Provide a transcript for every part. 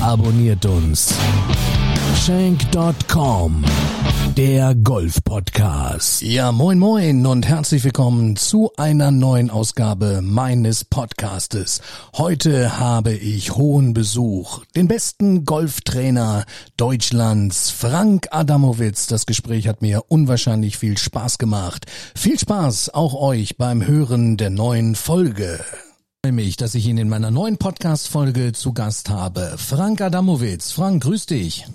abonniert uns. Shank.com, der Golf-Podcast. Ja, moin moin und herzlich willkommen zu einer neuen Ausgabe meines Podcastes. Heute habe ich hohen Besuch. Den besten Golftrainer Deutschlands, Frank Adamowitz. Das Gespräch hat mir unwahrscheinlich viel Spaß gemacht. Viel Spaß auch euch beim Hören der neuen Folge freue mich, dass ich ihn in meiner neuen Podcast-Folge zu Gast habe. Frank Adamowitz. Frank, grüß dich.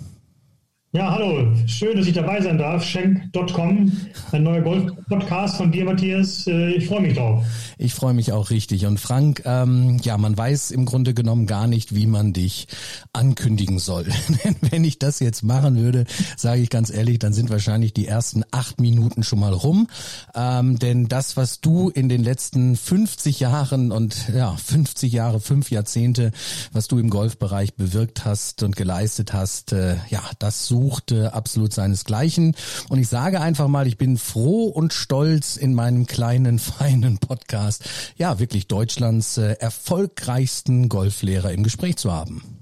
Ja, hallo. Schön, dass ich dabei sein darf. Schenk.com, ein neuer Golf-Podcast von dir, Matthias. Äh, ich freue mich drauf. Ich freue mich auch richtig. Und Frank, ähm, ja, man weiß im Grunde genommen gar nicht, wie man dich ankündigen soll. Wenn ich das jetzt machen würde, sage ich ganz ehrlich, dann sind wahrscheinlich die ersten acht Minuten schon mal rum. Ähm, denn das, was du in den letzten 50 Jahren und ja, 50 Jahre, fünf Jahrzehnte, was du im Golfbereich bewirkt hast und geleistet hast, äh, ja, das so suchte absolut seinesgleichen. Und ich sage einfach mal, ich bin froh und stolz in meinem kleinen, feinen Podcast, ja, wirklich Deutschlands äh, erfolgreichsten Golflehrer im Gespräch zu haben.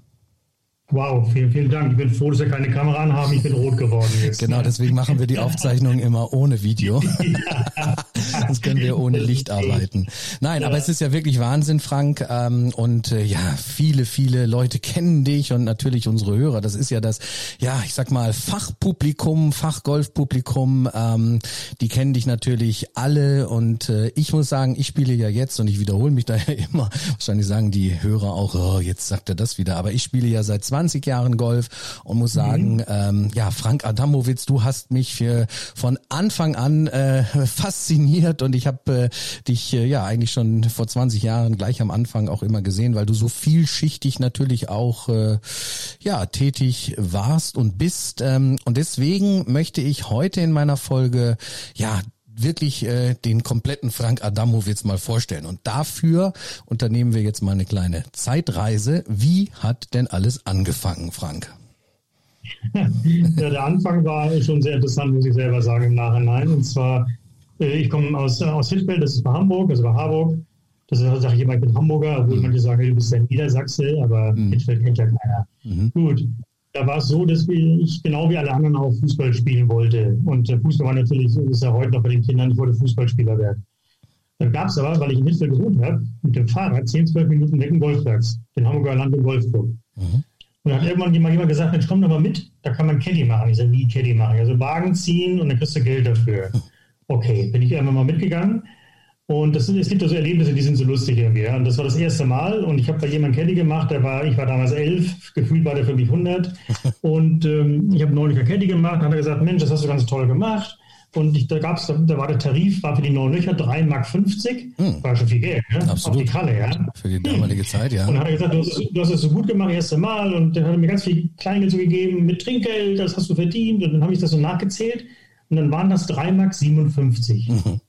Wow, vielen, vielen Dank. Ich bin froh, dass wir keine Kamera anhaben. Ich bin rot geworden jetzt. Genau, deswegen machen wir die Aufzeichnung immer ohne Video. Sonst können wir ohne Licht arbeiten. Nein, aber es ist ja wirklich Wahnsinn, Frank. Ähm, und äh, ja, viele, viele Leute kennen dich und natürlich unsere Hörer. Das ist ja das, ja, ich sag mal, Fachpublikum, Fachgolfpublikum. Ähm, die kennen dich natürlich alle. Und äh, ich muss sagen, ich spiele ja jetzt und ich wiederhole mich da ja immer. Wahrscheinlich sagen die Hörer auch, oh, jetzt sagt er das wieder. Aber ich spiele ja seit 20 Jahren Golf und muss sagen, mhm. ähm, ja, Frank Adamowitz, du hast mich für, von Anfang an äh, fasziniert und ich habe äh, dich äh, ja eigentlich schon vor 20 Jahren gleich am Anfang auch immer gesehen, weil du so vielschichtig natürlich auch äh, ja tätig warst und bist ähm, und deswegen möchte ich heute in meiner Folge ja wirklich äh, den kompletten Frank Adamowitz mal vorstellen. Und dafür unternehmen wir jetzt mal eine kleine Zeitreise. Wie hat denn alles angefangen, Frank? Ja, der Anfang war schon sehr interessant, muss ich selber sagen, im Nachhinein. Und zwar, äh, ich komme aus, aus Hittfeld, das ist bei Hamburg, also bei Harburg. Das sage ich immer, ich bin Hamburger, obwohl mhm. manche sagen, du bist ja Niedersachse, aber mhm. Hittfeld kennt ja keiner. Mhm. Gut, da war es so, dass ich genau wie alle anderen auch Fußball spielen wollte. Und Fußball war natürlich, ist ja heute noch bei den Kindern, ich wollte Fußballspieler werden. Dann gab es aber, weil ich in Hitler gewohnt habe, mit dem Fahrrad 10, 12 Minuten weg im Golfplatz, den Hamburger Land- und Golfclub. Mhm. Und dann hat irgendwann jemand, jemand gesagt, Mensch, komm doch mal mit, da kann man Caddy machen. Ich sage, wie Caddy machen? Also Wagen ziehen und dann kriegst du Geld dafür. Okay, bin ich irgendwann mal mitgegangen. Und das, es gibt also Erlebnisse, die sind so lustig irgendwie. Ja. Und das war das erste Mal. Und ich habe bei jemandem Caddy gemacht, der war, ich war damals elf, gefühlt war der für mich 100. Und ähm, ich habe neulich Caddy gemacht, dann hat er gesagt, Mensch, das hast du ganz toll gemacht. Und ich, da gab's, da war der Tarif, war für die neun Löcher 3,50 Mark. Hm. War schon viel Geld, ne? Absolut. Auf die Kralle, ja. Für die damalige hm. Zeit, ja. Und dann hat er gesagt, du hast, du hast es so gut gemacht, erste Mal. Und dann hat er mir ganz viel Kleingeld so gegeben mit Trinkgeld, das hast du verdient. Und dann habe ich das so nachgezählt. Und dann waren das 3,57 Mark. Mhm.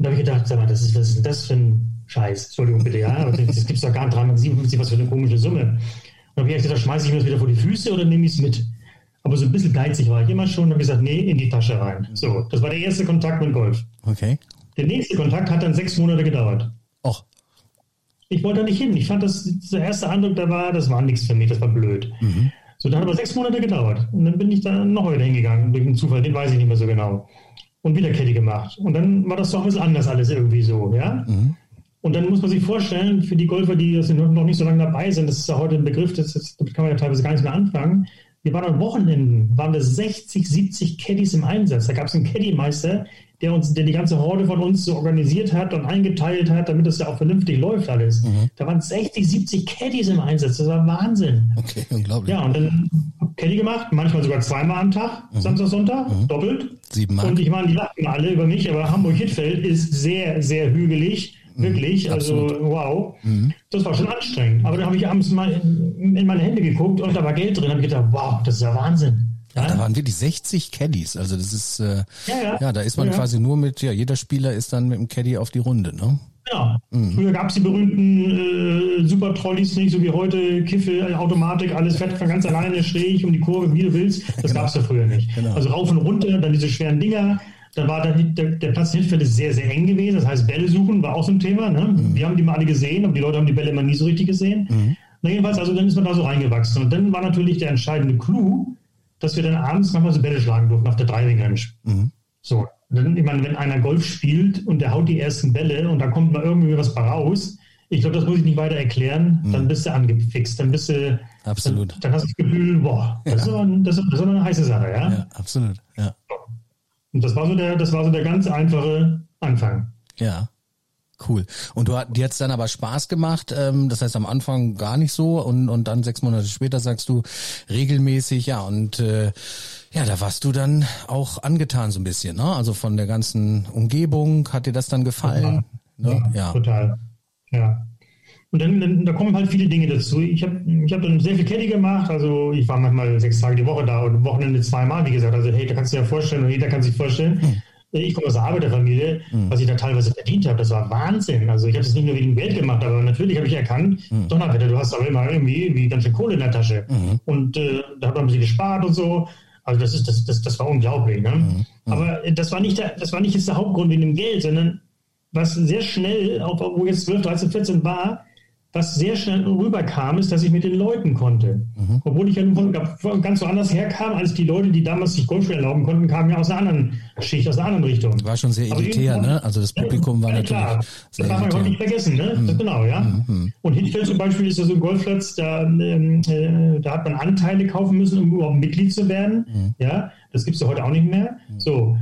Und da habe ich gedacht, sag mal, das ist, was ist denn das für ein Scheiß? Entschuldigung bitte, ja, aber das gibt es doch gar nicht 357, was für eine komische Summe. Und dann habe ich gedacht, schmeiße ich mir das wieder vor die Füße oder nehme ich es mit? Aber so ein bisschen geizig war ich immer schon und habe gesagt, nee, in die Tasche rein. So, das war der erste Kontakt mit Golf. Okay. Der nächste Kontakt hat dann sechs Monate gedauert. Och. Ich wollte da nicht hin. Ich fand, das, der erste Eindruck da war, das war nichts für mich, das war blöd. Mhm. So, dann hat aber sechs Monate gedauert. Und dann bin ich da noch wieder hingegangen, einen Zufall, den weiß ich nicht mehr so genau und wieder Kette gemacht. Und dann war das doch ein bisschen anders alles irgendwie so, ja. Mhm. Und dann muss man sich vorstellen, für die Golfer, die das noch nicht so lange dabei sind, das ist ja heute ein Begriff, das, das kann man ja teilweise gar nicht mehr anfangen. Wir waren an Wochenenden, waren da 60, 70 Caddies im Einsatz. Da gab es einen Caddy-Meister, der uns, der die ganze Horde von uns so organisiert hat und eingeteilt hat, damit das ja auch vernünftig läuft alles. Mhm. Da waren 60, 70 Caddies im Einsatz. Das war Wahnsinn. Okay, unglaublich. Ja, und dann Caddy gemacht, manchmal sogar zweimal am Tag, mhm. Samstag, Sonntag, mhm. doppelt. Siebenmal. Und ich meine, die lachten alle über mich, aber Hamburg-Hittfeld ist sehr, sehr hügelig. Mhm. Wirklich, also wow. Mhm. Das war schon anstrengend. Aber da habe ich abends mal in meine Hände geguckt und da war Geld drin. habe ich gedacht, wow, das ist ja Wahnsinn. Ja, da waren wirklich 60 Caddies. Also das ist äh, Ja, ja. ja, da ist man Ja. quasi nur mit, ja, jeder Spieler ist dann mit dem Caddy auf die Runde, ne? Genau. Früher gab es die berühmten äh, Super-Trolleys nicht, so wie heute, Kiffe, Automatik, alles fährt von ganz alleine schräg um die Kurve, wie du willst. Das gab es ja früher nicht. Genau. Also rauf und runter, dann diese schweren Dinger. Dann war dann der, der Platz in Hitfeld ist sehr, sehr eng gewesen. Das heißt, Bälle suchen war auch so ein Thema. Ne? Wir haben die mal alle gesehen, aber die Leute haben die Bälle immer nie so richtig gesehen. Na jedenfalls, also dann ist man da so reingewachsen. Und dann war natürlich der entscheidende Clou, dass wir dann abends nochmal so Bälle schlagen durften auf der Driving Range. So, dann, ich meine, wenn einer Golf spielt und der haut die ersten Bälle und da kommt mal irgendwie was raus, ich glaube, das muss ich nicht weiter erklären, dann bist du angefixt, dann bist du, Absolut. dann, dann hast du das Gefühl, boah, das, ist, aber, das, ist, das ist eine heiße Sache, ja? Ja, absolut. Ja. Und das war so der, das war so der ganz einfache Anfang. Ja. Cool. Und du hat dir jetzt dann aber Spaß gemacht, ähm, das heißt am Anfang gar nicht so und, und dann sechs Monate später sagst du regelmäßig, ja, und äh, ja, da warst du dann auch angetan so ein bisschen, ne? Also von der ganzen Umgebung, hat dir das dann gefallen? Ne? Ja. Total. Ja. Und dann, dann da kommen halt viele Dinge dazu. Ich habe ich hab dann sehr viel Caddy gemacht. Also ich war manchmal sechs Tage die Woche da und Wochenende zweimal, wie gesagt. Also hey, da kannst du dir ja vorstellen und jeder kann sich vorstellen. Ich komme aus einer Arbeiterfamilie, was ich da teilweise verdient habe. Das war Wahnsinn. Also ich habe das nicht nur wegen Geld gemacht, aber natürlich habe ich erkannt, Donnerwetter, du hast aber immer irgendwie, irgendwie ganz schön Kohle in der Tasche. Und äh, da hat man ein bisschen gespart und so. Also das ist das, das, das war unglaublich. Ne? Aber äh, das war nicht der, das war nicht jetzt der Hauptgrund wegen dem Geld, sondern was sehr schnell, auch wo jetzt 12, 13, 14 war, was sehr schnell rüberkam, ist, dass ich mit den Leuten konnte. Obwohl ich ja nun von, ganz woanders herkam, als die Leute, die damals sich Golfspiel erlauben konnten, kamen ja aus einer anderen Schicht, aus einer anderen Richtung. War schon sehr elitär, ne? Also das Publikum war ja, natürlich klar. sehr Das darf man überhaupt nicht vergessen, ne? Das, genau, ja. Und Hitfeld zum Beispiel ist ja so ein Golfplatz, da, ähm, äh, da hat man Anteile kaufen müssen, um überhaupt Mitglied zu werden. Ja, das gibt es ja heute auch nicht mehr. So.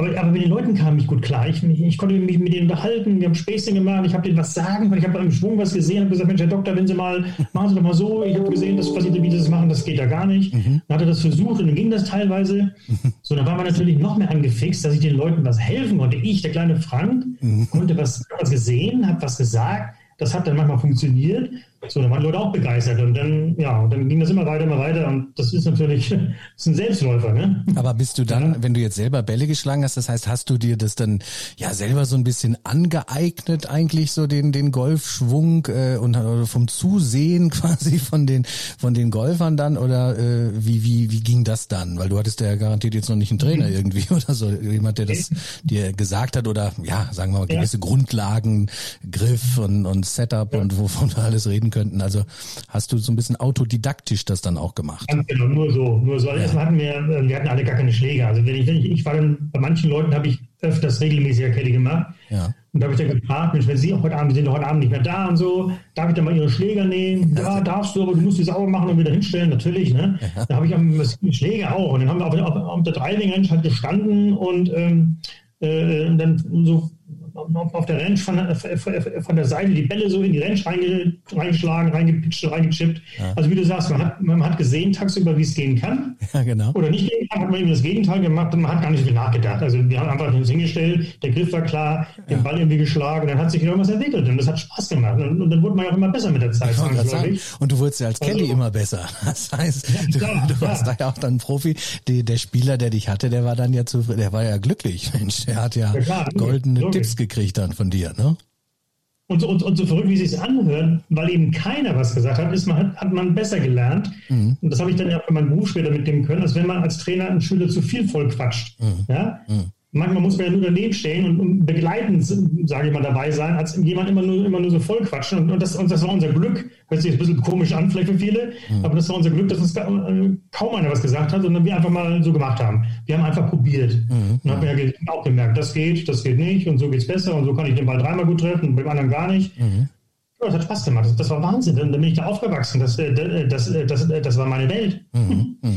Aber, aber mit den Leuten kam ich gut klar. Ich, ich konnte mich mit denen unterhalten, wir haben Späßchen gemacht, ich habe denen was sagen können, ich habe im Schwung was gesehen, habe gesagt, Mensch, Herr Doktor, wenn Sie mal, machen Sie doch mal so, ich habe gesehen, dass was Sie, wie Sie das machen, das geht ja gar nicht. Dann hat er das versucht und dann ging das teilweise. So, dann war man natürlich noch mehr angefixt, dass ich den Leuten was helfen konnte. Ich, der kleine Frank, konnte was, was gesehen, habe was gesagt. Das hat dann manchmal funktioniert. So, dann waren die Leute auch begeistert. Und dann, ja, dann ging das immer weiter, immer weiter. Und das ist natürlich, das ist ein Selbstläufer, ne? Aber bist du dann, wenn du jetzt selber Bälle geschlagen hast, das heißt, hast du dir das dann ja selber so ein bisschen angeeignet eigentlich so den den Golfschwung äh, und vom Zusehen quasi von den von den Golfern dann oder äh, wie wie wie ging das dann? Weil du hattest ja garantiert jetzt noch nicht einen Trainer Mhm. irgendwie oder so jemand, der das dir gesagt hat oder ja sagen wir mal gewisse Grundlagen, Griff und und Setup und wovon wir alles reden könnten. Also hast du so ein bisschen autodidaktisch das dann auch gemacht? Ganz genau, nur so. Nur so. Also Erstmal hatten wir, äh, wir hatten alle gar keine Schläge. Also wenn ich, wenn ich, ich war dann, bei manchen Leuten habe ich öfters regelmäßiger Kette gemacht. Ja. Und da habe ich dann gefragt, Mensch, wenn Sie heute Abend, sind heute Abend nicht mehr da und so, darf ich dann mal Ihre Schläger nehmen? Ja, darfst du, aber du musst die sauber machen und wieder hinstellen, natürlich. Ne? Da habe ich am die Schläge auch. Und dann haben wir auf, auf, auf der Driving Range halt gestanden und ähm, äh, dann so auf der Range von, der- von der Seite die Bälle so in die reinge, reingeschlagen, reingepitcht, reingechippt. Also wie du sagst, man hat, man hat gesehen tagsüber, wie es gehen kann Ja, genau. oder nicht gehen kann, hat man eben das Gegenteil gemacht und man hat gar nicht viel nachgedacht. Also wir haben einfach uns hingestellt, der Griff war klar, den Ball irgendwie geschlagen, dann hat sich irgendwas entwickelt und das hat Spaß gemacht. Und, und dann wurde man ja auch immer besser mit der Zeit, und du wurdest ja als Caddy Also- immer besser. Das heißt, du, klar, du warst da ja auch dann Profi. Die, der Spieler, der dich hatte, der war dann ja zu, der war ja glücklich. Mensch, der hat ja, Ja, goldene. Tipps gekriegt dann von dir, ne? Und, so- und, und so verrückt, wie es sich anhört, weil eben keiner was gesagt hat, ist man, hat, man besser gelernt. Mhm. Und das habe ich dann ja für meinen Beruf später mitnehmen können, als wenn man als Trainer einen Schüler zu viel voll quatscht. Mhm. Ja? Manchmal muss man ja nur daneben stehen und, und begleitend, sage ich mal, dabei sein, als jemand immer nur, immer nur so voll quatschen. Und, und, das, und das war unser Glück. Hört sich ein bisschen komisch an, vielleicht für viele, Mhm. aber das war unser Glück, dass uns äh, kaum einer was gesagt hat, sondern wir einfach mal so gemacht haben. Wir haben einfach probiert. Mhm. Und haben ja auch gemerkt, das geht, das geht nicht und so geht's besser und so kann ich den Ball dreimal gut treffen und beim anderen gar nicht. Mhm. Ja, das hat Spaß gemacht. Das, das war Wahnsinn. Dann, bin ich da aufgewachsen. Das, äh, das, äh, das, das, das war meine Welt. Ja,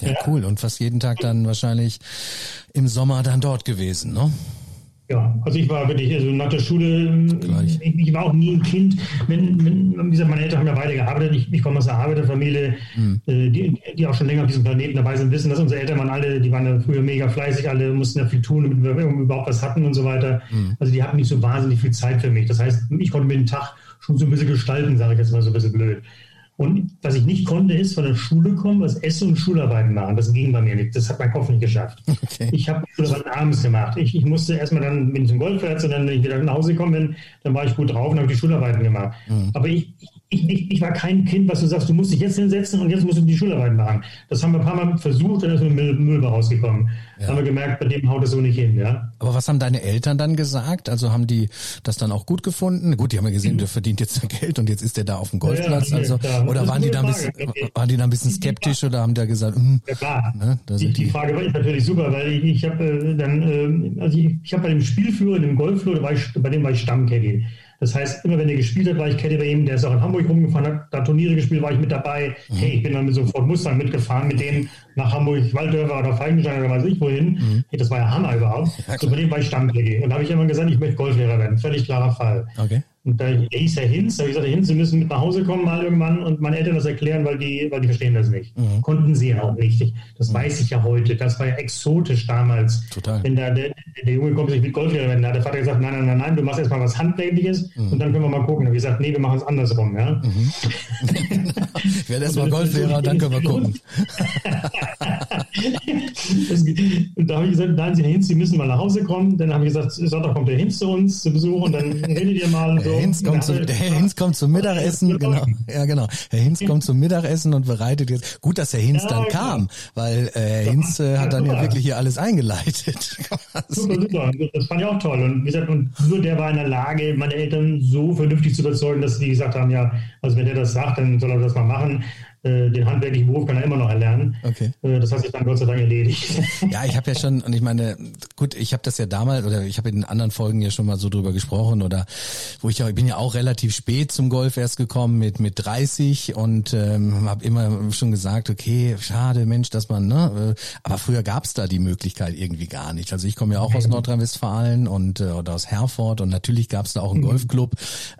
Ja. cool. Und fast jeden Tag dann wahrscheinlich im Sommer dann dort gewesen, ne? Ja, also ich war wirklich, also nach der Schule, Gleich. ich, ich war auch nie ein Kind. Wenn, wenn, wie gesagt, meine Eltern haben ja beide gearbeitet. Ich, ich komme aus einer Arbeiterfamilie, äh, die, die auch schon länger auf diesem Planeten dabei sind, wissen, dass unsere Eltern waren alle, die waren ja früher mega fleißig, alle mussten ja viel tun, damit wir überhaupt was hatten und so weiter. Also die hatten nicht so wahnsinnig viel Zeit für mich. Das heißt, ich konnte mir den Tag schon so ein bisschen gestalten, sage ich jetzt mal so ein bisschen blöd. Und was ich nicht konnte, ist von der Schule kommen, was Essen und Schularbeiten machen. Das ging bei mir nicht. Das hat mein Kopf nicht geschafft. Okay. Ich habe Schularbeiten abends gemacht. Ich, ich musste erstmal dann, bin ich zum Golfplatz und dann, wenn ich wieder nach Hause gekommen bin, dann war ich gut drauf und habe die Schularbeiten gemacht. Mhm. Aber ich, ich, ich, ich, war kein Kind, was du sagst, du musst dich jetzt hinsetzen und jetzt musst du die Schularbeiten machen. Das haben wir ein paar Mal versucht, dann ist mit Müll, Müll rausgekommen. Ja. haben wir gemerkt, bei dem haut es so nicht hin, ja. Aber was haben deine Eltern dann gesagt? Also haben die das dann auch gut gefunden? Gut, die haben ja gesehen, mhm. der verdient jetzt Geld und jetzt ist der da auf dem Golfplatz. Ja, also, ja, oder waren die, da ein bisschen, waren die da ein bisschen skeptisch oder haben die gesagt, hm, ja klar. Ne, da die, die, die Frage war natürlich super, weil ich, ich habe äh, dann, äh, also ich, ich habe bei dem Spielführer, dem Golfflur, bei dem war ich Stammcaddy. Das heißt, immer wenn er gespielt hat, war ich Caddy bei ihm, der ist auch in Hamburg rumgefahren, hat da Turniere gespielt, war ich mit dabei. Mhm. Hey, ich bin dann mit so Ford Mustang mitgefahren, mit denen nach Hamburg, Waldörfer oder Falkenstein oder weiß ich wohin. Mhm. Hey, das war ja Hammer überhaupt. Ja, so bei dem war ich Stammcaddy. Und da habe ich immer gesagt, ich möchte Golflehrer werden. Völlig klarer Fall. Okay. Und da hieß er Hinz, da habe ich gesagt, Hinz, Sie müssen mit nach Hause kommen mal irgendwann und meine Eltern das erklären, weil die, weil die verstehen das nicht. Mhm. Konnten sie ja auch nicht. Das mhm. weiß ich ja heute. Das war ja exotisch damals. Total. Wenn da der, der Junge kommt, sich mit werden, da hat der Vater gesagt, nein, nein, nein, nein, du machst erstmal was Handwerkliches mhm. und dann können wir mal gucken. Da habe ich gesagt, nee, wir machen es andersrum. Ja? Mhm. ich werde erstmal Golflehrer, dann können wir gucken. das, da habe ich gesagt, nein, Sie, Hinz, Sie müssen mal nach Hause kommen. Dann habe ich gesagt, Sonntag kommt der Hinz zu uns zu Besuch und dann redet ihr mal. Und so. Herr Hinz kommt, zum, der Herr Hinz kommt zum Mittagessen, genau. Ja, genau. Herr Hinz kommt zum Mittagessen und bereitet jetzt. Gut, dass Herr Hinz ja, dann genau. kam, weil äh, Herr Hinz äh, hat dann ja wirklich hier alles eingeleitet. super, super. Das fand ich auch toll. Und wie gesagt, und nur der war in der Lage, meine Eltern so vernünftig zu überzeugen, dass sie gesagt haben, ja, also wenn er das sagt, dann soll er das mal machen. Äh, den handwerklichen Beruf kann er immer noch erlernen. Okay. Äh, das hat sich dann Gott sei Dank erledigt. Ja, ich habe ja schon, und ich meine, gut, ich habe das ja damals, oder ich habe in anderen Folgen ja schon mal so drüber gesprochen, oder wo ich ja, ich bin ja auch relativ spät zum Golf erst gekommen, mit mit 30 und ähm, habe immer schon gesagt, okay, schade, Mensch, dass man, ne, äh, aber früher gab's da die Möglichkeit irgendwie gar nicht. Also ich komme ja auch aus Nordrhein-Westfalen und oder aus Herford und natürlich gab's da auch einen mhm. Golfclub,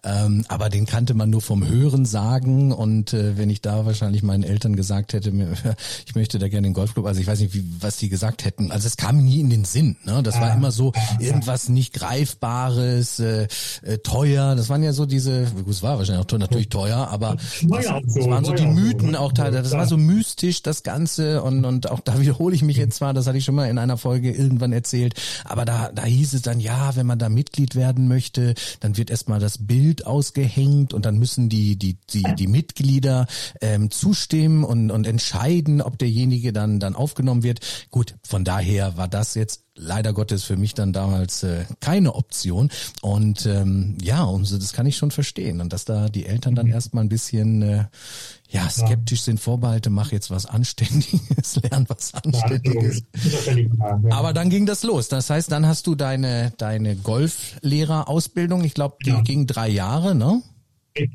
ähm, aber den kannte man nur vom Hören sagen und äh, wenn ich da wahrscheinlich wahrscheinlich meinen Eltern gesagt hätte, ich möchte da gerne den Golfclub, also ich weiß nicht, wie, was die gesagt hätten. Also es kam nie in den Sinn. Ne? Das war immer so irgendwas nicht greifbares, äh, äh, teuer. Das waren ja so diese, gut, es war wahrscheinlich auch natürlich teuer, aber das, das waren so die Mythen auch teilweise. Das war so mystisch das Ganze und und auch da wiederhole ich mich jetzt zwar, das hatte ich schon mal in einer Folge irgendwann erzählt, aber da da hieß es dann ja, wenn man da Mitglied werden möchte, dann wird erstmal das Bild ausgehängt und dann müssen die die die die Mitglieder ähm, zustimmen und, und entscheiden, ob derjenige dann, dann aufgenommen wird. Gut, von daher war das jetzt leider Gottes für mich dann damals äh, keine Option. Und ähm, ja, umso das kann ich schon verstehen. Und dass da die Eltern dann mhm. erstmal ein bisschen äh, ja, skeptisch sind, Vorbehalte, mach jetzt was Anständiges, lern was Anständiges. Aber dann ging das los. Das heißt, dann hast du deine, deine Golflehrerausbildung, ich glaube, die ja. ging drei Jahre, ne?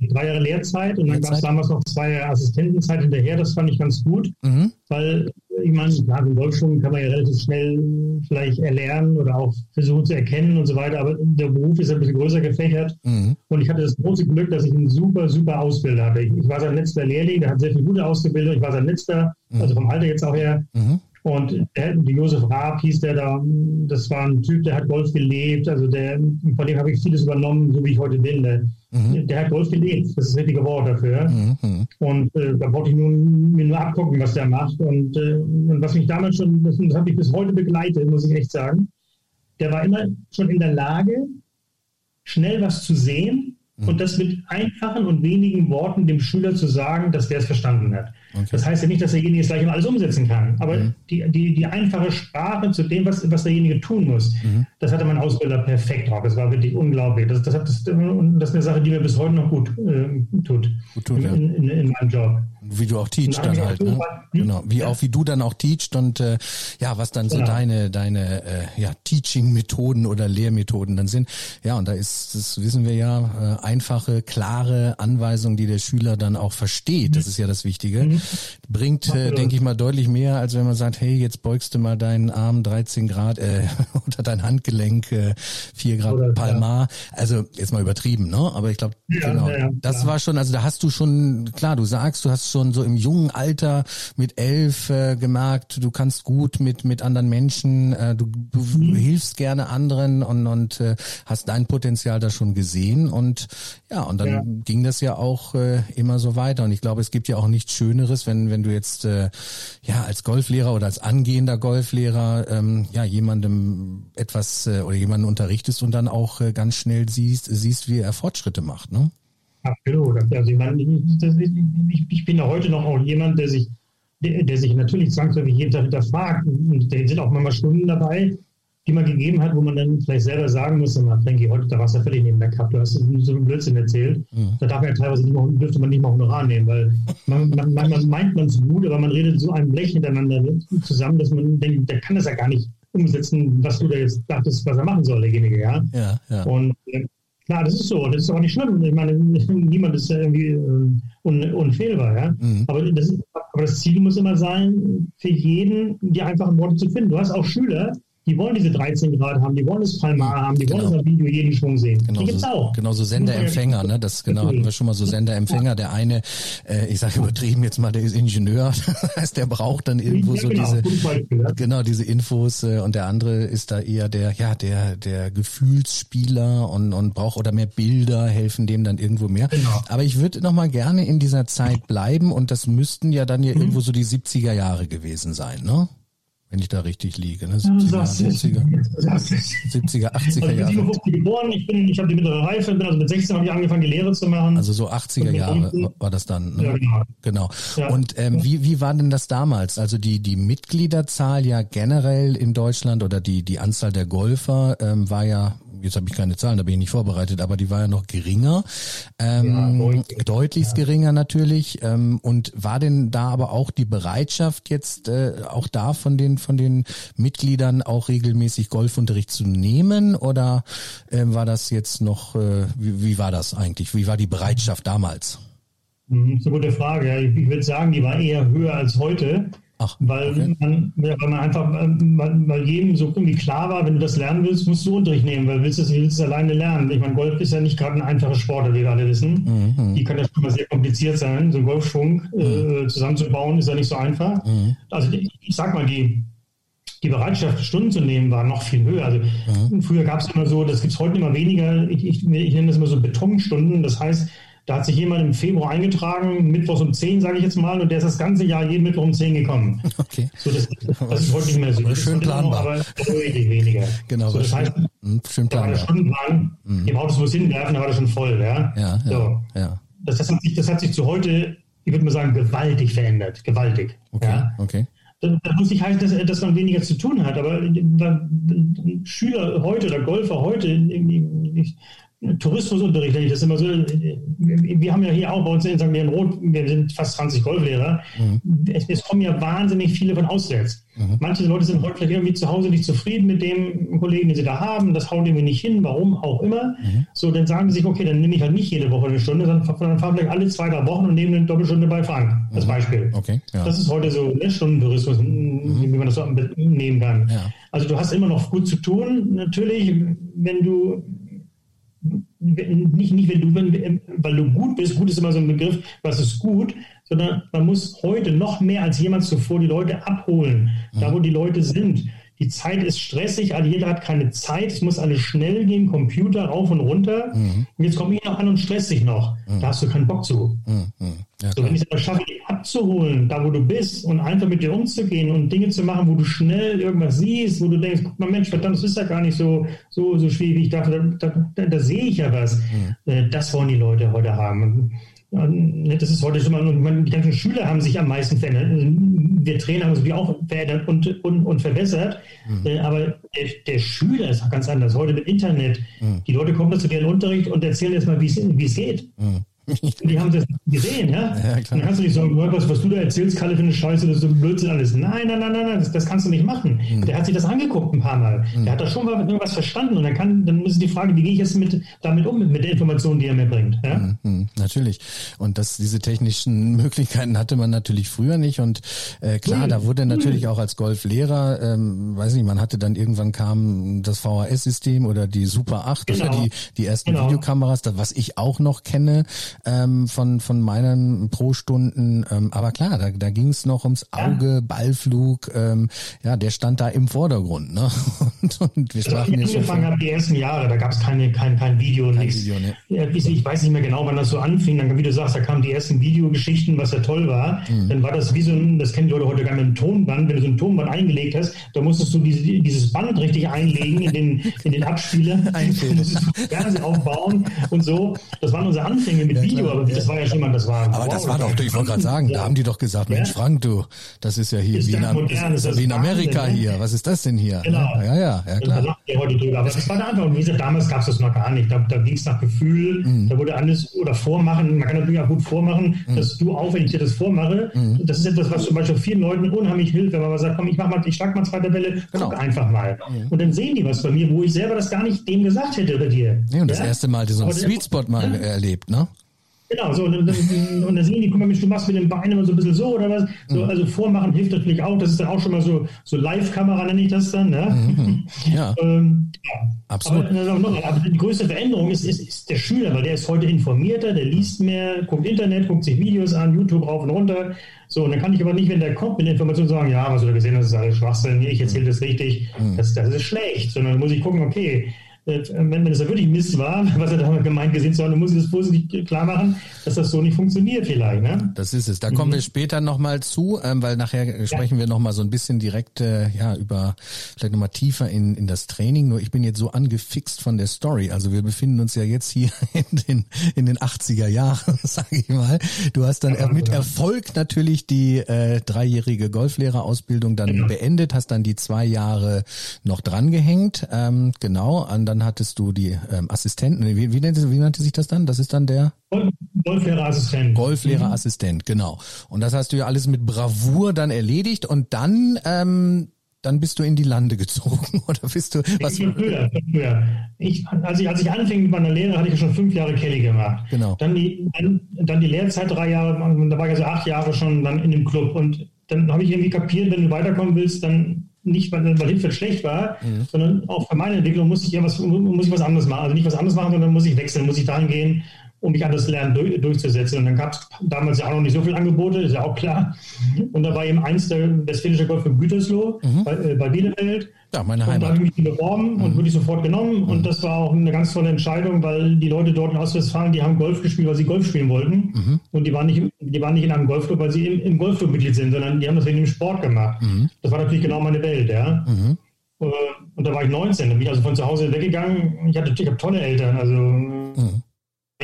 Drei Jahre Lehrzeit und dann gab es damals noch zwei Jahre Assistentenzeit hinterher. Das fand ich ganz gut, mhm. weil ich meine, klar, den Golfschwung kann man ja relativ schnell vielleicht erlernen oder auch versuchen zu erkennen und so weiter, aber der Beruf ist ein bisschen größer gefächert mhm. und ich hatte das große Glück, dass ich einen super, super Ausbilder hatte. Ich, ich war sein letzter Lehrling, der hat sehr viel gute Ausbildung, ich war sein letzter, mhm. also vom Alter jetzt auch her. Mhm. Und der, Josef Raab hieß der da, das war ein Typ, der hat Golf gelebt, also der, von dem habe ich vieles übernommen, so wie ich heute bin. Der, mhm. der hat Golf gelebt, das ist das richtige Wort dafür. Mhm. Und äh, da wollte ich nun, mir nur abgucken, was der macht. Und, äh, und was mich damals schon, das, das hat mich bis heute begleitet, muss ich echt sagen, der war immer schon in der Lage, schnell was zu sehen mhm. und das mit einfachen und wenigen Worten dem Schüler zu sagen, dass der es verstanden hat. Okay. Das heißt ja nicht, dass derjenige es gleich immer alles umsetzen kann. Aber mhm. die, die, die einfache Sprache zu dem, was, was derjenige tun muss, mhm. das hatte mein Ausbilder perfekt drauf. Das war wirklich unglaublich. Das, das, hat, das, das ist eine Sache, die mir bis heute noch gut äh, tut. Gut tut, in, ja. in, in meinem Job. Wie du auch teachst dann halt, ne? Genau. Wie ja. auch wie du dann auch teachst und äh, ja, was dann so genau. deine deine äh, ja Teaching-Methoden oder Lehrmethoden dann sind. Ja, und da ist, das wissen wir ja, äh, einfache, klare Anweisungen, die der Schüler dann auch versteht. Das mhm. ist ja das Wichtige. Mhm. Bringt, äh, denke ich mal, deutlich mehr, als wenn man sagt, hey, jetzt beugst du mal deinen Arm 13 Grad äh, oder dein Handgelenk äh, 4 Grad oder, Palmar. Ja. Also jetzt mal übertrieben, ne? Aber ich glaube, ja, genau. Das war schon, also da hast du schon, klar, du sagst, du hast schon schon so im jungen Alter mit elf äh, gemerkt, du kannst gut mit mit anderen Menschen, äh, du, du mhm. hilfst gerne anderen und und äh, hast dein Potenzial da schon gesehen und ja und dann ja. ging das ja auch äh, immer so weiter und ich glaube, es gibt ja auch nichts Schöneres, wenn wenn du jetzt äh, ja als Golflehrer oder als angehender Golflehrer ähm, ja jemandem etwas äh, oder jemanden unterrichtest und dann auch äh, ganz schnell siehst siehst, wie er Fortschritte macht, ne? Absolut. Also ich meine, ich, ich bin ja heute noch auch jemand, der sich, der, der sich natürlich zwangsläufig jeden Tag hinterfragt. Und da sind auch manchmal Stunden dabei, die man gegeben hat, wo man dann vielleicht selber sagen muss, na, Frankie, heute da warst du ja völlig neben der Cup, du hast so einen Blödsinn erzählt. Mhm. Da darf man ja teilweise nicht mal, dürfte man nicht mal Honorar nehmen, weil man, man, man, man meint man es gut, aber man redet so ein Blech hintereinander zusammen, dass man denkt, der kann das ja gar nicht umsetzen, was du da jetzt dachtest, was er machen soll, derjenige, ja. ja, ja. Und äh, Klar, das ist so. Das ist auch nicht schlimm. Ich meine, niemand ist ja irgendwie äh, un, unfehlbar. Ja? Mhm. Aber, das, aber das Ziel muss immer sein, für jeden die einfachen Worte zu finden. Du hast auch Schüler, die wollen diese 13 Grad haben, die wollen das Palmar haben, die genau. wollen das Video jeden Schwung sehen. Genau die gibt's so, auch. Genau so Senderempfänger, ne? Das genau hatten wir schon mal so Senderempfänger. Der eine, äh, ich sage übertrieben jetzt mal, der ist Ingenieur, das heißt, der braucht dann irgendwo ja, so genau, diese Beispiel, ja. genau diese Infos äh, und der andere ist da eher der ja der der Gefühlsspieler und und braucht oder mehr Bilder helfen dem dann irgendwo mehr. Genau. Aber ich würde noch mal gerne in dieser Zeit bleiben und das müssten ja dann ja mhm. irgendwo so die 70er Jahre gewesen sein, ne? Wenn ich da richtig liege. Ne? 70er, 70er, 70er, 80er Jahre. Ich bin geboren, ich, bin, ich habe die mittlere Reife, bin also mit 16 habe ich angefangen, die Lehre zu machen. Also so 80er Jahre war das dann. Ne? Ja, genau. genau. Ja. Und ähm, wie, wie war denn das damals? Also die, die Mitgliederzahl ja generell in Deutschland oder die, die Anzahl der Golfer ähm, war ja jetzt habe ich keine Zahlen, da bin ich nicht vorbereitet, aber die war ja noch geringer, ähm, ja, deutlich, deutlichst ja. geringer natürlich. Ähm, und war denn da aber auch die Bereitschaft jetzt äh, auch da von den von den Mitgliedern auch regelmäßig Golfunterricht zu nehmen oder äh, war das jetzt noch? Äh, wie, wie war das eigentlich? Wie war die Bereitschaft damals? Das mhm, ist eine gute Frage. Ich würde sagen, die war eher höher als heute. Ach, weil, okay. man, weil man einfach, weil, weil jedem so irgendwie klar war, wenn du das lernen willst, musst du Unterricht nehmen, weil willst du es, willst es alleine lernen. Ich meine, Golf ist ja nicht gerade ein einfacher Sport, wie wir alle wissen. Mhm. Die kann ja schon mal sehr kompliziert sein. So einen Golfschwung äh, mhm. äh, zusammenzubauen, ist ja nicht so einfach. Mhm. Also ich, ich sag mal, die, die Bereitschaft, Stunden zu nehmen, war noch viel höher. Also mhm. früher gab es immer so, das gibt es heute immer weniger, ich, ich, ich nenne das immer so Betonstunden. Das heißt, da hat sich jemand im Februar eingetragen, mittwochs um 10, sage ich jetzt mal, und der ist das ganze Jahr jeden Mittwoch um 10 gekommen. Okay. So, das, das ist heute nicht mehr so. Das schön planbar. Noch, aber deutlich weniger. Genau. So, das heißt, schön, schön planbar. Da stundenlang, mhm. die Autos muss hinwerfen, da war das schon voll. Ja, ja, so. ja. ja. Das, das, hat sich, das hat sich zu heute, ich würde mal sagen, gewaltig verändert. Gewaltig. Okay, ja. okay. Das, muss nicht heißen, dass, dass man weniger zu tun hat, aber Schüler heute oder Golfer heute, Tourismusunterricht, wenn ich das immer so, wir haben ja hier auch bei uns in St. Leon Roth, wir sind fast 20 Golflehrer, mhm. es, es, kommen ja wahnsinnig viele von auswärts. Mhm. Manche Leute sind heute vielleicht irgendwie zu Hause nicht zufrieden mit dem Kollegen, den sie da haben, das haut irgendwie nicht hin, warum auch immer. Mhm. So, dann sagen sie sich, okay, dann nehme ich halt nicht jede Woche eine Stunde, sondern dann fahren vielleicht alle zwei, drei Wochen und nehmen eine Doppelstunde bei Frank, als mhm. Beispiel. Okay, ja. Das ist heute so ne, Stundentourismus, mhm. wie man das so nehmen kann. Ja. Also du hast immer noch gut zu tun, natürlich, wenn du nicht, nicht wenn du, wenn, weil du gut bist, gut ist immer so ein Begriff, was ist gut, sondern man muss heute noch mehr als jemals zuvor die Leute abholen, da wo die Leute sind. Die Zeit ist stressig, also jeder hat keine Zeit, es muss alles schnell gehen, Computer rauf und runter. Mhm. Und jetzt komme ich noch an und stress dich noch. Mhm. Da hast du keinen Bock zu. Mhm. Ja, so, wenn ich es aber schaffe, dich abzuholen, da wo du bist und einfach mit dir umzugehen und Dinge zu machen, wo du schnell irgendwas siehst, wo du denkst, guck mal Mensch, verdammt, das ist ja gar nicht so, so, so schwierig, wie ich dachte, da, da, da, da sehe ich ja was. Mhm. Äh, das wollen die Leute heute haben. Das ist heute schon mal, die ganzen Schüler haben sich am meisten verändert. Wir Trainer haben sich auch verändert und, und, und verbessert. Mhm. Aber der, der, Schüler ist auch ganz anders. Heute mit Internet. Mhm. Die Leute kommen zu deren Unterricht und erzählen jetzt mal, wie es geht. Mhm. Die haben das gesehen, ja? ja dann kannst du nicht sagen, was, was du da erzählst, Kalle, für eine Scheiße, das ist so Blödsinn alles. Nein, nein, nein, nein, nein das, das kannst du nicht machen. Mhm. Der hat sich das angeguckt ein paar Mal. Mhm. Der hat da schon mal irgendwas verstanden und dann kann, dann ist die Frage, wie gehe ich jetzt mit, damit um, mit der Information, die er mir bringt. Ja? Mhm. mhm. Natürlich. Und das, diese technischen Möglichkeiten hatte man natürlich früher nicht. Und äh, klar, da wurde natürlich auch als Golflehrer, ähm, weiß nicht, man hatte dann irgendwann kam das VHS-System oder die Super 8 genau. oder die, die ersten genau. Videokameras, das, was ich auch noch kenne. Ähm, von, von meinen Pro-Stunden. Ähm, aber klar, da, da ging es noch ums Auge, ja. Ballflug, ähm, ja, der stand da im Vordergrund. Ne? Und, und wir also, ich angefangen habe, die ersten Jahre, da gab es keine, kein, kein Video, kein nichts. Video, ne? Ich weiß nicht mehr genau, wann das so anfing. Dann, wie du sagst, da kamen die ersten Videogeschichten, was ja toll war. Mhm. Dann war das wie so ein, das kennen die Leute heute gar nicht, ein Tonband. Wenn du so ein Tonband eingelegt hast, da musstest du diese, dieses Band richtig einlegen in den, in den Abspieler. musstest du Fernsehen aufbauen und so. Das waren unsere Anfänge mit ja, Video, aber ja. das war ja schon mal, das war. Aber wow, das war doch, ich wollte gerade sagen, ja. da haben die doch gesagt, Mensch, Frank, du, das ist ja hier ist wie, in, modern, ist, ist wie in Amerika Wahnsinn, hier. Was ist das denn hier? Genau. Ja, ja, ja, klar. Da ja heute drüber. Aber das war der Anfang. Und wie gesagt, damals gab es das noch gar nicht. Da, da ging es nach Gefühl. Mhm. Da wurde alles oder vormachen. Man kann natürlich auch gut vormachen, mhm. dass du auch, wenn ich dir das vormache, mhm. das ist etwas, was zum Beispiel vielen Leuten unheimlich hilft, wenn man mal sagt, komm, ich mach mal, ich schlag mal zweite Welle, genau. guck einfach mal. Mhm. Und dann sehen die was bei mir, wo ich selber das gar nicht dem gesagt hätte bei dir. Nee, und das erste Mal so einen Sweet Spot mal ja? erlebt, ne? Genau, so, und, und dann sehen die, guck mal, du machst mit den Beinen immer so ein bisschen so oder was. So, mhm. Also vormachen hilft natürlich auch. Das ist dann auch schon mal so, so Live-Kamera, nenne ich das dann. Ne? Mhm. Ja. ähm, ja. Absolut. Aber, noch, aber, die größte Veränderung ist, ist, ist, der Schüler, weil der ist heute informierter, der liest mehr, guckt Internet, guckt sich Videos an, YouTube rauf und runter. So, und dann kann ich aber nicht, wenn der kommt mit Informationen, sagen, ja, was du da gesehen hast, ist alles Schwachsinn, ich erzähle das richtig, mhm. das, das ist schlecht. Sondern muss ich gucken, okay, äh, wenn, wenn das ja wirklich Mist war, was er da gemeint gesehen hat, dann muss ich das vorsichtig klar machen, dass das so nicht funktioniert vielleicht. Ne? Das ist es. Da mhm. kommen wir später nochmal zu, ähm, weil nachher sprechen ja. wir nochmal so ein bisschen direkt äh, ja über vielleicht nochmal tiefer in, in das Training. Nur ich bin jetzt so angefixt von der Story. Also wir befinden uns ja jetzt hier in den, in den 80er Jahren, sage ich mal. Du hast dann ja, mit ja. Erfolg natürlich die äh, dreijährige Golflehrerausbildung dann genau. beendet, hast dann die zwei Jahre noch drangehängt. Ähm, genau, an dann hattest du die ähm, Assistenten. Wie, wie, nannte, wie nannte sich das dann? Das ist dann der Golflehrerassistent. Golflehrerassistent, mhm. genau. Und das hast du ja alles mit Bravour dann erledigt und dann ähm, dann bist du in die Lande gezogen oder bist du was? Ich früher, früher. Ich, als, ich, als ich anfing mit meiner Lehre, hatte ich ja schon fünf Jahre Kelly gemacht. Genau. Dann die, dann, dann die Lehrzeit drei Jahre, da war ich also acht Jahre schon dann in dem Club und dann habe ich irgendwie kapiert, wenn du weiterkommen willst, dann nicht, weil, weil Hilfe schlecht war, mhm. sondern auch für meine Entwicklung muss ich irgendwas, muss ich was anderes machen. Also nicht was anderes machen, sondern muss ich wechseln, muss ich dahin gehen, um mich an das Lernen durch, durchzusetzen. Und dann gab es damals ja auch noch nicht so viele Angebote, ist ja auch klar. Mhm. Und da war eben eins der Westfälische Golf für Gütersloh mhm. bei, äh, bei Bielefeld. Ja, meine Heimat. Und da habe ich mich beworben mhm. und wurde ich sofort genommen. Und mhm. das war auch eine ganz tolle Entscheidung, weil die Leute dort in Ostwestfalen, die haben Golf gespielt, weil sie Golf spielen wollten. Mhm. Und die waren, nicht, die waren nicht in einem Golfclub, weil sie im, im Golfclub Mitglied sind, sondern die haben das wegen dem Sport gemacht. Mhm. Das war natürlich genau meine Welt, ja. Äh, und da war ich 19, da bin ich also von zu Hause weggegangen. Ich hatte, ich habe tolle Eltern, also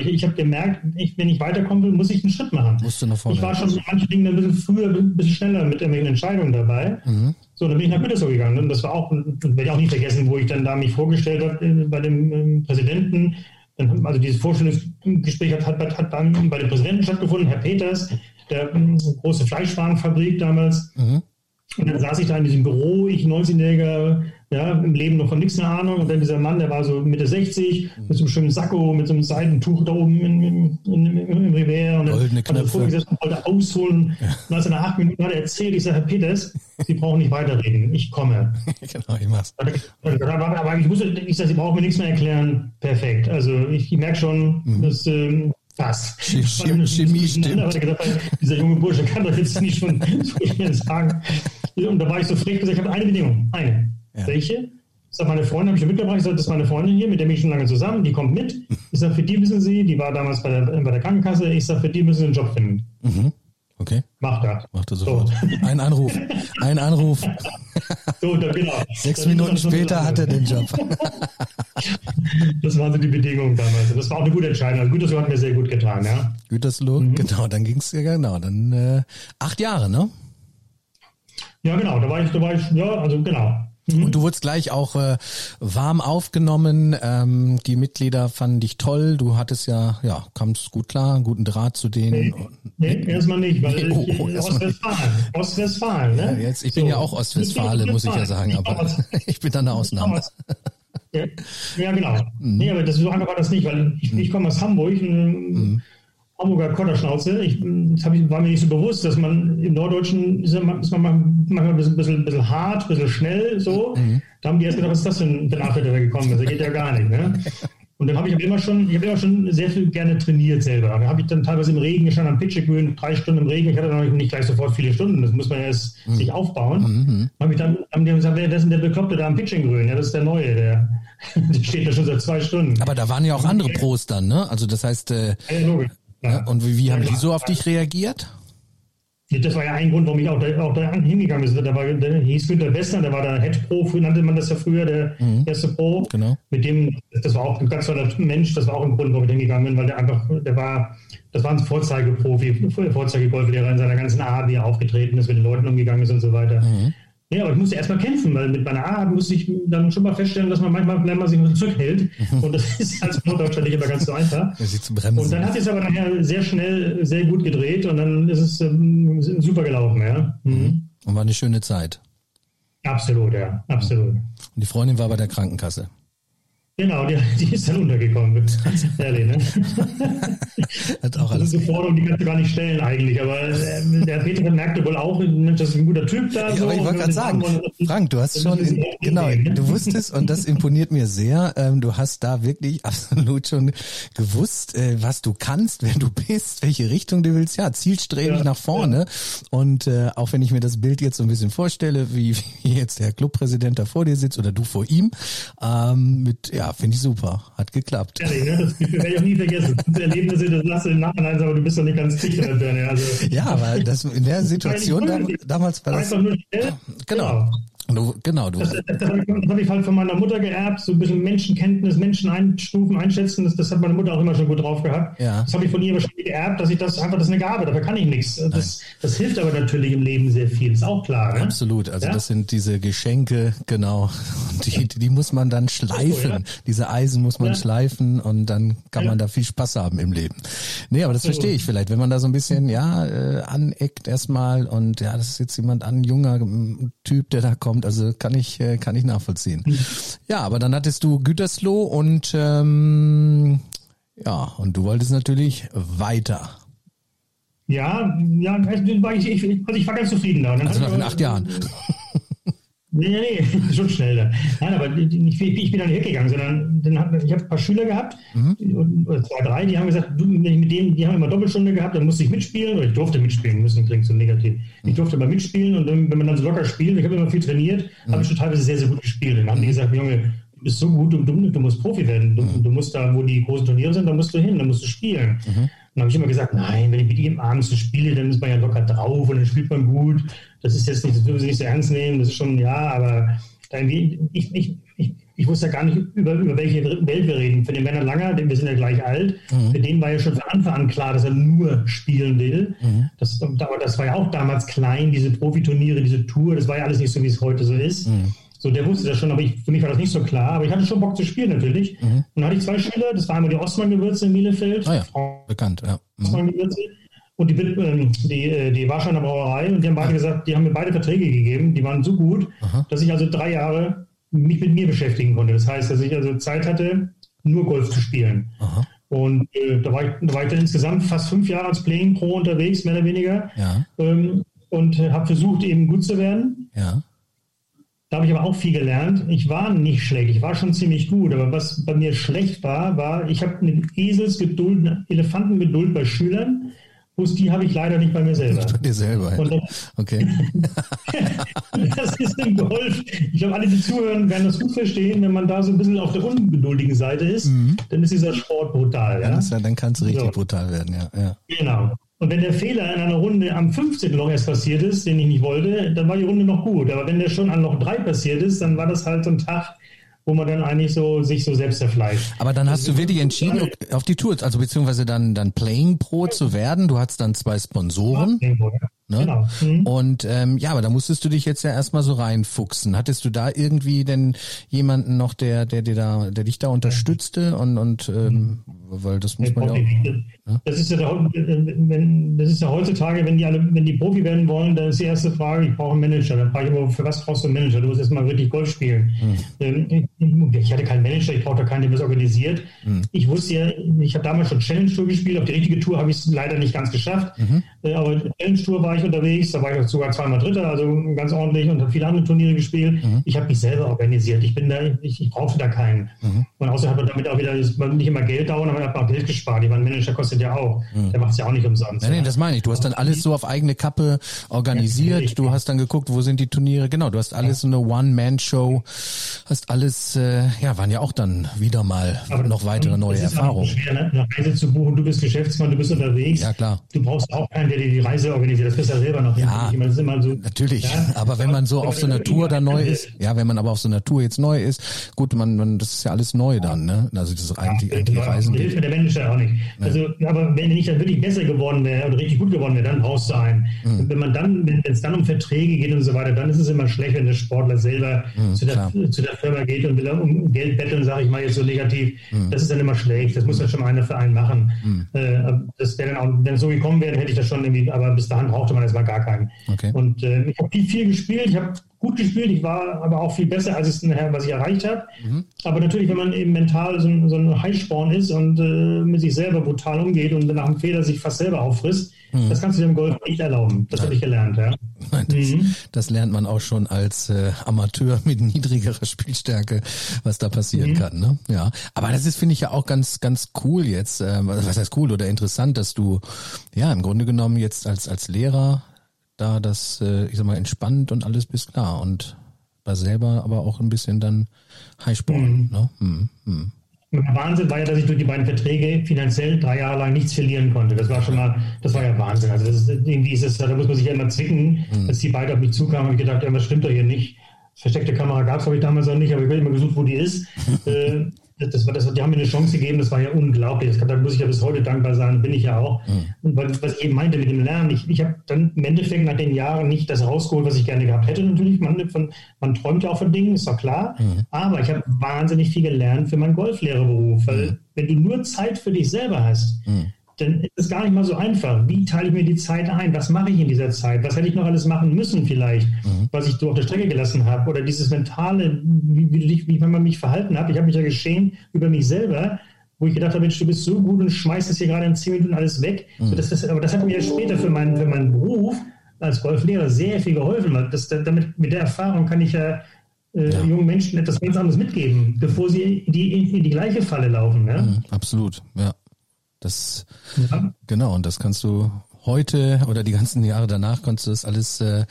ich, habe gemerkt, ich, wenn ich weiterkommen will, muss ich einen Schritt machen. Musst du noch vorne ich war schon mit manchen Dingen ein bisschen früher, ein bisschen schneller mit irgendwelchen Entscheidungen dabei. Mhm. So, dann bin ich nach Gütersloh gegangen. Und das war auch, werde ich auch nicht vergessen, wo ich dann da mich vorgestellt habe äh, bei dem ähm, Präsidenten. Dann, also dieses Vorstellungsgespräch hat, hat, hat dann bei dem Präsidenten stattgefunden, Herr Peters, der ähm, große Fleischwarenfabrik damals. Mhm. Und dann saß ich da in diesem Büro, ich 19-Jähriger, ja, im Leben noch von nichts eine Ahnung. Und dann dieser Mann, der war so Mitte 60, mit so einem schönen Sakko, mit so einem Seidentuch da oben in, in, in, im Revers. Und dann hat er vorgesetzt und wollte ausholen. Ja. Und als er nach acht Minuten hat er erzählt, ich sage, Herr Peters, Sie brauchen nicht weiterreden, ich komme. genau, ich mach's. Aber ich, muss, ich sage, Sie brauchen mir nichts mehr erklären. Perfekt. Also ich, ich merke schon, mhm. dass... Ähm, passt. Chemie, Chemie stimmt. Gedacht, dieser junge Bursche kann doch jetzt nicht schon so schnell sagen. Und da war ich so frech gesagt, ich habe eine Bedingung. Eine. Ja. Welche? Ich sage, meine Freundin habe ich schon mitgebracht. Ich sage, das ist meine Freundin hier, mit der bin ich schon lange zusammen. Die kommt mit. Ich sage, für die müssen Sie, die war damals bei der, bei der Krankenkasse. Ich sage, für die müssen Sie einen Job finden. Mhm. Okay. Macht er. Macht er sofort. So. Ein Anruf. Ein Anruf. So, dann, genau. Sechs dann Minuten später hat er den Job. das waren so die Bedingungen damals. Das war auch eine gute Entscheidung. Also Gütersloh hat mir sehr gut getan, ja. Gütersloh, mhm. genau. Dann ging es ja genau. Dann äh, acht Jahre, ne? Ja, genau. Da war ich, da war ich, ja, also genau. Mhm. Und du wurdest gleich auch äh, warm aufgenommen. Ähm, die Mitglieder fanden dich toll. Du hattest ja, ja, kamst gut klar, einen guten Draht zu denen. Nee, nee erstmal nicht, weil nee, oh, ich, oh, Ostwestfalen. Ostwestfalen, ne? Ja, jetzt, ich bin so. ja auch Ostwestfale, muss ich ja sagen, aber ich bin dann eine Ausnahme. Ja, ja, genau. Mhm. Nee, aber das, so einfach war das nicht, weil ich, ich komme aus Hamburg. Mhm. Hamburger Kotterschnauze. Ich, das ich, war mir nicht so bewusst, dass man im Norddeutschen ist, man, ist man manchmal ein bisschen, bisschen, bisschen hart, ein bisschen schnell so. Mhm. Da haben die erst gedacht, was ist das für ein Nachricht, der gekommen ist? Das geht ja gar nicht. Ne? Und dann habe ich immer schon, ich habe immer schon sehr viel gerne trainiert selber. Da habe ich dann teilweise im Regen schon am Pitcher gewöhnt, drei Stunden im Regen. Ich hatte noch nicht gleich sofort viele Stunden. Das muss man erst mhm. sich aufbauen. Mhm. Habe ich dann, haben die gesagt, wer ist denn der Bekloppte da am Pitching grün? Ja, das ist der Neue, der, der steht da schon seit zwei Stunden. Aber da waren ja auch andere Pros dann, ne? Also das heißt, äh, ja, logisch. Ja. Und wie, wie haben die so auf dich reagiert? Das war ja ein Grund, warum ich auch da, auch da hingegangen bin. Da, war, der hieß Günter Westner, der war der Head Pro, nannte man das ja früher, der mhm. erste Pro. Genau. Mit dem, das war auch ein ganz toller Mensch, das war auch ein Grund, warum ich hingegangen bin, weil der einfach, der war, das war ein Vorzeigeprofi, Vorzeigegolflehrer in seiner ganzen Art, wie er aufgetreten ist, mit den Leuten umgegangen ist und so weiter. Mhm. Ja, aber ich musste erstmal kämpfen, weil mit meiner Art musste ich dann schon mal feststellen, dass man manchmal vielleicht mal sich ein zurückhält. Mhm. Und das ist als Norddeutscher nicht immer ganz so einfach. Und dann hat es aber nachher sehr schnell, sehr gut gedreht und dann ist es ähm, super gelaufen, ja. Mhm. Und war eine schöne Zeit. Absolut, ja, absolut. Und die Freundin war bei der Krankenkasse. Genau, die, die, ist dann untergekommen. Ehrlich, ne? Hat auch alles. Das ist eine Forderung, die kannst du gar nicht stellen eigentlich. Aber äh, der Peter merkte wohl auch, das ist ein guter Typ da. Ja, so, aber ich wollte gerade sagen, Frank, du hast schon, in, genau, ne? du wusstest, und das imponiert mir sehr, ähm, du hast da wirklich absolut schon gewusst, äh, was du kannst, wer du bist, welche Richtung du willst. Ja, zielstrebig ja, nach vorne. Ja. Und äh, auch wenn ich mir das Bild jetzt so ein bisschen vorstelle, wie, wie jetzt der Clubpräsident da vor dir sitzt oder du vor ihm, ähm, mit, ja, finde ich super. Hat geklappt. Ehrlich, ne? Das werde ich auch nie vergessen. Das Erlebnisse, das lasse im Nachhinein, aber du bist doch nicht ganz dicht dran, Also, ja, aber das, in der Situation da, damals war das. Nur schnell. Genau. Du, genau, du. Das, das, das habe ich, hab ich, halt von meiner Mutter geerbt, so ein bisschen Menschenkenntnis, Menschen einstufen, einschätzen, das, das hat meine Mutter auch immer schon gut drauf gehabt. Ja. Das habe ich von ihr wahrscheinlich geerbt, dass ich das einfach, das ist eine Gabe, dafür kann ich nichts. Das, das hilft aber natürlich im Leben sehr viel, ist auch klar. Ne? Absolut, also ja? das sind diese Geschenke, genau, die, die muss man dann schleifen. So, ja. Diese Eisen muss man schleifen und dann kann man da viel Spaß haben im Leben. Nee, aber das verstehe ich vielleicht, wenn man da so ein bisschen, ja, äh, aneckt erstmal und ja, das ist jetzt jemand an, junger Typ, der da kommt kommt. Also kann ich, äh, kann ich nachvollziehen. Ja, aber dann hattest du Gütersloh und ähm, ja, und du wolltest natürlich weiter. Ja, ja, also ich, ich, also ich war ganz zufrieden da. also nach in acht Jahren. Nee, nee, nee, schon schnell da. Nein, aber ich, ich bin da nicht weggegangen, sondern dann hab, ich habe ein paar Schüler gehabt, mhm. oder zwei, drei, die haben gesagt, du, mit denen, die haben immer Doppelstunde gehabt, dann musste ich mitspielen, oder ich durfte mitspielen, müssen klingt so negativ. Ich durfte mal mitspielen und dann, wenn man dann so locker spielt, ich habe immer viel trainiert, mhm. habe ich schon teilweise sehr, sehr gut gespielt. Dann haben die gesagt, Junge, du bist so gut und du, du musst Profi werden. Du, mhm. du, musst da, wo die großen Turniere sind, da musst du hin, da musst du spielen. Mhm. Dann habe ich immer gesagt, nein, wenn ich mit ihm abends so spiele, dann ist man ja locker drauf und dann spielt man gut. Das ist jetzt nicht, das dürfen Sie nicht so ernst nehmen, das ist schon, ja, aber ich, ich, ich, ich wusste ja gar nicht, über, über welche Welt wir reden. Für den Werner Langer, wir sind ja gleich alt, mhm. für den war ja schon von Anfang an klar, dass er nur spielen will. Mhm. Das, aber das war ja auch damals klein, diese Profiturniere, diese Tour, das war ja alles nicht so, wie es heute so ist. Mhm. So, der wusste das schon, aber ich, für mich war das nicht so klar. Aber ich hatte schon Bock zu spielen natürlich. Mhm. Und dann hatte ich zwei Schüler, das war einmal die Ostmann-Gewürze in Bielefeld. Ah ja, bekannt, ja. Mhm. Ostmann-Gewürze. Und die, ähm, die, äh, die Warsteiner Brauerei. Und die haben beide gesagt, die haben mir beide Verträge gegeben. Die waren so gut, Aha. dass ich also drei Jahre mich mit mir beschäftigen konnte. Das heißt, dass ich also Zeit hatte, nur Golf zu spielen. Aha. Und äh, da, war ich, da war ich dann insgesamt fast fünf Jahre als Playing Pro unterwegs, mehr oder weniger. Ja. Ähm, und äh, habe versucht, eben gut zu werden. Ja. Da habe ich aber auch viel gelernt. Ich war nicht schlecht, ich war schon ziemlich gut, aber was bei mir schlecht war, war, ich habe eine Eselsgeduld, eine Elefantengeduld bei Schülern. Bloß die habe ich leider nicht bei mir selber. Bei dir selber. Ja. okay. das ist im Golf. Ich glaube, alle, die zuhören, werden das gut verstehen. Wenn man da so ein bisschen auf der ungeduldigen Seite ist, mhm. dann ist dieser Sport brutal. Ja, ja? dann kann es richtig so. brutal werden. Ja. ja. Genau. Und wenn der Fehler in einer Runde am 15. Loch erst passiert ist, den ich nicht wollte, dann war die Runde noch gut. Aber wenn der schon an Loch 3 passiert ist, dann war das halt so ein Tag, wo man dann eigentlich so sich so selbst zerfleischt. Aber dann hast also, du wirklich entschieden, auf die Tour, also beziehungsweise dann, dann Playing Pro zu werden. Du hattest dann zwei Sponsoren. Ja, Ne? Genau. Mhm. Und ähm, ja, aber da musstest du dich jetzt ja erstmal so reinfuchsen. Hattest du da irgendwie denn jemanden noch, der, der dir da, der dich da unterstützte und und ähm, weil das muss man ja auch. Das ist ja, der, wenn, das ist ja heutzutage, wenn die alle, wenn die Profi werden wollen, dann ist die erste Frage, ich brauche einen Manager. Dann frage ich immer, für was brauchst du einen Manager? Du musst erstmal wirklich Golf spielen. Mhm. Ich hatte keinen Manager, ich brauchte keinen, der das organisiert. Mhm. Ich wusste ja, ich habe damals schon Challenge Tour gespielt, auf die richtige Tour habe ich es leider nicht ganz geschafft. Äh, aber Challenge Tour war ich unterwegs, da war ich sogar zweimal Dritter, also ganz ordentlich und habe viele andere Turniere gespielt. Mhm. Ich habe mich selber organisiert. Ich bin da, ich, ich brauchte da keinen. Mhm. Und außerdem hat man damit auch wieder nicht immer Geld dauern, aber man hat auch Geld gespart. Ich meine, Manager kostet ja auch. Mhm. Der macht es ja auch nicht umsonst. Nee, nee, das meine ich. Du hast dann alles so auf eigene Kappe organisiert. Ja, du hast dann geguckt, wo sind die Turniere. Genau, du hast alles so eine One-Man-Show. Hast alles, äh, ja, waren ja auch dann wieder mal aber noch weitere neue Erfahrungen. Schwer, ne? eine Reise zu buchen. Du bist Geschäftsmann, du bist unterwegs. Ja, klar. Du brauchst auch keinen, der dir die Reise organisiert. Das bist du ja selber noch. Ja, so, natürlich. Ja? Aber wenn man so auf so einer Tour dann neu ist, ja, wenn man aber auf so einer Tour jetzt neu ist, gut, man, man das ist ja alles neu dann, ne? Also das ist eigentlich, eigentlich ja, Reisen. Hilft mir der Mensch ja auch nicht. Also, aber wenn ich dann wirklich besser geworden wäre oder richtig gut geworden wäre, dann brauchst du einen. Mhm. Wenn man dann, wenn es dann um Verträge geht und so weiter, dann ist es immer schlecht, wenn der Sportler selber mhm, zu, der, zu, der, Firma geht und will um Geld betteln, sage ich mal jetzt so negativ. Mhm. Das ist dann immer schlecht. Das muss dann schon einer Verein machen. Mhm. Äh, das wäre dann auch, wenn es so gekommen wäre, hätte ich das schon irgendwie, aber bis dahin brauchte man erstmal gar keinen. Okay. Und äh, ich habe viel, viel gespielt. Ich habe gut gespielt. Ich war aber auch viel besser, als es nachher, was ich erreicht habe. Mhm. Aber natürlich, wenn man eben mental so, so ein Heißsporn ist und äh, mit sich selber brutal umgeht und nach einem Fehler sich fast selber auffrisst, mhm. das kannst du dem Golf nicht erlauben. Das habe ich gelernt, ja. Das, mhm. das, lernt man auch schon als äh, Amateur mit niedrigerer Spielstärke, was da passieren mhm. kann. Ne? Ja, aber das ist finde ich ja auch ganz ganz cool jetzt. Äh, was heißt cool oder interessant, dass du ja im Grunde genommen jetzt als als Lehrer da das, äh, ich sag mal, entspannt und alles bis klar und da selber aber auch ein bisschen dann Highsport. Mhm. Ne? Mhm. Mhm. Der Wahnsinn war ja, dass ich durch die beiden Verträge finanziell drei Jahre lang nichts verlieren konnte. Das war schon mal, das war ja Wahnsinn. Also ist, irgendwie ist es, da muss man sich ja immer zwicken. Mhm. Als die beiden auf mich zukamen, habe ich gedacht, ja, was stimmt doch hier nicht. Versteckte Kamera gab es, glaube ich, damals noch nicht, aber ich habe immer gesucht, wo die ist. das, das, die haben mir eine Chance gegeben, das war ja unglaublich. Das, da muss ich ja bis heute dankbar sein, bin ich ja auch. Mhm. Und was, was ich eben meinte mit dem Lernen, ich, ich habe dann im Endeffekt nach den Jahren nicht das rausgeholt, was ich gerne gehabt hätte natürlich. Man, von, man träumt ja auch von Dingen, ist doch klar. Mhm. Aber ich habe wahnsinnig viel gelernt für meinen Golflehrerberuf, weil mhm. wenn du nur Zeit für dich selber hast, mhm dann ist es gar nicht mal so einfach. Wie teile ich mir die Zeit ein? Was mache ich in dieser Zeit? Was hätte ich noch alles machen müssen vielleicht, mhm. was ich so auf der Strecke gelassen habe? Oder dieses mentale, wie, wie, wie man mich verhalten hat. Ich habe mich ja geschehen über mich selber, wo ich gedacht habe, Mensch, du bist so gut und schmeißt es hier gerade in zehn Minuten alles weg. Mhm. So, das, das, aber das hat mir später für meinen, für meinen Beruf als Golflehrer sehr viel geholfen. Das, damit, mit der Erfahrung kann ich ja äh, ja. jungen Menschen etwas ganz anderes mitgeben, bevor sie in die, in die gleiche Falle laufen. Ja? Mhm, absolut, ja. Das ja. genau, und das kannst du heute oder die ganzen Jahre danach kannst du das alles äh,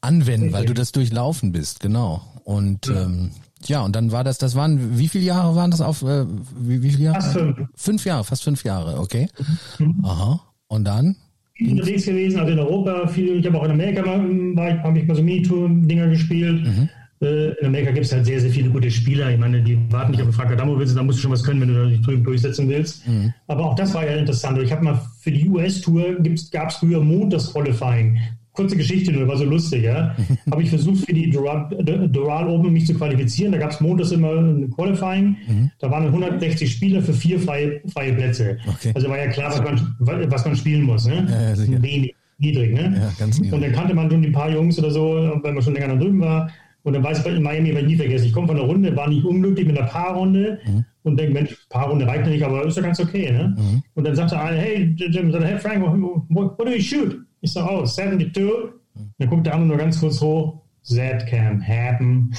anwenden, okay. weil du das durchlaufen bist, genau. Und ja. Ähm, ja, und dann war das, das waren, wie viele Jahre waren das auf, äh, wie, wie viele Jahre? Fast fünf. Fünf Jahre, fast fünf Jahre, okay. Mhm. Aha. Und dann? Unterwegs gewesen, also in Europa, viel, ich habe auch in Amerika war, war ich, habe ich mal so Minitour-Dinger gespielt. Mhm. In Amerika gibt es halt sehr, sehr viele gute Spieler. Ich meine, die warten nicht auf den Frank Adamo willst, da musst du schon was können, wenn du dich drüben durchsetzen willst. Mhm. Aber auch das war ja interessant. Ich habe mal für die US-Tour gab es früher Montags-Qualifying. Kurze Geschichte nur, war so lustig, ja. habe ich versucht, für die Doral Open mich zu qualifizieren. Da gab es montags immer ein Qualifying. Mhm. Da waren 160 Spieler für vier freie, freie Plätze. Okay. Also war ja klar, was man, was man spielen muss. Ne? Ja, Wenig, niedrig. Ne? Ja, niedrig. Und dann kannte man schon die paar Jungs oder so, wenn man schon länger da drüben war. Und dann weiß ich in Miami, weil ich nie vergessen, ich komme von der Runde, war nicht unglücklich mit einer Paarrunde mhm. und denke, Mensch, Paarrunde reicht nicht, aber ist ja ganz okay. Ne? Mhm. Und dann sagte einer, hey, Jim, hey Frank, what, what do you shoot? Ich sage, oh, 72. Mhm. Dann guckt der andere nur ganz kurz hoch, that can happen.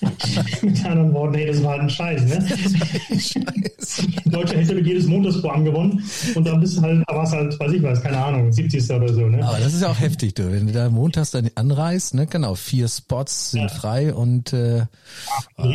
Mit anderen Worten, hey, das war halt ein Scheiß, ne? Scheiße. Deutscher hätte mit jedes Montagsprogramm gewonnen und dann bist du halt, da war es halt, weiß ich was, keine Ahnung, 70. oder so, ne? Aber das ist ja auch heftig, du. Wenn du da montags dann anreist, ne, genau, vier Spots sind ja. frei und äh, ja, ah,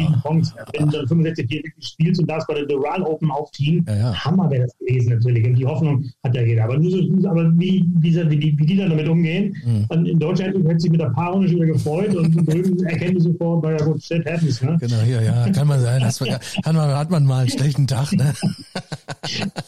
Wenn du dann 65 Jahre spielst und das bei der Dural Open aufziehen, ja, ja. Hammer wäre das gewesen natürlich. Und die Hoffnung hat ja jeder. Aber nur so, aber wie, wie, wie, die, wie die dann damit umgehen, mhm. in Deutschland hätte sich mit der Paarung schon wieder gefreut und drüben erkennen die sofort, naja gut, shit happens, ne? Genau, ja, ja, kann man sein. Das, kann man, hat man mal einen schlechten Tag, ne?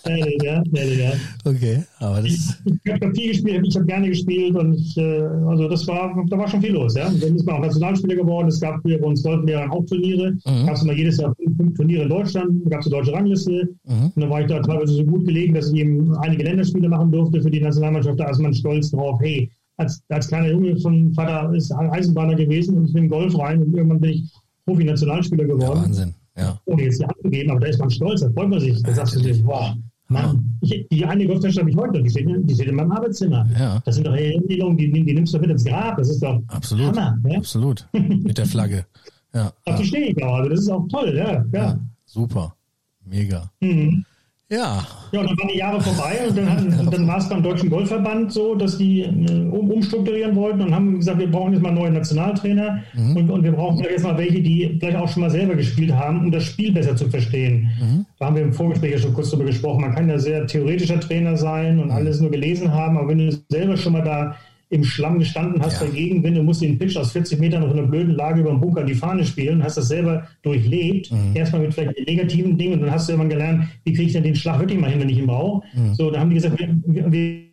ja, ja, ja. Okay, aber das. Ich, habe viel gespielt, ich habe gerne gespielt und äh, also das war, da war schon viel los, ja. Dann ist man auch Nationalspieler geworden. Es gab früher bei uns Golflehrern auch Turniere. Mhm. Gab es immer jedes Jahr fünf, fünf Turniere in Deutschland. Da gab es eine deutsche Rangliste. Mhm. Und dann war ich da teilweise so gut gelegen, dass ich eben einige Länderspiele machen durfte für die Nationalmannschaft. Da ist man stolz drauf, hey, als, als kleiner Junge von Vater ist Eisenbahner gewesen und ich bin in Golf rein und irgendwann bin ich Profi-Nationalspieler geworden. Ja, Wahnsinn, ja. Ohne jetzt die Hand zu geben, aber da ist man stolz, da freut man sich. Da ja, sagst du dir, boah, Mann, ich, die eine Golftasche habe ich heute noch, die steht, die steht in meinem Arbeitszimmer. Ja. Das sind doch Erinnerungen, die, die nimmst du mit ins Grab. Das ist doch Absolut. Hammer. Ja? Absolut. Mit der Flagge. Ja. Auf die stehe ich auch. Also das ist auch toll, ja. ja. Super. Mega. Mhm. Ja. Ja, und dann waren die Jahre vorbei und dann, hatten, dann war es beim Deutschen Golfverband so, dass die äh, um, umstrukturieren wollten und haben gesagt, wir brauchen jetzt mal neue Nationaltrainer Mhm. und, und wir brauchen jetzt mal welche, die vielleicht auch schon mal selber gespielt haben, um das Spiel besser zu verstehen. Mhm. Da haben wir im Vorgespräch ja schon kurz drüber gesprochen. Man kann ja sehr theoretischer Trainer sein Mhm. und alles nur gelesen haben, aber wenn du selber schon mal da im Schlamm gestanden hast Ja. bei Gegenwind und musst den Pitch aus 40 Metern auf einer blöden Lage über den Bunker die Fahne spielen, hast das selber durchlebt. Mhm. Erstmal mit vielleicht negativen Dingen und dann hast du irgendwann gelernt, wie kriege ich denn den Schlag wirklich mal hin, wenn ich ihn brauche. Mhm. So, da haben die gesagt, wir, wir,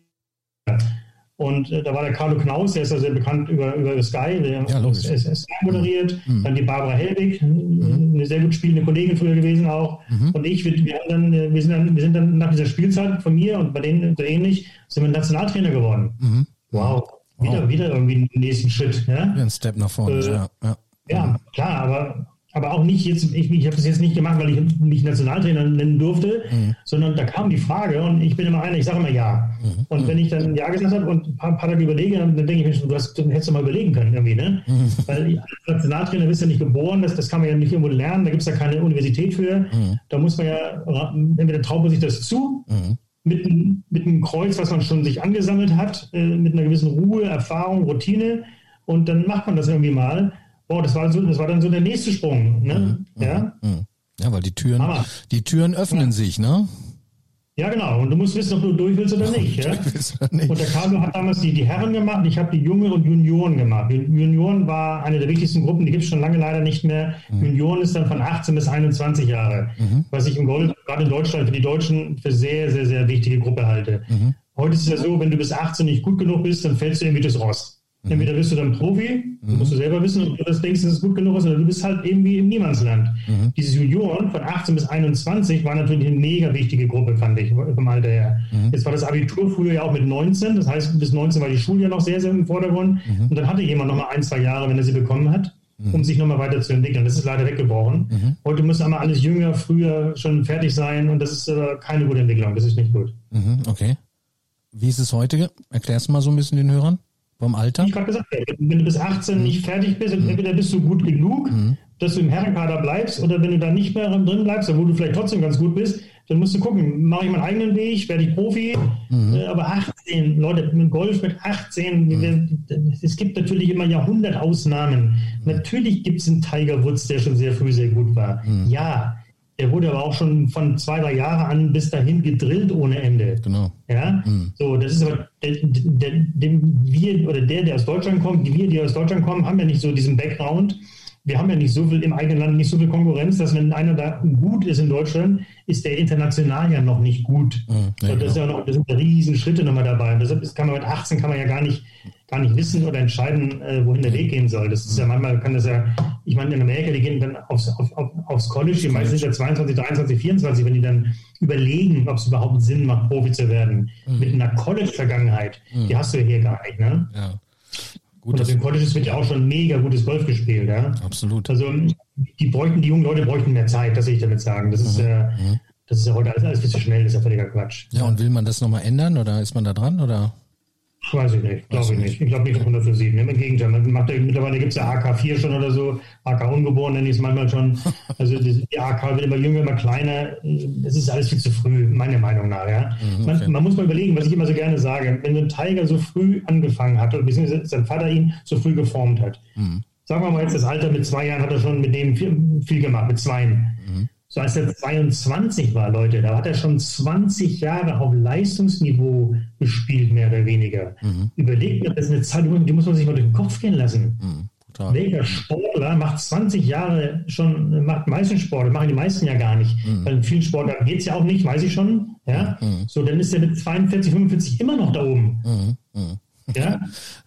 und äh, da war der Carlo Knaus, der ist ja sehr bekannt über, über Sky, der Ja, Sky moderiert. Mhm. Dann die Barbara Helbig, eine sehr gut spielende Kollegin früher gewesen auch. Mhm. Und ich, wir, wir, haben dann, äh, wir, sind dann, wir sind dann nach dieser Spielzeit von mir und bei denen ähnlich, sind wir Nationaltrainer geworden. Mhm. Wow. Wieder, Wow. wieder irgendwie einen nächsten Schritt. Ja? Ein Step nach vorne. Äh, ja. Ja. Ja, klar, aber, aber auch nicht jetzt, ich, ich habe das jetzt nicht gemacht, weil ich mich Nationaltrainer nennen durfte, sondern da kam die Frage und ich bin immer einer, ich sage immer ja. Und wenn ich dann ja gesagt habe und ein paar, paar Tage überlege, dann denke ich mir schon, du, hast, du hättest doch mal überlegen können irgendwie, ne? Weil als Nationaltrainer bist du ja nicht geboren, das, das kann man ja nicht irgendwo lernen, da gibt es ja keine Universität für. Da muss man ja, entweder traut man sich das zu, Mhm. Mit, einem- mit einem Kreuz, was man schon sich angesammelt hat, äh, mit einer gewissen Ruhe, Erfahrung, Routine und dann macht man das irgendwie mal. Boah, das war, so, das war dann so der nächste Sprung. Ne? Ja? Mhm. Ja, weil die Türen, Hammer. die Türen öffnen sich, ne? Ja, genau. Und du musst wissen, ob du durch willst oder nicht. Ja? Nicht. Und der Carlo hat damals die, die Herren gemacht, ich habe die Junge und Junioren gemacht. Junioren war eine der wichtigsten Gruppen, die gibt es schon lange leider nicht mehr. Junioren ist dann von 18 bis 21 Jahre, was ich im Golf, gerade in Deutschland, für die Deutschen für sehr, sehr, sehr wichtige Gruppe halte. Heute ist es ja so, wenn du bis 18 nicht gut genug bist, dann fällst du irgendwie durchs Rost. Entweder bist du dann Profi, das musst du selber wissen, ob du das denkst, dass es gut genug ist, oder du bist halt irgendwie im Niemandsland. Diese Junioren von 18 bis 21 war natürlich eine mega wichtige Gruppe, fand ich, vom Alter her. Jetzt war das Abitur früher ja auch mit 19, das heißt, bis 19 war die Schule ja noch sehr, sehr im Vordergrund. Und dann hatte jemand nochmal ein, zwei Jahre, wenn er sie bekommen hat, um sich nochmal weiterzuentwickeln. Das ist leider weggebrochen. Heute muss einmal alles jünger, früher schon fertig sein und das ist äh, keine gute Entwicklung, das ist nicht gut. Mhm, okay. Wie ist es heute? Erklärst du mal so ein bisschen den Hörern vom Alter? Wie ich gerade gesagt habe, wenn du bis 18 nicht fertig bist, entweder bist du gut genug, dass du im Herrenkader bleibst, oder wenn du da nicht mehr drin bleibst, obwohl du vielleicht trotzdem ganz gut bist, dann musst du gucken, mache ich meinen eigenen Weg, werde ich Profi, äh, aber 18, Leute, mit Golf mit 18, wir- es gibt natürlich immer Jahrhundertausnahmen. Natürlich gibt es einen Tiger Woods, der schon sehr früh sehr gut war. Ja, der wurde aber auch schon von zwei, drei Jahren an bis dahin gedrillt ohne Ende. Genau. Ja, so, das ist aber, der, der, dem wir oder der, der aus Deutschland kommt, die wir, die aus Deutschland kommen, haben ja nicht so diesen Background. Wir haben ja nicht so viel im eigenen Land, nicht so viel Konkurrenz, dass wenn einer da gut ist in Deutschland, ist der international ja noch nicht gut. Mhm, ja, so, das, ist ja noch, das sind ja riesen Schritte nochmal dabei. Und deshalb ist, kann man mit 18 kann man ja gar nicht, gar nicht wissen oder entscheiden, äh, wohin der Weg gehen soll. Das ist ja manchmal, kann das ja, ich meine, in Amerika, die gehen dann aufs, auf, auf, aufs College, die meisten sind ja 22, 23, 24, wenn die dann überlegen, ob es überhaupt Sinn macht, Profi zu werden. Mit einer College-Vergangenheit, die hast du ja hier gar nicht. Ne? Ja. Und Gut, auf das, den Colleges wird ja auch schon mega gutes Golf gespielt. Ja? absolut. Also die bräuchten, die jungen Leute bräuchten mehr Zeit, das will ich damit sagen. Das ist, äh, das ist ja heute alles, alles viel zu schnell, das ist ja völliger Quatsch. Ja, und will man das nochmal ändern oder ist man da dran oder? Weiß ich nicht, glaube ich nicht. Ich glaube nicht auf 100 für 7. Im Gegenteil, man macht mittlerweile gibt es ja AK4 schon oder so, AK ungeboren nenne ich es manchmal schon. Also die die AK wird immer jünger, immer kleiner. Das ist alles viel zu früh, meiner Meinung nach. Ja. Mhm, okay. man, man muss mal überlegen, was ich immer so gerne sage. Wenn so ein Tiger so früh angefangen hat, oder beziehungsweise sein Vater ihn so früh geformt hat, Mhm. sagen wir mal jetzt das Alter mit zwei Jahren hat er schon mit dem viel, viel gemacht, mit zweien. Mhm. So als er 22 war, Leute, da hat er schon 20 Jahre auf Leistungsniveau gespielt, mehr oder weniger. Mhm. Überlegt mir, das ist eine Zahl, die muss man sich mal durch den Kopf gehen lassen. Hm, brutal. Welcher Sportler macht 20 Jahre schon, macht meisten Sport, machen die meisten ja gar nicht. Mhm. Weil in vielen Sportarten geht es ja auch nicht, weiß ich schon. Ja? So, dann ist er mit 42, 45 immer noch da oben. Mhm. Mhm. Ja?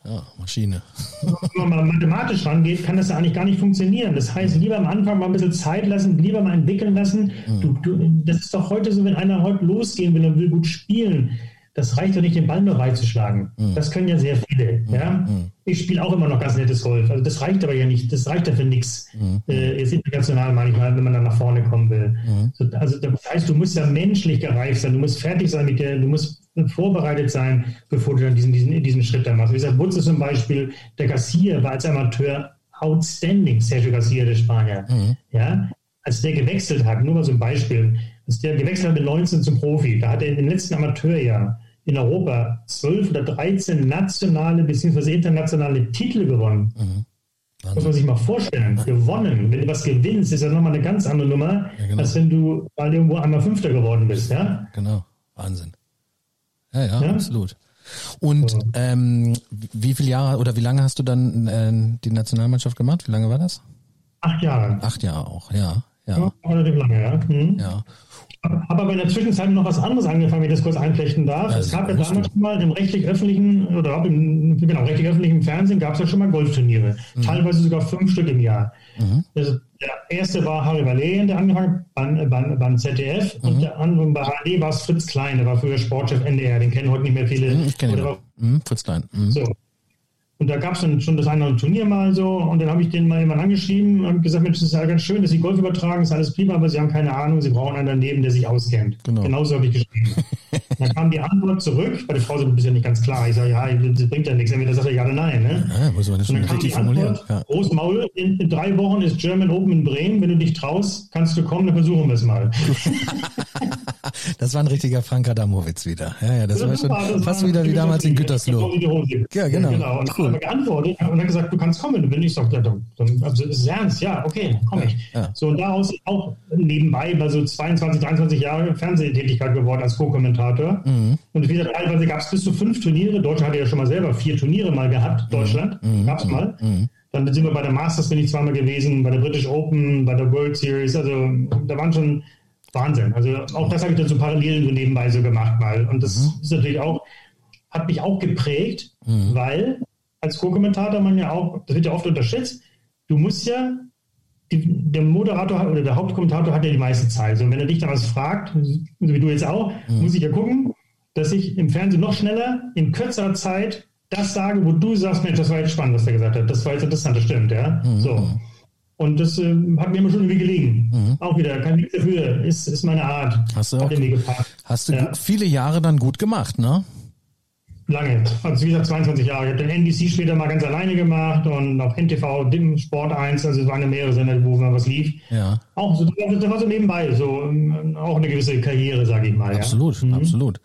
Ja, Maschine. wenn man mal mathematisch rangeht, kann das ja eigentlich gar nicht funktionieren. Das heißt, lieber am Anfang mal ein bisschen Zeit lassen, lieber mal entwickeln lassen. Du, du, das ist doch heute so, wenn einer heute losgehen will und will gut spielen, das reicht doch nicht, den Ball nur reinzuschlagen. Mhm. Das können ja sehr viele. Mhm. Ja? Mhm. Ich spiele auch immer noch ganz nettes Golf. Also das reicht aber ja nicht. Das reicht dafür nichts. Mhm. Äh, jetzt international manchmal, wenn man dann nach vorne kommen will. So, also das heißt, du musst ja menschlich gereift sein. Du musst fertig sein mit der, du musst vorbereitet sein, bevor du dann diesen, diesen, diesen Schritt dann machst. Wie gesagt, Wutze zum Beispiel, der Garcia war als Amateur outstanding, Sergio Garcia, der Spanier. Ja? Als der gewechselt hat, nur mal so ein Beispiel, als der gewechselt hat mit 19 zum Profi, da hat er in den letzten Amateurjahr in Europa 12 oder 13 nationale bzw. internationale Titel gewonnen. Mhm. Muss man sich mal vorstellen. Gewonnen. Wenn du was gewinnst, ist ja nochmal eine ganz andere Nummer, ja, genau. als wenn du mal irgendwo einmal Fünfter geworden bist. Ja? Genau. Wahnsinn. Ja, ja, ja? absolut. Und so. ähm, wie viele Jahre oder wie lange hast du dann äh, die Nationalmannschaft gemacht? Wie lange war das? Acht Jahre. Acht Jahre auch, ja. Ja, ja relativ lange, ja. Mhm. ja. Habe aber in der Zwischenzeit noch was anderes angefangen, wenn ich das kurz einflechten darf. Es gab ja damals schon mal im rechtlich-öffentlichen oder im genau, rechtlich-öffentlichen Fernsehen gab es ja schon mal Golfturniere. Mhm. Teilweise sogar fünf Stück im Jahr. Mhm. Also der erste war Harry Valleen, der angefangen beim, beim, beim ZDF mhm. und der andere bei HD war es Fritz Klein, der war früher Sportchef NDR, den kennen heute nicht mehr viele. Mhm, ich kenne ihn. Mhm, Fritz Klein. Mhm. So. Und da gab es dann schon das eine oder andere Turnier mal so. Und dann habe ich den mal jemand angeschrieben und gesagt, Mensch, das ist ja ganz schön, dass Sie Golf übertragen, ist alles prima, aber Sie haben keine Ahnung, Sie brauchen einen daneben, der sich auskennt. Genau. Genauso habe ich geschrieben. dann kam die Antwort zurück, bei der Frau ist ja nicht ganz klar. Ich sage, ja, das bringt ja nichts. Entweder sagt er ja oder nein. Ne? Ja, muss man das schon richtig formulieren. Ja. Großmaul, in, in, drei Wochen ist German Open in Bremen. Wenn du dich traust, kannst du kommen, dann versuchen wir es mal. das war ein richtiger Frank Adamowitz wieder. Ja, ja, das, das war schon war, fast wieder wie damals in Gütersloh. Ja, genau. genau. Und cool. geantwortet und hat gesagt, du kannst kommen, wenn du willst. Ich sage, ja, dann, also ist es ernst? Ja, okay, dann komme ich. Ja. So, und daraus auch nebenbei bei so 22, 23 Jahre Fernsehtätigkeit geworden als Co-Kommentator. Mhm. Und wie gesagt, teilweise gab es bis zu fünf Turniere. Deutschland hatte ja schon mal selber vier Turniere mal gehabt, Deutschland. Mhm. Gab es mal. Mhm. Dann sind wir bei der Masters, bin ich zweimal gewesen, bei der British Open, bei der World Series. Also da waren schon Wahnsinn. Also auch das habe ich dann so parallel so nebenbei so gemacht mal. Und das mhm. ist natürlich auch, hat mich auch geprägt, mhm. weil als Co-Kommentator man ja auch, das wird ja oft unterschätzt, du musst ja, die, der Moderator oder der Hauptkommentator hat ja die meiste Zeit. Also wenn er dich da was fragt, so wie du jetzt auch, mhm. muss ich ja gucken, dass ich im Fernsehen noch schneller, in kürzerer Zeit das sage, wo du sagst, Mensch, das war jetzt spannend, was der gesagt hat. Das war jetzt interessant, das stimmt, ja. Mhm. So. Und das äh, hat mir immer schon irgendwie gelegen. Mhm. Auch wieder, kein Weg dafür, ist, ist meine Art. Hast du, auch, hast du ja. viele Jahre dann gut gemacht, ne? Lange, also wie gesagt 22 Jahre. Ich habe den NBC später mal ganz alleine gemacht und auch NTV, DIM, Sport 1, also es waren ja mehrere Sender, wo mal was lief. Ja. Auch so, das war so nebenbei, so ähm, auch eine gewisse Karriere, sage ich mal. Absolut, ja. absolut.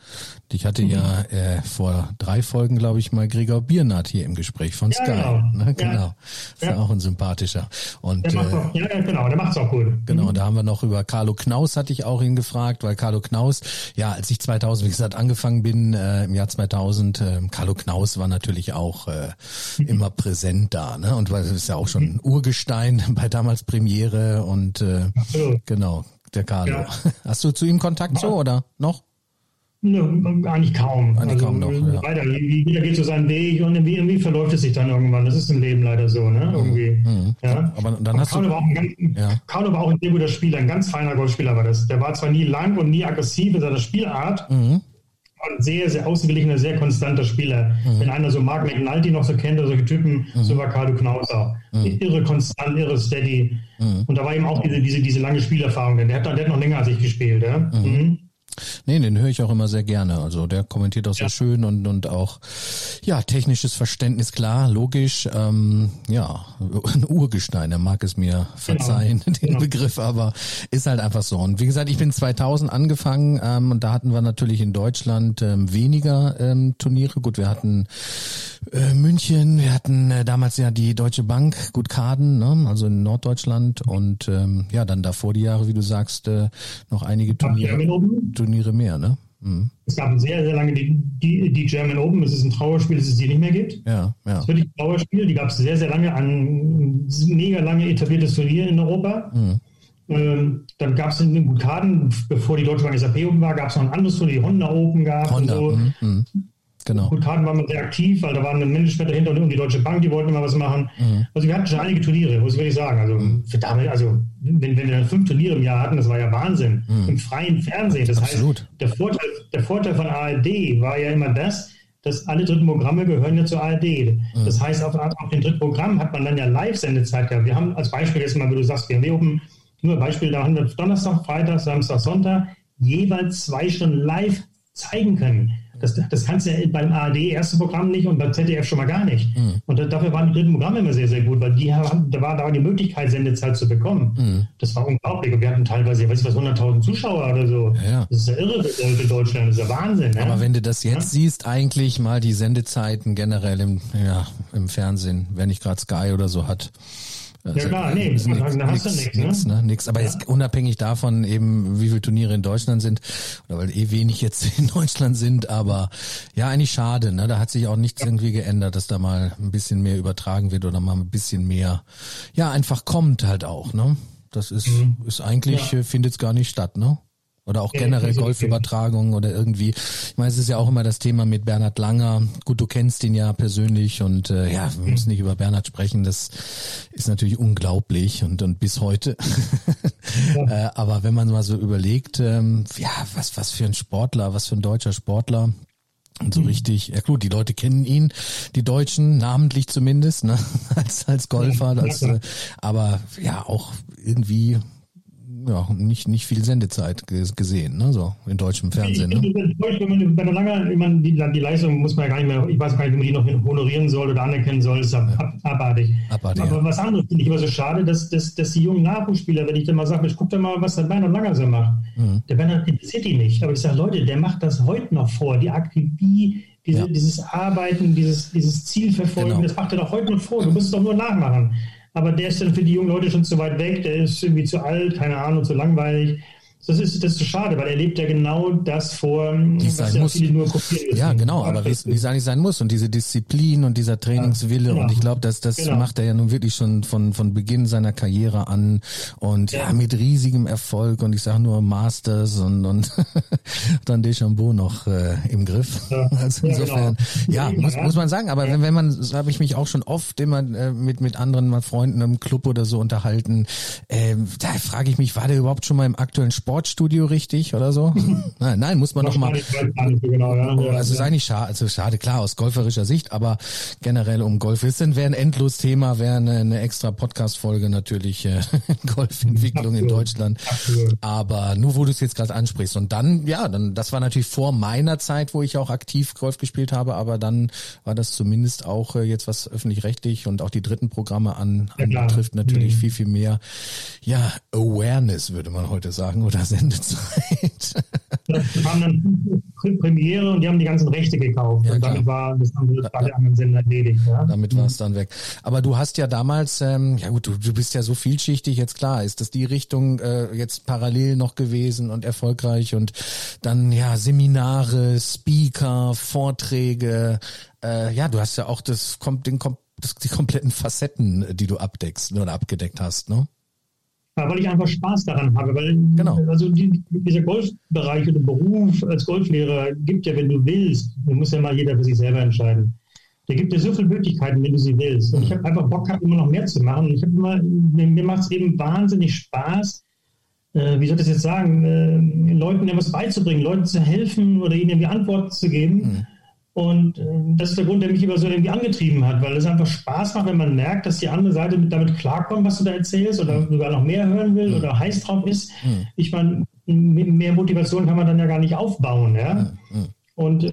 Ich hatte ja äh, vor drei Folgen, glaube ich, mal Gregor Biernat hier im Gespräch von Sky. Genau. Ne? genau. Ja. Ist ja. auch ein sympathischer. Und, der macht auch, äh, ja, genau, der macht's auch gut. Genau, mhm. da haben wir noch über Carlo Knaus hatte ich auch ihn gefragt, weil Carlo Knaus, ja, als ich 2000, wie gesagt, angefangen bin, äh, im Jahr 2000, äh, Carlo Knaus war natürlich auch äh, immer präsent da, ne? Und weil das ist ja auch schon ein Urgestein bei damals Premiere und äh, genau, der Carlo. Ja. Hast du zu ihm Kontakt so oder noch? Ne, eigentlich kaum. Eigentlich also, kaum noch, ja. Weiter, jeder geht so seinen Weg und irgendwie, irgendwie, verläuft es sich dann irgendwann. Das ist im Leben leider so, ne? Mhm. Irgendwie. Mhm. Ja. Aber dann hast Carlo du. War auch ein ja. Carlo war auch ein sehr guter Spieler, ein ganz feiner Golfspieler war das. Der war zwar nie lang und nie aggressiv in seiner Spielart, mhm. Ein sehr, sehr ausgeglichener, sehr konstanter Spieler. Mhm. Wenn einer so Mark McNulty noch so kennt, oder solche Typen, mhm. so war Carlo Knauser. Mhm. Irre konstant, irre steady. Mhm. Und da war eben auch diese, diese, diese lange Spielerfahrung. Der hat, der hat noch länger als ich gespielt, ja. Mhm. Nee, den höre ich auch immer sehr gerne. Also der kommentiert auch sehr schön und, und auch ja, technisches Verständnis, klar, logisch. Ähm, ja, ein Urgestein, er mag es mir verzeihen, genau. den genau. Begriff, aber ist halt einfach so. Und wie gesagt, ich bin 2000 angefangen ähm, und da hatten wir natürlich in Deutschland ähm, weniger ähm, Turniere. Gut, wir hatten äh, München, wir hatten äh, damals ja die Deutsche Bank, gut Kaden, ne? also in Norddeutschland und ähm, ja, dann davor die Jahre, wie du sagst, äh, noch einige Turniere. Turniere mehr, ne? Mhm. Es gab sehr, sehr lange die, die, die, German Open. Es ist ein Trauerspiel, das es die nicht mehr gibt. Ja, ja. Das ist wirklich ein Trauerspiel. Die gab es sehr, sehr lange, ein mega lange etabliertes Turnier in Europa. Mhm. Ähm, dann gab es in den Gutaden, bevor die Deutsche Bank SAP Open war, gab es noch ein anderes Turnier, die Honda Open gab. Honda. So. Mhm. Genau. Karten waren wir sehr aktiv, weil da waren ein Management dahinter und die Deutsche Bank, die wollten immer was machen. Mhm. Also wir hatten schon einige Turniere, muss ich wirklich sagen. Also mhm. für damit, also wenn, wenn wir dann fünf Turniere im Jahr hatten, das war ja Wahnsinn. Mhm. Im freien Fernsehen. Das Absolut. heißt, der Vorteil, der Vorteil von ARD war ja immer das, dass alle dritten Programme gehören ja zur ARD. Mhm. Das heißt, auf, auf den dritten Programm hat man dann ja Live-Sendezeit gehabt. Wir haben als Beispiel jetzt mal, wie du sagst, wir oben, nur ein Beispiel, da haben wir Donnerstag, Freitag, Samstag, Sonntag jeweils zwei Stunden live zeigen können. Das, das kannst du ja beim ARD erste Programm nicht und beim ZDF schon mal gar nicht. Mhm. Und dafür waren die dritten Programme immer sehr, sehr gut, weil die haben, da war da die Möglichkeit, Sendezeit zu bekommen. Mhm. Das war unglaublich. Und wir hatten teilweise, weiß ich was, 100.000 Zuschauer oder so. Ja. Das ist ja irre für Deutschland. Das ist ja Wahnsinn. Ne? Aber wenn du das jetzt siehst, eigentlich mal die Sendezeiten generell im, im Fernsehen, wenn nicht gerade Sky oder so hat, also, ja klar, nee, nix, da hast nix, du nichts. Ne? ne? Nix. Aber ja. jetzt unabhängig davon eben, wie viele Turniere in Deutschland sind, oder weil eh wenig jetzt in Deutschland sind, aber ja, eigentlich schade. Ne? Da hat sich auch nichts irgendwie geändert, dass da mal ein bisschen mehr übertragen wird oder mal ein bisschen mehr, ja, einfach kommt halt auch. Ne? Das ist, mhm. ist eigentlich, ja. Äh, findet es gar nicht statt, ne? Oder auch generell Golfübertragung oder irgendwie. Ich meine, es ist ja auch immer das Thema mit Bernhard Langer. Gut, du kennst ihn ja persönlich und äh, ja, wir müssen nicht über Bernhard sprechen. Das ist natürlich unglaublich und, und bis heute. Ja. äh, aber wenn man mal so überlegt, ähm, ja, was, was für ein Sportler, was für ein deutscher Sportler. Und so mhm. richtig, ja gut, die Leute kennen ihn, die Deutschen, namentlich zumindest, ne, als, als Golfer, als, äh, aber ja, auch irgendwie ja, nicht, nicht viel Sendezeit gesehen, ne? so in deutschem Fernsehen. Ne? Bei der Lange, ich meine, die, die Leistung muss man ja gar nicht mehr, ich weiß gar nicht, wie man die noch honorieren soll oder anerkennen soll, ist ab, ab, abartig. abartig. Aber ja. was anderes finde ich immer so schade, dass, dass, dass die jungen Nachwuchsspieler, wenn ich dann mal sage, ich guck da mal, was der Bernhard Langer so macht. Mhm. Der Bernhard interessiert die nicht. Aber ich sage, Leute, der macht das heute noch vor. Die Aktivie, diese, ja. dieses Arbeiten, dieses, dieses Zielverfolgen, genau. das macht er doch heute noch vor. Du musst es doch nur nachmachen aber der ist dann für die jungen Leute schon zu weit weg, der ist irgendwie zu alt, keine Ahnung, zu langweilig. Das ist, das ist schade, weil er lebt ja genau das vor, wie was sein ja muss. viele nur kopieren Ja, genau, aber wie es eigentlich sein muss und diese Disziplin und dieser Trainingswille ja, genau. und ich glaube, dass das genau. macht er ja nun wirklich schon von von Beginn seiner Karriere an und ja, ja mit riesigem Erfolg und ich sage nur Masters und und dann Deschambeau noch äh, im Griff. Ja. Also insofern, ja, genau. muss muss man sagen, aber wenn wenn man, so habe ich mich auch schon oft immer äh, mit mit anderen mal Freunden im Club oder so unterhalten, äh, da frage ich mich, war der überhaupt schon mal im aktuellen Sport Sportstudio richtig oder so? nein, nein, muss man noch mal. Genau, ja. Oh, also ist eigentlich schade, also schade, klar, aus golferischer Sicht, aber generell um Golf ist, wäre ein endlos Thema, wäre eine, eine extra Podcast-Folge natürlich äh, Golfentwicklung in Deutschland. Aber nur wo du es jetzt gerade ansprichst. Und dann, ja, dann, das war natürlich vor meiner Zeit, wo ich auch aktiv Golf gespielt habe, aber dann war das zumindest auch äh, jetzt was öffentlich-rechtlich und auch die dritten Programme an, ja, betrifft natürlich mhm. viel, viel mehr, ja, Awareness, würde man heute sagen, oder Sendezeit. Das haben dann Premiere und die haben die ganzen Rechte gekauft. Ja, und damit war das bei da, anderen Sender erledigt. Ja? Damit war es dann weg. Aber du hast ja damals, ähm, ja gut, du, du bist ja so vielschichtig, jetzt klar, ist das die Richtung äh, jetzt parallel noch gewesen und erfolgreich und dann ja Seminare, Speaker, Vorträge. Äh, ja, du hast ja auch das kommt den das, die kompletten Facetten, die du abdeckst oder abgedeckt hast, ne? Weil ich einfach Spaß daran habe. Weil genau. also die, dieser Golfbereich oder Beruf als Golflehrer gibt ja, wenn du willst, du muss ja mal jeder für sich selber entscheiden. Der gibt dir so viele Möglichkeiten, wenn du sie willst. Und ich habe einfach Bock gehabt, immer noch mehr zu machen. Und ich habe immer, mir, mir macht es eben wahnsinnig Spaß, äh, wie soll ich das jetzt sagen, äh, Leuten etwas beizubringen, Leuten zu helfen oder ihnen irgendwie Antworten zu geben. Mhm. Und äh, das ist der Grund, der mich immer so irgendwie angetrieben hat, weil es einfach Spaß macht, wenn man merkt, dass die andere Seite damit klarkommt, was du da erzählst oder mhm. sogar noch mehr hören will mhm. oder heiß drauf ist. Mhm. Ich meine, mehr Motivation kann man dann ja gar nicht aufbauen. Ja? Und äh,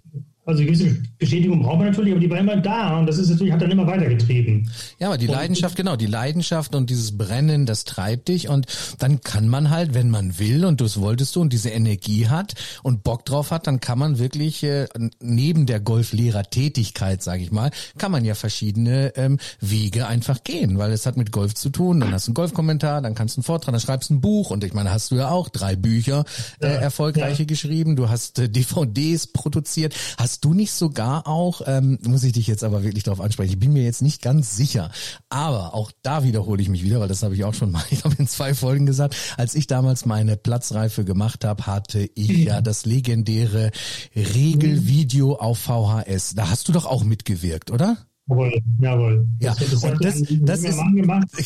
also gewisse Bestätigung braucht man natürlich, aber die war immer da und das ist natürlich, hat dann immer weitergetrieben. Ja, aber die und, Leidenschaft, genau, die Leidenschaft und dieses Brennen, das treibt dich und dann kann man halt, wenn man will und das wolltest du und diese Energie hat und Bock drauf hat, dann kann man wirklich äh, neben der Golflehrertätigkeit, sage ich mal, kann man ja verschiedene ähm, Wege einfach gehen, weil es hat mit Golf zu tun. Dann hast du einen Golfkommentar, dann kannst du einen Vortrag, dann schreibst du ein Buch und ich meine, hast du ja auch drei Bücher äh, erfolgreiche ja. geschrieben, du hast äh, DVDs produziert, hast hast du nicht sogar auch, ähm, muss ich dich jetzt aber wirklich darauf ansprechen, ich bin mir jetzt nicht ganz sicher, aber auch da wiederhole ich mich wieder, weil das habe ich auch schon mal, ich glaube in zwei Folgen gesagt, als ich damals meine Platzreife gemacht habe, hatte ich ja das legendäre Regelvideo auf VHS. Da hast du doch auch mitgewirkt, oder? Jawohl, jawohl. Ja, das, und das, das ist,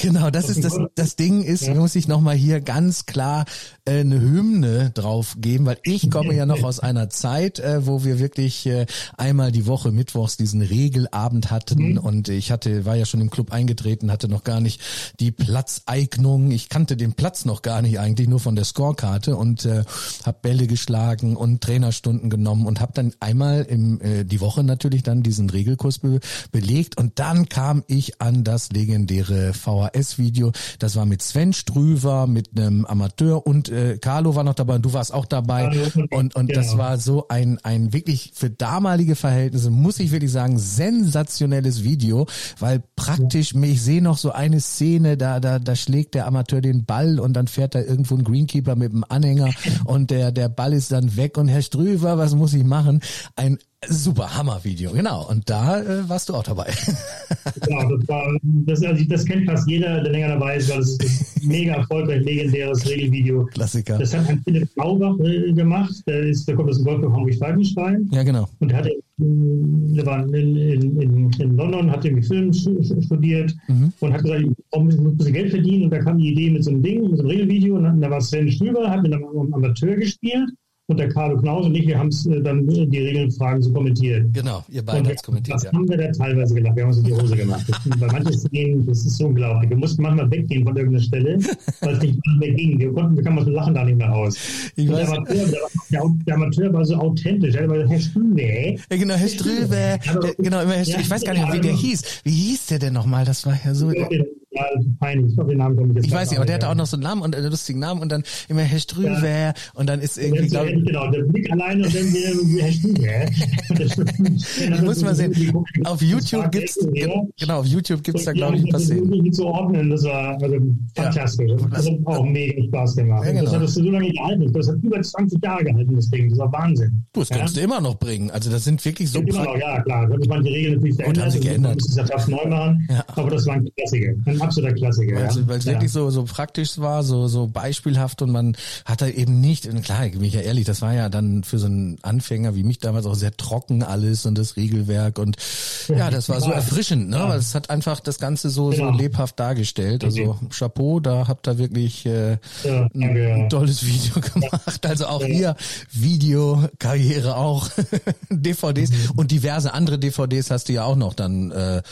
genau, das ist das, das Ding ist, ja. muss ich nochmal hier ganz klar eine Hymne drauf geben, weil ich komme ja noch aus einer Zeit, äh, wo wir wirklich äh, einmal die Woche mittwochs diesen Regelabend hatten mhm. und ich hatte, war ja schon im Club eingetreten, hatte noch gar nicht die Platzeignung, ich kannte den Platz noch gar nicht eigentlich, nur von der Scorekarte und äh, habe Bälle geschlagen und Trainerstunden genommen und habe dann einmal im äh, die Woche natürlich dann diesen Regelkurs be belegt und dann kam ich an das legendäre VHS-Video. Das war mit Sven Strüver, mit einem Amateur und äh, Carlo war noch dabei und du warst auch dabei. Und, und genau. das war so ein, ein wirklich für damalige Verhältnisse, muss ich wirklich sagen, sensationelles Video, weil praktisch, ich sehe noch so eine Szene, da, da, da schlägt der Amateur den Ball und dann fährt da irgendwo ein Greenkeeper mit dem Anhänger und der, der Ball ist dann weg und Herr Strüver, was muss ich machen? Ein Super Hammer-Video, genau. Und da äh, warst du auch dabei. Genau, das war, das, also das kennt fast jeder, der länger dabei ist, weil es ist ein mega erfolgreich, legendäres Regelvideo. Klassiker. Das hat ein Philipp Blaubach äh, gemacht, der, ist, der kommt aus dem Golf Hamburg-Falkenstein. Ja, genau. Und der, hatte, der war in, in, in, in London, hat irgendwie Film studiert mhm. und hat gesagt, ich brauche ein bisschen Geld verdienen. Und da kam die Idee mit so einem Ding, mit so einem Regelvideo. Und da war Sven Strüber, hat mit einem Amateur gespielt und der Carlo Knaus und ich, wir haben es äh, dann äh, die Regelfragen so kommentiert. Genau, ihr beide habt es kommentiert. Das ja. haben wir da teilweise gemacht. Wir haben uns in die Hose gemacht. Bei manchen Szenen, das ist so unglaublich. Wir mussten manchmal weggehen von irgendeiner Stelle, weil es nicht mehr ging. Wir konnten, wir kamen aus dem Lachen da nicht mehr raus. Ich weiß, der, Amateur, der, der, Amateur war so authentisch. Er hat immer Herr Strübe. Ja, genau, Herr Strübe. Genau, immer Herr Strübe. Ich weiß gar nicht, wie der hieß. Wie hieß der denn nochmal? Das war ja so. Ja, ja, peinlich. Ich glaube, den Namen komme ich jetzt Ich weiß nicht, aber der hatte auch noch so einen Namen und einen lustigen Namen und dann immer Herr Strüwe ja. und dann ist irgendwie, glaube ich. Genau, der Blick alleine und dann wieder Herr Strüwe. ich muss mal sehen, auf YouTube gibt's, genau, auf YouTube gibt's da, glaube ich, ein paar Szenen. zu ordnen, das war also fantastisch. Ja. Das hat auch mega Spaß gemacht. Ja, genau. Das hat so lange gehalten. Das hat über 20 Jahre gehalten, das Ding. Das war Wahnsinn. Du, das kannst du immer noch bringen. Also das sind wirklich so... Immer noch, ja, klar. Da muss man die Regeln natürlich verändern. Und haben sie geändert. Das ist ja fast neu machen. Aber das war ein Klassiker absoluter Klassiker. Weil ja. es wirklich so, so praktisch war, so, so beispielhaft und man hat da eben nicht, klar, bin ich ja ehrlich, das war ja dann für so einen Anfänger wie mich damals auch sehr trocken alles und das Regelwerk und ja, das war so erfrischend, ne? Weil es hat einfach das Ganze so, genau. so lebhaft dargestellt. Also Chapeau, da habt ihr wirklich äh, ja, ein, ein, tolles Video gemacht. Also auch hier Videokarriere auch, DVDs mhm. und diverse andere DVDs hast du ja auch noch dann äh, äh,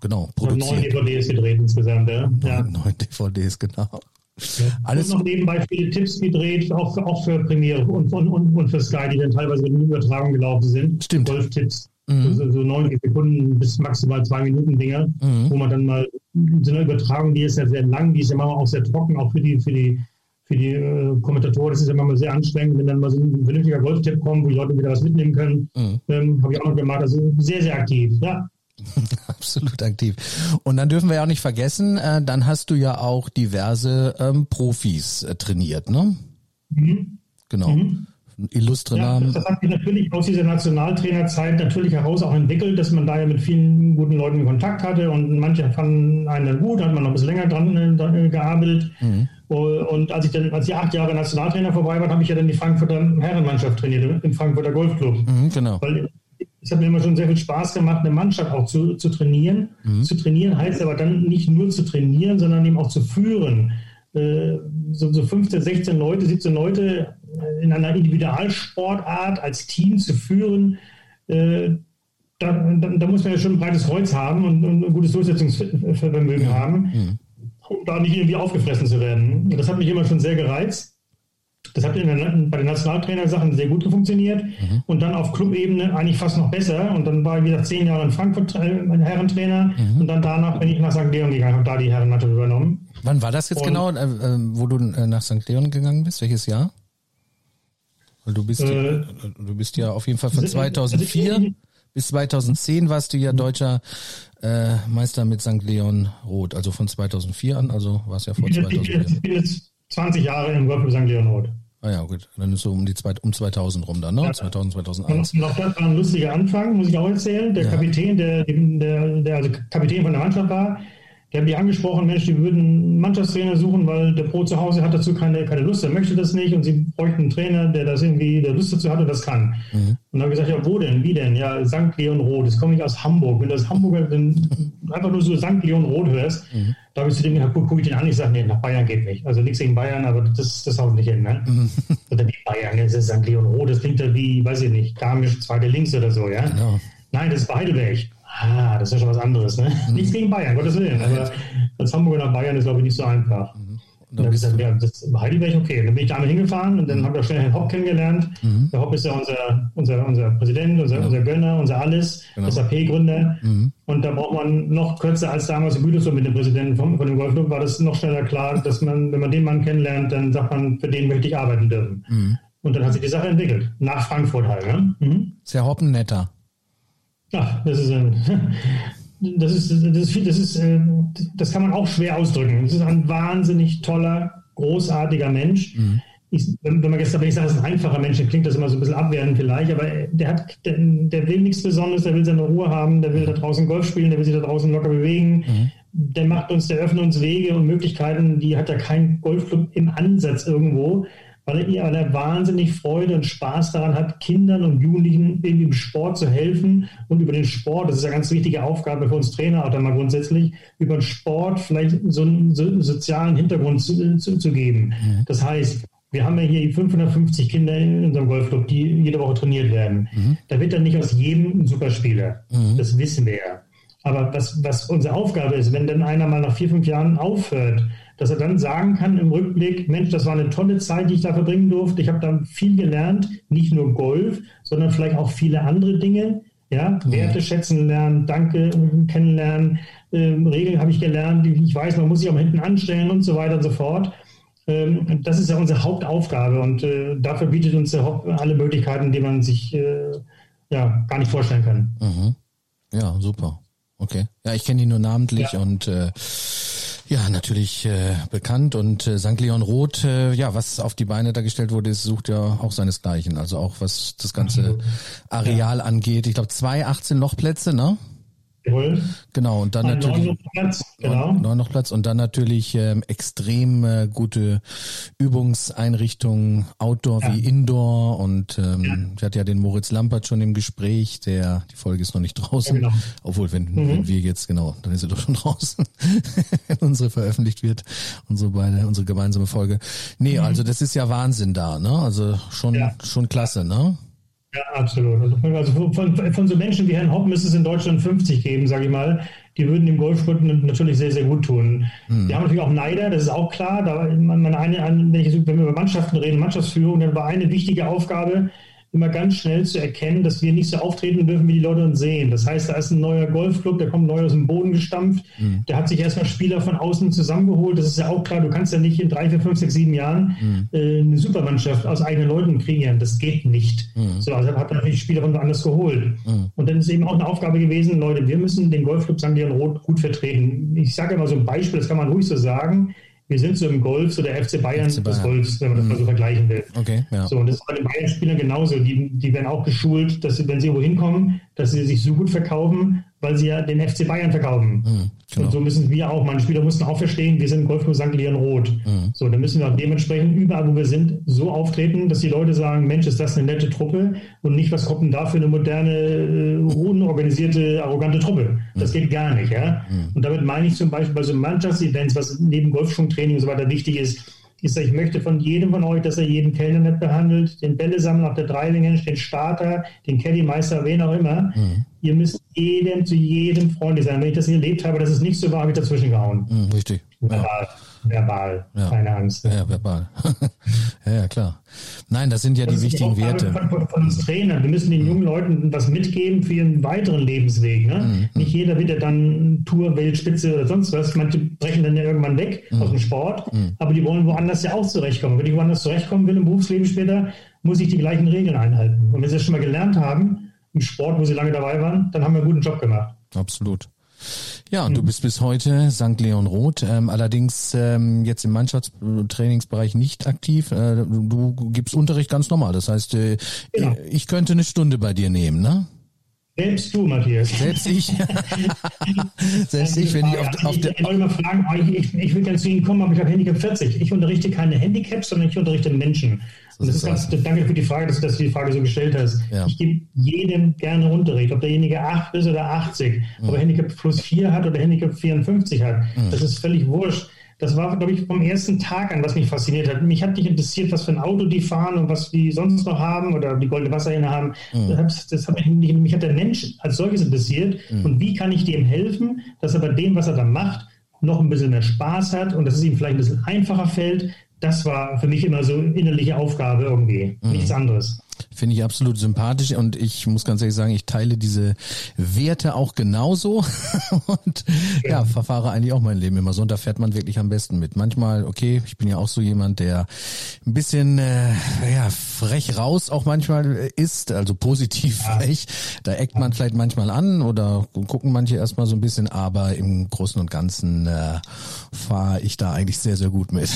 genau, produziert. Neun DVDs gedreht insgesamt, ja. ja. Neun DVDs, genau. Ja. Alles und noch nebenbei viele Tipps gedreht, auch für, auch für Premiere und, und, und, und für Sky, die dann teilweise mit Übertragung gelaufen sind. Stimmt. Golf-Tipps. Mhm. So, so 90 Sekunden bis maximal zwei Minuten Dinger, mhm. wo man dann mal so eine Übertragung, die ist ja sehr lang, die ist ja manchmal auch sehr trocken, auch für die, für die, für die äh, Kommentatoren. Das ist ja manchmal sehr anstrengend, wenn dann mal so ein vernünftiger Golf-Tipp kommt, wo die Leute wieder was mitnehmen können. Mhm. Ähm, Habe ich auch noch gemacht. Also sehr, sehr aktiv. Ja. Absolut aktiv. Und dann dürfen wir ja auch nicht vergessen, äh, dann hast du ja auch diverse ähm, Profis äh, trainiert, ne? Mhm. Genau. Mhm. Illustre ja, Namen. Das hat sich natürlich aus dieser Nationaltrainerzeit natürlich heraus auch entwickelt, dass man da ja mit vielen guten Leuten Kontakt hatte und manche fanden einen gut, hat man noch ein bisschen länger dran äh, gearbeitet. Mhm. Und als ich dann, als ich acht Jahre Nationaltrainer vorbei war, habe ich ja dann die Frankfurter Herrenmannschaft trainiert, im Frankfurter Golfclub. Mhm, genau. Weil es hat mir immer schon sehr viel Spaß gemacht, eine Mannschaft auch zu, zu trainieren. Mhm. Zu trainieren heißt aber dann nicht nur zu trainieren, sondern eben auch zu führen. Äh, so, so 15, 16 Leute, 17 Leute äh, in einer Individualsportart als Team zu führen, äh, da, da, da, muss man ja schon ein breites Holz haben und, und ein gutes Durchsetzungsvermögen mhm. haben, um da nicht irgendwie aufgefressen zu werden. Das hat mich immer schon sehr gereizt. Das hat der, bei den Nationaltrainer-Sachen sehr gut funktioniert mhm. und dann auf Clubebene eigentlich fast noch besser. Und dann war ich wieder zehn Jahre in Frankfurt äh, Herrentrainer mhm. und dann danach bin ich nach St. Leon gegangen, habe da die Herrenmannschaft übernommen. Wann war das jetzt und, genau, äh, äh wo du äh, nach St. Leon gegangen bist? Welches Jahr? Weil du bist, äh, du bist ja auf jeden Fall von 2004 also bis 2010 warst du ja deutscher äh, Meister mit St. Leon Roth, also von 2004 an, also war es ja vor 2004. Ich bin jetzt 20 Jahre im Golf St. Leon Roth. Ah ja, gut. Dann ist so um die zwei, um 2000 rum dann, ne? Ja. 2000, 2001. Und das war ein lustiger Anfang, muss ich auch erzählen. Der ja. Kapitän, der, der, der also Kapitän von der Mannschaft war, der hat mich angesprochen, Mensch, die würden einen Mannschaftstrainer suchen, weil der Pro zu Hause hat dazu keine, keine Lust, er möchte das nicht und sie bräuchten einen Trainer, der das irgendwie, der Lust dazu hat und das kann. Mhm. Und dann habe ich gesagt, ja, wo denn, wie denn? Ja, St. Leon Roth, das komme ich aus Hamburg. Wenn du das Hamburger dann einfach nur so St. Leon Roth hörst, mhm. da habe ich zu dem gesagt, guck ich den an, ich sage, nee, nach Bayern geht nicht. Also nichts gegen Bayern, aber das, das haut nicht hin, ne? Mhm. Oder wie Bayern, das ist St. Leon Roth, das klingt ja wie, weiß ich nicht, Garmisch, zweite Links oder so, ja? Genau. Nein, das ist Heidelberg. Ah, das ist ja schon was anderes, ne? Mhm. Nichts gegen Bayern, Gottes Willen. Aber als Hamburger nach Bayern ist, glaube ich, nicht so einfach. Mhm. Und dann habe ich gesagt, ja, das Heidelberg, okay. dann bin ich damit hingefahren und dann mhm. habe ich auch schnell Herrn Hopp kennengelernt. Mhm. Der Hopp ist ja unser, unser, unser Präsident, unser, ja. unser Gönner, unser Alles, genau. SAP-Gründer. Mhm. Und da braucht man noch kürzer als damals in Gütersloh mit dem Präsidenten von, von dem Golfclub, war das noch schneller klar, dass man, wenn man den Mann kennenlernt, dann sagt man, für den möchte ich arbeiten dürfen. Mhm. Und dann hat sich die Sache entwickelt. Nach Frankfurt halt. Ne? Mhm. Ist Herr Hopp ein netter? Ach, das ist ein, das ist, das ist, das ist, äh, das kann man auch schwer ausdrücken. Das ist ein wahnsinnig toller, großartiger Mensch. Mhm. Ich, wenn, man gestern, wenn ich sage, das ist ein einfacher Mensch, dann klingt das immer so ein bisschen abwertend vielleicht, aber der hat, der, der, will nichts Besonderes, der will seine Ruhe haben, der will da draußen Golf spielen, der will sich da draußen locker bewegen. Mhm. Der macht uns, der öffnet uns Wege und Möglichkeiten, die hat ja kein Golfclub im Ansatz irgendwo weil er, weil er wahnsinnig Freude und Spaß daran hat, Kindern und Jugendlichen im Sport zu helfen und über den Sport, das ist eine ganz wichtige Aufgabe für uns Trainer auch dann mal grundsätzlich, über den Sport vielleicht so einen, so einen sozialen Hintergrund zu, zu, zu geben. Mhm. Das heißt, wir haben ja hier 550 Kinder in unserem Golfclub, die jede Woche trainiert werden. Mhm. Da wird dann nicht aus jedem ein Superspieler. Mhm. Das wissen wir ja. Aber was, was unsere Aufgabe ist, wenn dann einer mal nach vier, fünf Jahren aufhört, dass er dann sagen kann im Rückblick, Mensch, das war eine tolle Zeit, die ich da verbringen durfte. Ich habe da viel gelernt, nicht nur Golf, sondern vielleicht auch viele andere Dinge. Ja, mhm. Werte schätzen lernen, Danke kennenlernen, ähm, Regeln habe ich gelernt, ich weiß, man muss sich auch mal hinten anstellen und so weiter und so fort. Ähm, das ist ja unsere Hauptaufgabe und äh, dafür bietet uns alle Möglichkeiten, die man sich äh, ja gar nicht vorstellen kann. Mhm. Ja, super. Okay. Ja, ich kenne ihn nur namentlich ja. und äh, ja, natürlich äh, bekannt und äh, St. Leon Roth, äh, ja, was auf die Beine da gestellt wurde, ist, sucht ja auch seinesgleichen. Also auch was das ganze Areal ja. angeht. Ich glaube zwei 18 Lochplätze, ne? Jawohl. Genau, und dann natürlich. Neun noch Platz, genau. Neun noch Platz und dann natürlich ähm, extrem äh, gute Übungseinrichtungen, Outdoor ja. wie Indoor. Und ähm, ja. ich hatte ja den Moritz Lampert schon im Gespräch, der, die Folge ist noch nicht draußen. Ja, genau. Obwohl, wenn, mhm. wenn wir jetzt, genau, dann ist sie doch schon draußen, wenn unsere veröffentlicht wird, unsere beide, unsere gemeinsame Folge. Nee, mhm. also das ist ja Wahnsinn da, ne? Also schon, schon klasse, ne? Ja, absolut. Also, also von, von, so Menschen wie Herrn Hopp müsste es in Deutschland 50 geben, sage ich mal. Die würden dem Golfsport natürlich sehr, sehr gut tun. Hm. Wir haben natürlich auch Neider, das ist auch klar. Da, meine eine, wenn, ich, wenn wir über Mannschaften reden, Mannschaftsführung, dann war eine wichtige Aufgabe, immer ganz schnell zu erkennen, dass wir nicht so auftreten dürfen, wie die Leute uns sehen. Das heißt, da ist ein neuer Golfclub, der kommt neu aus dem Boden gestampft, mhm. der hat sich erstmal Spieler von außen zusammengeholt. Das ist ja auch klar, du kannst ja nicht in drei, vier, fünf, sechs, sieben Jahren mhm. äh, eine Supermannschaft aus eigenen Leuten kreieren. Das geht nicht. Mhm. So, also hat er natürlich Spieler von woanders geholt. Mhm. Und dann ist eben auch eine Aufgabe gewesen, Leute, wir müssen den Golfclub St. Leon Roth gut vertreten. Ich sage immer so ein Beispiel, das kann man ruhig so sagen wir sind so im Golf, so der FC Bayern, FC Bayern. des Golfs, wenn man das mhm. mal so vergleichen will. Okay, ja. So, und das ist bei den Bayern-Spielern genauso. Die, die werden auch geschult, dass sie, wenn sie irgendwo hinkommen, dass sie sich so gut verkaufen, weil sie ja den FC Bayern verkaufen. Mhm, genau. Und so müssen wir auch, meine Spieler mussten auch verstehen, wir sind Golfclub St. Leon Roth. Mhm. So, dann müssen wir auch dementsprechend überall, wo wir sind, so auftreten, dass die Leute sagen, Mensch, ist das eine nette Truppe und nicht, was kommt denn da für eine moderne, äh, unorganisierte, arrogante Truppe. Das mhm. geht gar nicht, ja. Mhm. Und damit meine ich zum Beispiel bei so Mannschaftsevents, was neben Golfschwungtraining und so weiter wichtig ist, ist, ich möchte von jedem von euch, dass er jeden Kellner nett behandelt, den Bällesammler auf der Driving den Starter, den Caddymeister, wen auch immer. Mhm. Ihr müsst jedem zu jedem freundlich sein. Wenn ich das erlebt habe, dass es nicht so war, habe ich dazwischen gehauen. Mhm, richtig. Ja verbal, ja. keine Angst. Ja, verbal. ja, ja, klar. Nein, das sind ja das die wichtigen die Werte. Von, von, von, uns Trainern. Wir müssen den jungen Leuten was mitgeben für ihren weiteren Lebensweg. Ne? Mhm. Nicht jeder wird ja dann Tour, Weltspitze oder sonst was. Manche brechen dann ja irgendwann weg mhm. aus dem Sport, mhm. aber die wollen woanders ja auch zurechtkommen. Wenn ich woanders zurechtkommen will im Berufsleben später, muss ich die gleichen Regeln einhalten. Und wenn sie das schon mal gelernt haben, im Sport, wo sie lange dabei waren, dann haben wir einen guten Job gemacht. Absolut. Ja, und du bist bis heute St. Leon Roth, ähm, allerdings ähm, jetzt im Mannschaftstrainingsbereich nicht aktiv. Äh, du, gibst Unterricht ganz normal. Das heißt, äh, genau. ich könnte eine Stunde bei dir nehmen, ne? Selbst du, Matthias. Selbst ich. Selbst ich, wenn ich auf, auf der. Ich wollte mal fragen, ich, ich, ich will gerne zu Ihnen kommen, aber ich habe Handicap 40. Ich unterrichte keine Handicaps, sondern ich unterrichte Menschen. Das ist ganz, danke für die Frage, dass, dass du die Frage so gestellt hast. Ja. Ich gebe jedem gerne Unterricht, ob derjenige 8 ist oder 80, mhm. ob er Handicap plus 4 hat oder Handicap 54 hat. Mhm. Das ist völlig wurscht. Das war, glaube ich, vom ersten Tag an, was mich fasziniert hat. Mich hat nicht interessiert, was für ein Auto die fahren und was die sonst noch haben oder die goldene Wasserhähne haben. Mhm. Das, das hat mich, mich hat der Mensch als solches interessiert. Mhm. Und wie kann ich dem helfen, dass er bei dem, was er da macht, noch ein bisschen mehr Spaß hat und dass es ihm vielleicht ein bisschen einfacher fällt. Das war für mich immer so innerliche Aufgabe irgendwie. Mhm. Nichts anderes. Finde ich absolut sympathisch und ich muss ganz ehrlich sagen, ich teile diese Werte auch genauso und ja. verfahre eigentlich auch mein Leben immer so und da fährt man wirklich am besten mit. Manchmal, okay, ich bin ja auch so jemand, der ein bisschen äh, ja, frech raus auch manchmal ist, also positiv frech. Da eckt man vielleicht manchmal an oder gucken manche erstmal so ein bisschen, aber im Großen und Ganzen äh, fahre ich da eigentlich sehr, sehr gut mit.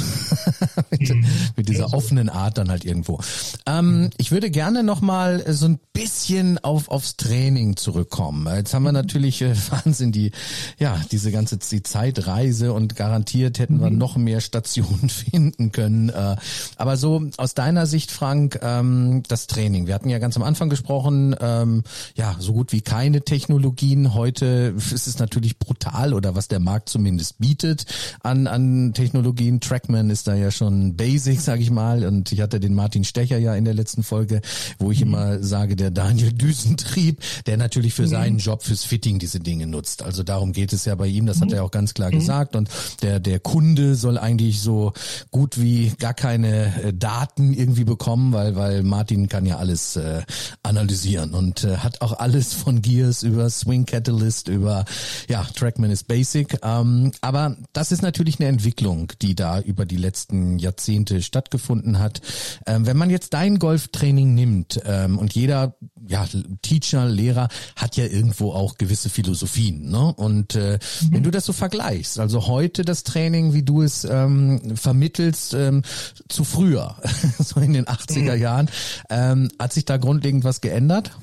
mit, mhm. mit, dieser offenen Art dann halt irgendwo. Ähm, ich würde gerne nochmal so ein bisschen auf, aufs Training zurückkommen. Jetzt haben wir natürlich äh, Wahnsinn, die, ja, diese ganze die Zeitreise und garantiert hätten wir mhm. noch mehr Stationen finden können. Äh, aber so aus deiner Sicht, Frank, ähm, das Training. Wir hatten ja ganz am Anfang gesprochen, ähm, ja, so gut wie keine Technologien. Heute ist es natürlich brutal oder was der Markt zumindest bietet an, an Technologien. Trackman ist da ja schon Basic, sag ich mal. Und ich hatte den Martin Stecher ja in der letzten Folge wo ich mhm. immer sage, der Daniel Düsentrieb, der natürlich für mhm. seinen Job, fürs Fitting diese Dinge nutzt. Also darum geht es ja bei ihm, das hat mhm. er auch ganz klar mhm. gesagt. Und der, der Kunde soll eigentlich so gut wie gar keine äh, Daten irgendwie bekommen, weil, weil Martin kann ja alles äh, analysieren und äh, hat auch alles von Gears über Swing Catalyst, über ja, Trackman ist Basic. Ähm, aber das ist natürlich eine Entwicklung, die da über die letzten Jahrzehnte stattgefunden hat. Ähm, wenn man jetzt dein Golftraining nimmt ähm, und jeder ja Teacher, Lehrer hat ja irgendwo auch gewisse Philosophien, ne? Und äh, mhm. wenn du das so vergleichst, also heute das Training, wie du es ähm, vermittelst ähm, zu früher, so in den 80er mhm. Jahren, ähm, hat sich da grundlegend was geändert?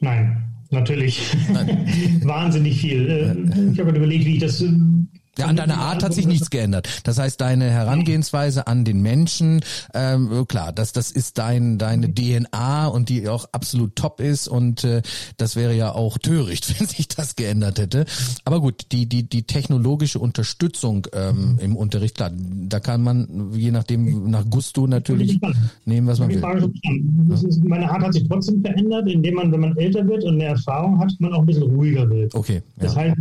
Nein, natürlich. Nein. Wahnsinnig viel. Äh, ich habe überlegt, wie ich das ja, an deiner Art hat sich nichts geändert. Das heißt, deine Herangehensweise an den Menschen, ähm, klar, das, das ist dein, deine DNA und die auch absolut top ist und äh, das wäre ja auch töricht, wenn sich das geändert hätte. Aber gut, die, die, die technologische Unterstützung ähm, im Unterricht, klar, da kann man, je nachdem, nach Gusto natürlich nehmen, was man will. Ist, meine Art hat sich trotzdem verändert, indem man, wenn man älter wird und mehr Erfahrung hat, man auch ein bisschen ruhiger wird. Okay. Ja. Das heißt,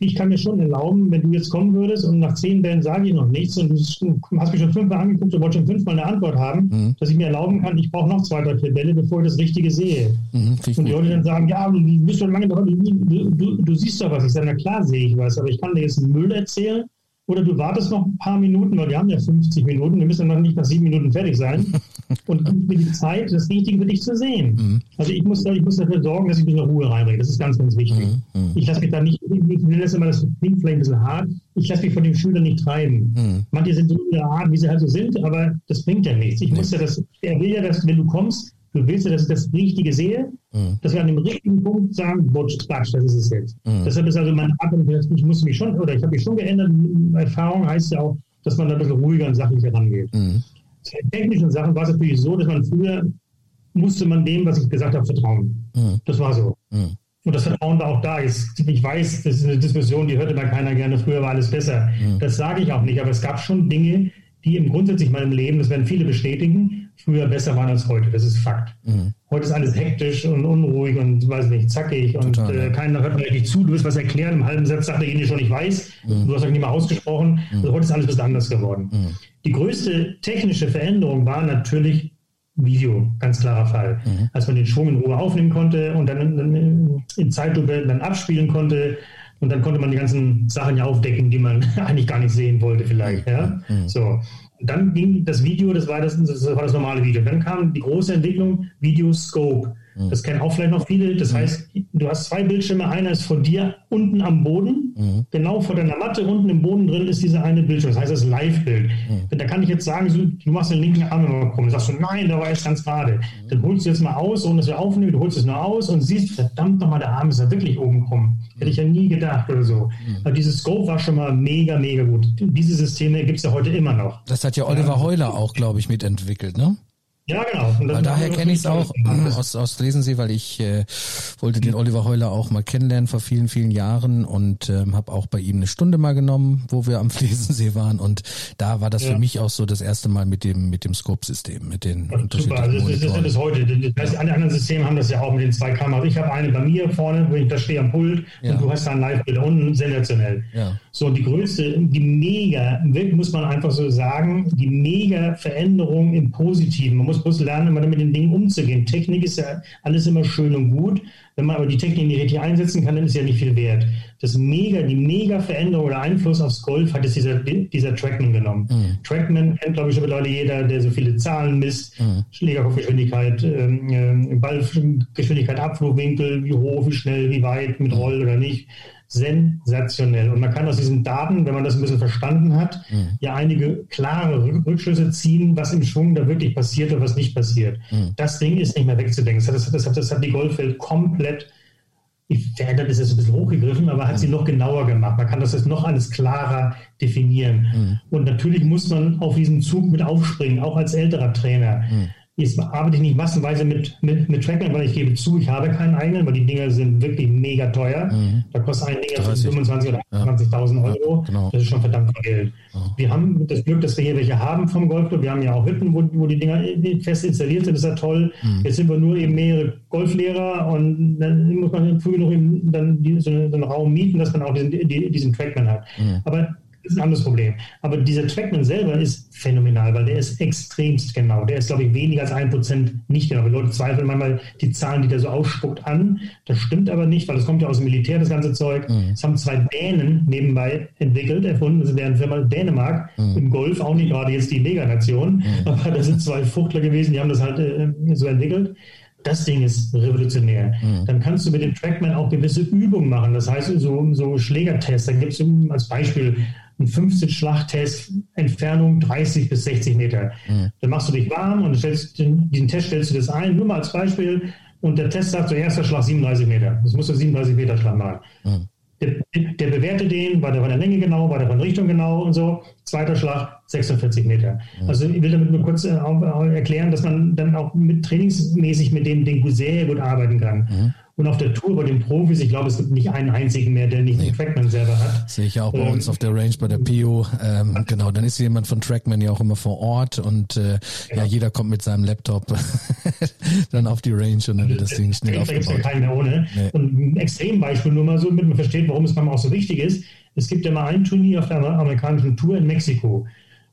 ich kann mir schon erlauben, wenn du jetzt kommen würdest und nach zehn Bällen sage ich noch nichts und du hast mich schon fünfmal angeguckt und wolltest schon fünfmal eine Antwort haben, mhm. dass ich mir erlauben kann, ich brauche noch zwei, drei, vier Bälle, bevor ich das Richtige sehe. Mhm, und die Leute dann sagen, ja, du bist schon lange dabei, du, du, du, siehst doch was. Ich sage, na klar sehe ich was, aber ich kann dir jetzt Müll erzählen oder du wartest noch ein paar Minuten, weil wir haben ja 50 Minuten, wir müssen noch nicht nach sieben Minuten fertig sein. und gib mir die Zeit, das Richtige für dich zu sehen. Mhm. Also ich muss, ich muss dafür sorgen, dass ich mich noch Ruhe reinbringe. Das ist ganz, ganz wichtig. Mhm. mhm. Ich lasse mich da nicht, ich will das immer, das klingt vielleicht ein bisschen hart, ich lasse mich von den Schülern nicht treiben. Mhm. Manche sind so in der Art, wie sie halt so sind, aber das bringt ja nichts. Ich muss ja das, er will ja, dass wenn du kommst, Du willst ja, dass ich das Richtige sehe, mhm. dass wir an dem richtigen Punkt sagen, Butsch, Quatsch, das ist es jetzt. Mhm. Deshalb ist also meine Art, ich muss mich schon, oder ich habe mich schon geändert. Erfahrung heißt ja auch, dass man da ein bisschen ruhiger und sachlicher rangeht. Mhm. In technischen Sachen war es natürlich so, dass man früher musste man dem, was ich gesagt habe, vertrauen. Mhm. Das war so. Mhm. Und das Vertrauen war auch da. Ich weiß, das ist eine Diskussion, die hörte da keiner gerne. Früher war alles besser. Mhm. Das sage ich auch nicht. Aber es gab schon Dinge, die im grundsätzlich meinem Leben, das werden viele bestätigen, früher besser waren als heute. Das ist Fakt. Mhm. Heute ist alles hektisch und unruhig und weiß nicht, zackig und Total, äh, keiner hört mir richtig zu. Du willst was erklären, im halben Satz sagt derjenige schon, ich weiß. Mhm. Du hast auch nicht mal ausgesprochen. Mhm. Also heute ist alles ein bisschen anders geworden. Mhm. Die größte technische Veränderung war natürlich Video, ganz klarer Fall. Mhm. Als man den Schwung in Ruhe aufnehmen konnte und dann in, in Zeitlupe dann abspielen konnte, und dann konnte man die ganzen Sachen ja aufdecken, die man eigentlich gar nicht sehen wollte, vielleicht. Ja? Mhm. So dann ging das Video, das war das, das war das normale Video. Dann kam die große Entwicklung Videoscope. Mhm. Das kennen auch vielleicht noch viele. Das mhm. heißt, du hast zwei Bildschirme. Einer ist vor dir unten am Boden. Mhm. Genau vor deiner Matte unten im Boden drin ist dieser eine Bildschirm. Das heißt, das ist Live-Bild. Mhm. Da kann ich jetzt sagen, du machst den linken Arm immer kommen. Du sagst du, nein, da war jetzt ganz gerade. Mhm. Dann holst du jetzt mal aus, ohne dass wir aufnehmen. Du holst es nur aus und siehst, verdammt nochmal, der Arm ist ja wirklich oben gekommen. Hätte ich ja nie gedacht oder so. Mhm. Aber dieses Scope war schon mal mega, mega gut. Diese Systeme gibt es ja heute immer noch. Das hat ja Oliver Heuler auch, glaube ich, mitentwickelt, ne? Ja, genau. daher kenne ich es auch aus, aus Lesensee, weil ich äh, wollte den Oliver Heuler auch mal kennenlernen vor vielen, vielen Jahren und ähm, habe auch bei ihm eine Stunde mal genommen, wo wir am Flesensee waren und da war das ja. für mich auch so das erste Mal mit dem mit dem Scope-System, mit den ja, unterschiedlichen Super, also das, das, das ist heute. Das heißt, alle anderen Systeme haben das ja auch mit den zwei Kameras. Ich habe eine bei mir vorne, wo ich da stehe am Pult ja. und du hast da ein Live-Bild unten, sensationell. Ja. So, die größte, die mega, muss man einfach so sagen, die mega Veränderung im Positiven. Man muss bloß lernen, immer mit den Dingen umzugehen. Technik ist ja alles immer schön und gut. Wenn man aber die Technik nicht richtig einsetzen kann, dann ist ja nicht viel wert. Das mega, die mega Veränderung oder Einfluss aufs Golf hat es dieser, dieser Trackman genommen. Mhm. Trackman kennt, glaube ich, mittlerweile jeder, der so viele Zahlen misst. Mhm. Schlägerkopfgeschwindigkeit, ähm, äh, Ballgeschwindigkeit, Abflugwinkel, wie hoch, wie schnell, wie weit, mit Roll oder nicht sensationell. Und man kann aus diesen Daten, wenn man das ein bisschen verstanden hat, mhm. ja einige klare Rückschlüsse ziehen, was im Schwung da wirklich passiert und was nicht passiert. Mhm. Das Ding ist nicht mehr wegzudenken. Das hat, das hat, das hat die Goldfeld komplett verändert ist jetzt ein bisschen hochgegriffen, aber hat mhm. sie noch genauer gemacht. Man kann das jetzt noch alles klarer definieren. Mhm. Und natürlich muss man auf diesen Zug mit aufspringen, auch als älterer Trainer. Jetzt arbeite ich nicht massenweise mit, mit, mit Trackman, weil ich gebe zu, ich habe keinen eigenen, weil die Dinger sind wirklich mega teuer. Mhm. Da kostet ein Ding 25.000 oder 28.000 Euro. Ja, genau. Das ist schon verdammt viel Geld. Ja. Wir haben das Glück, dass wir hier welche haben vom Golfclub. Wir haben ja auch Hütten, wo, wo die Dinger fest installiert sind. Das ist ja toll. Mhm. Jetzt sind wir nur eben mehrere Golflehrer und dann muss man früh noch eben dann die, so, einen Raum mieten, dass man auch diesen, die, diesen Trackman hat. Mhm. Aber ist ein anderes Problem. Aber dieser Trackman selber ist phänomenal, weil der ist extremst genau. Der ist, glaube ich, weniger als ein Prozent nicht genau. Die Leute zweifeln manchmal die Zahlen, die der so ausspuckt, an. Das stimmt aber nicht, weil das kommt ja aus dem Militär, das ganze Zeug. Mhm. Das haben zwei Dänen nebenbei entwickelt, erfunden. Das ist deren Firma Dänemark. Mhm. Im Golf auch nicht gerade jetzt die Meganation. Mhm. Aber das sind zwei Fuchtler gewesen, die haben das halt äh, so entwickelt. Das Ding ist revolutionär. Mhm. Dann kannst du mit dem Trackman auch gewisse Übungen machen. Das heißt, so, so Schlägertests. Dann gibt es als Beispiel ein 15 Schlagtest, Entfernung 30 bis 60 Meter. Mhm. Dann machst du dich warm und stellst den, diesen Test stellst du das ein, nur mal als Beispiel. Und der Test sagt, so erster Schlag 37 Meter. Das muss der 37 Meter Schlag machen. Mhm. Der, der, bewertet den, war der von der Länge genau, war der von der Richtung genau und so. Zweiter Schlag 46 Meter. Mhm. Also ich will damit nur kurz äh, erklären, dass man dann auch mit trainingsmäßig mit dem Ding sehr gut arbeiten kann. Und auf der Tour bei den Profis, ich glaube, es gibt nicht einen einzigen mehr, der nicht nee. den Trackman selber hat. Sehe ich ja auch bei ähm, uns auf der Range bei der Pio. Ähm, genau, dann ist jemand von Trackman ja auch immer vor Ort und äh, ja. ja jeder kommt mit seinem Laptop dann auf die Range und dann wird das Ding schnell aufgebaut. Da gibt es ja keinen mehr ohne. Nee. Und ein Extrembeispiel nur mal so, damit man versteht, warum es manchmal auch so wichtig ist. Es gibt ja mal ein Turnier auf der amerikanischen Tour in Mexiko.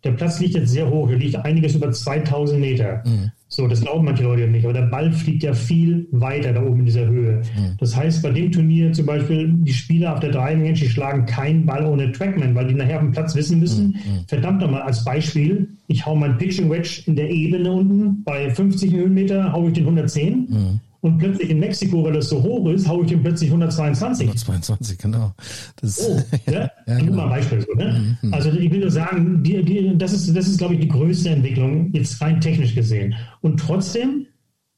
Der Platz liegt jetzt sehr hoch, er liegt einiges über 2000 Meter. Mhm. So, das glauben manche Leute nicht, aber der Ball fliegt ja viel weiter da oben in dieser Höhe. Mhm. Das heißt, bei dem Turnier zum Beispiel, die Spieler auf der Driving Range, die schlagen keinen Ball ohne Trackman, weil die nachher auf dem Platz wissen müssen, mhm. verdammt nochmal, als Beispiel, ich hau mein Pitching Wedge in der Ebene unten, bei 50 Höhenmeter hau ich den 110. Mhm und plötzlich in Mexiko, weil das so hoch ist, haue ich ihm plötzlich 122. 122, genau. Das, oh, ja, ja, genau. mal ein Beispiel. So, ne? Mhm. Also ich will nur sagen, die, die, das ist, das ist, glaube ich, die größte Entwicklung, jetzt rein technisch gesehen. Und trotzdem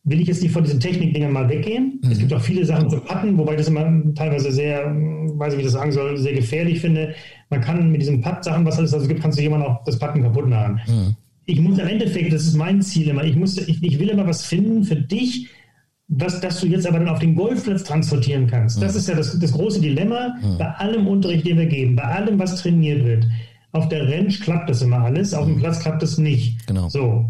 will ich jetzt nicht von diesen Technikdingern mal weggehen. Mhm. Es gibt auch viele Sachen zu patten, wobei ich das immer teilweise sehr, weiß ich, wie ich das sagen soll, sehr gefährlich finde. Man kann mit diesen Patt-Sachen, was alles also gibt, kannst du jemand auch das Patten kaputt machen. Mhm. Ich muss im Endeffekt, das ist mein Ziel immer, ich, muss, ich, ich will immer was finden für dich, was, dass du jetzt aber dann auf den Golfplatz transportieren kannst. Das mhm. ist ja das, das große Dilemma mhm. bei allem Unterricht, den wir geben, bei allem, was trainiert wird. Auf der Range klappt das immer alles, auf dem mhm. Platz klappt es nicht. Genau. So.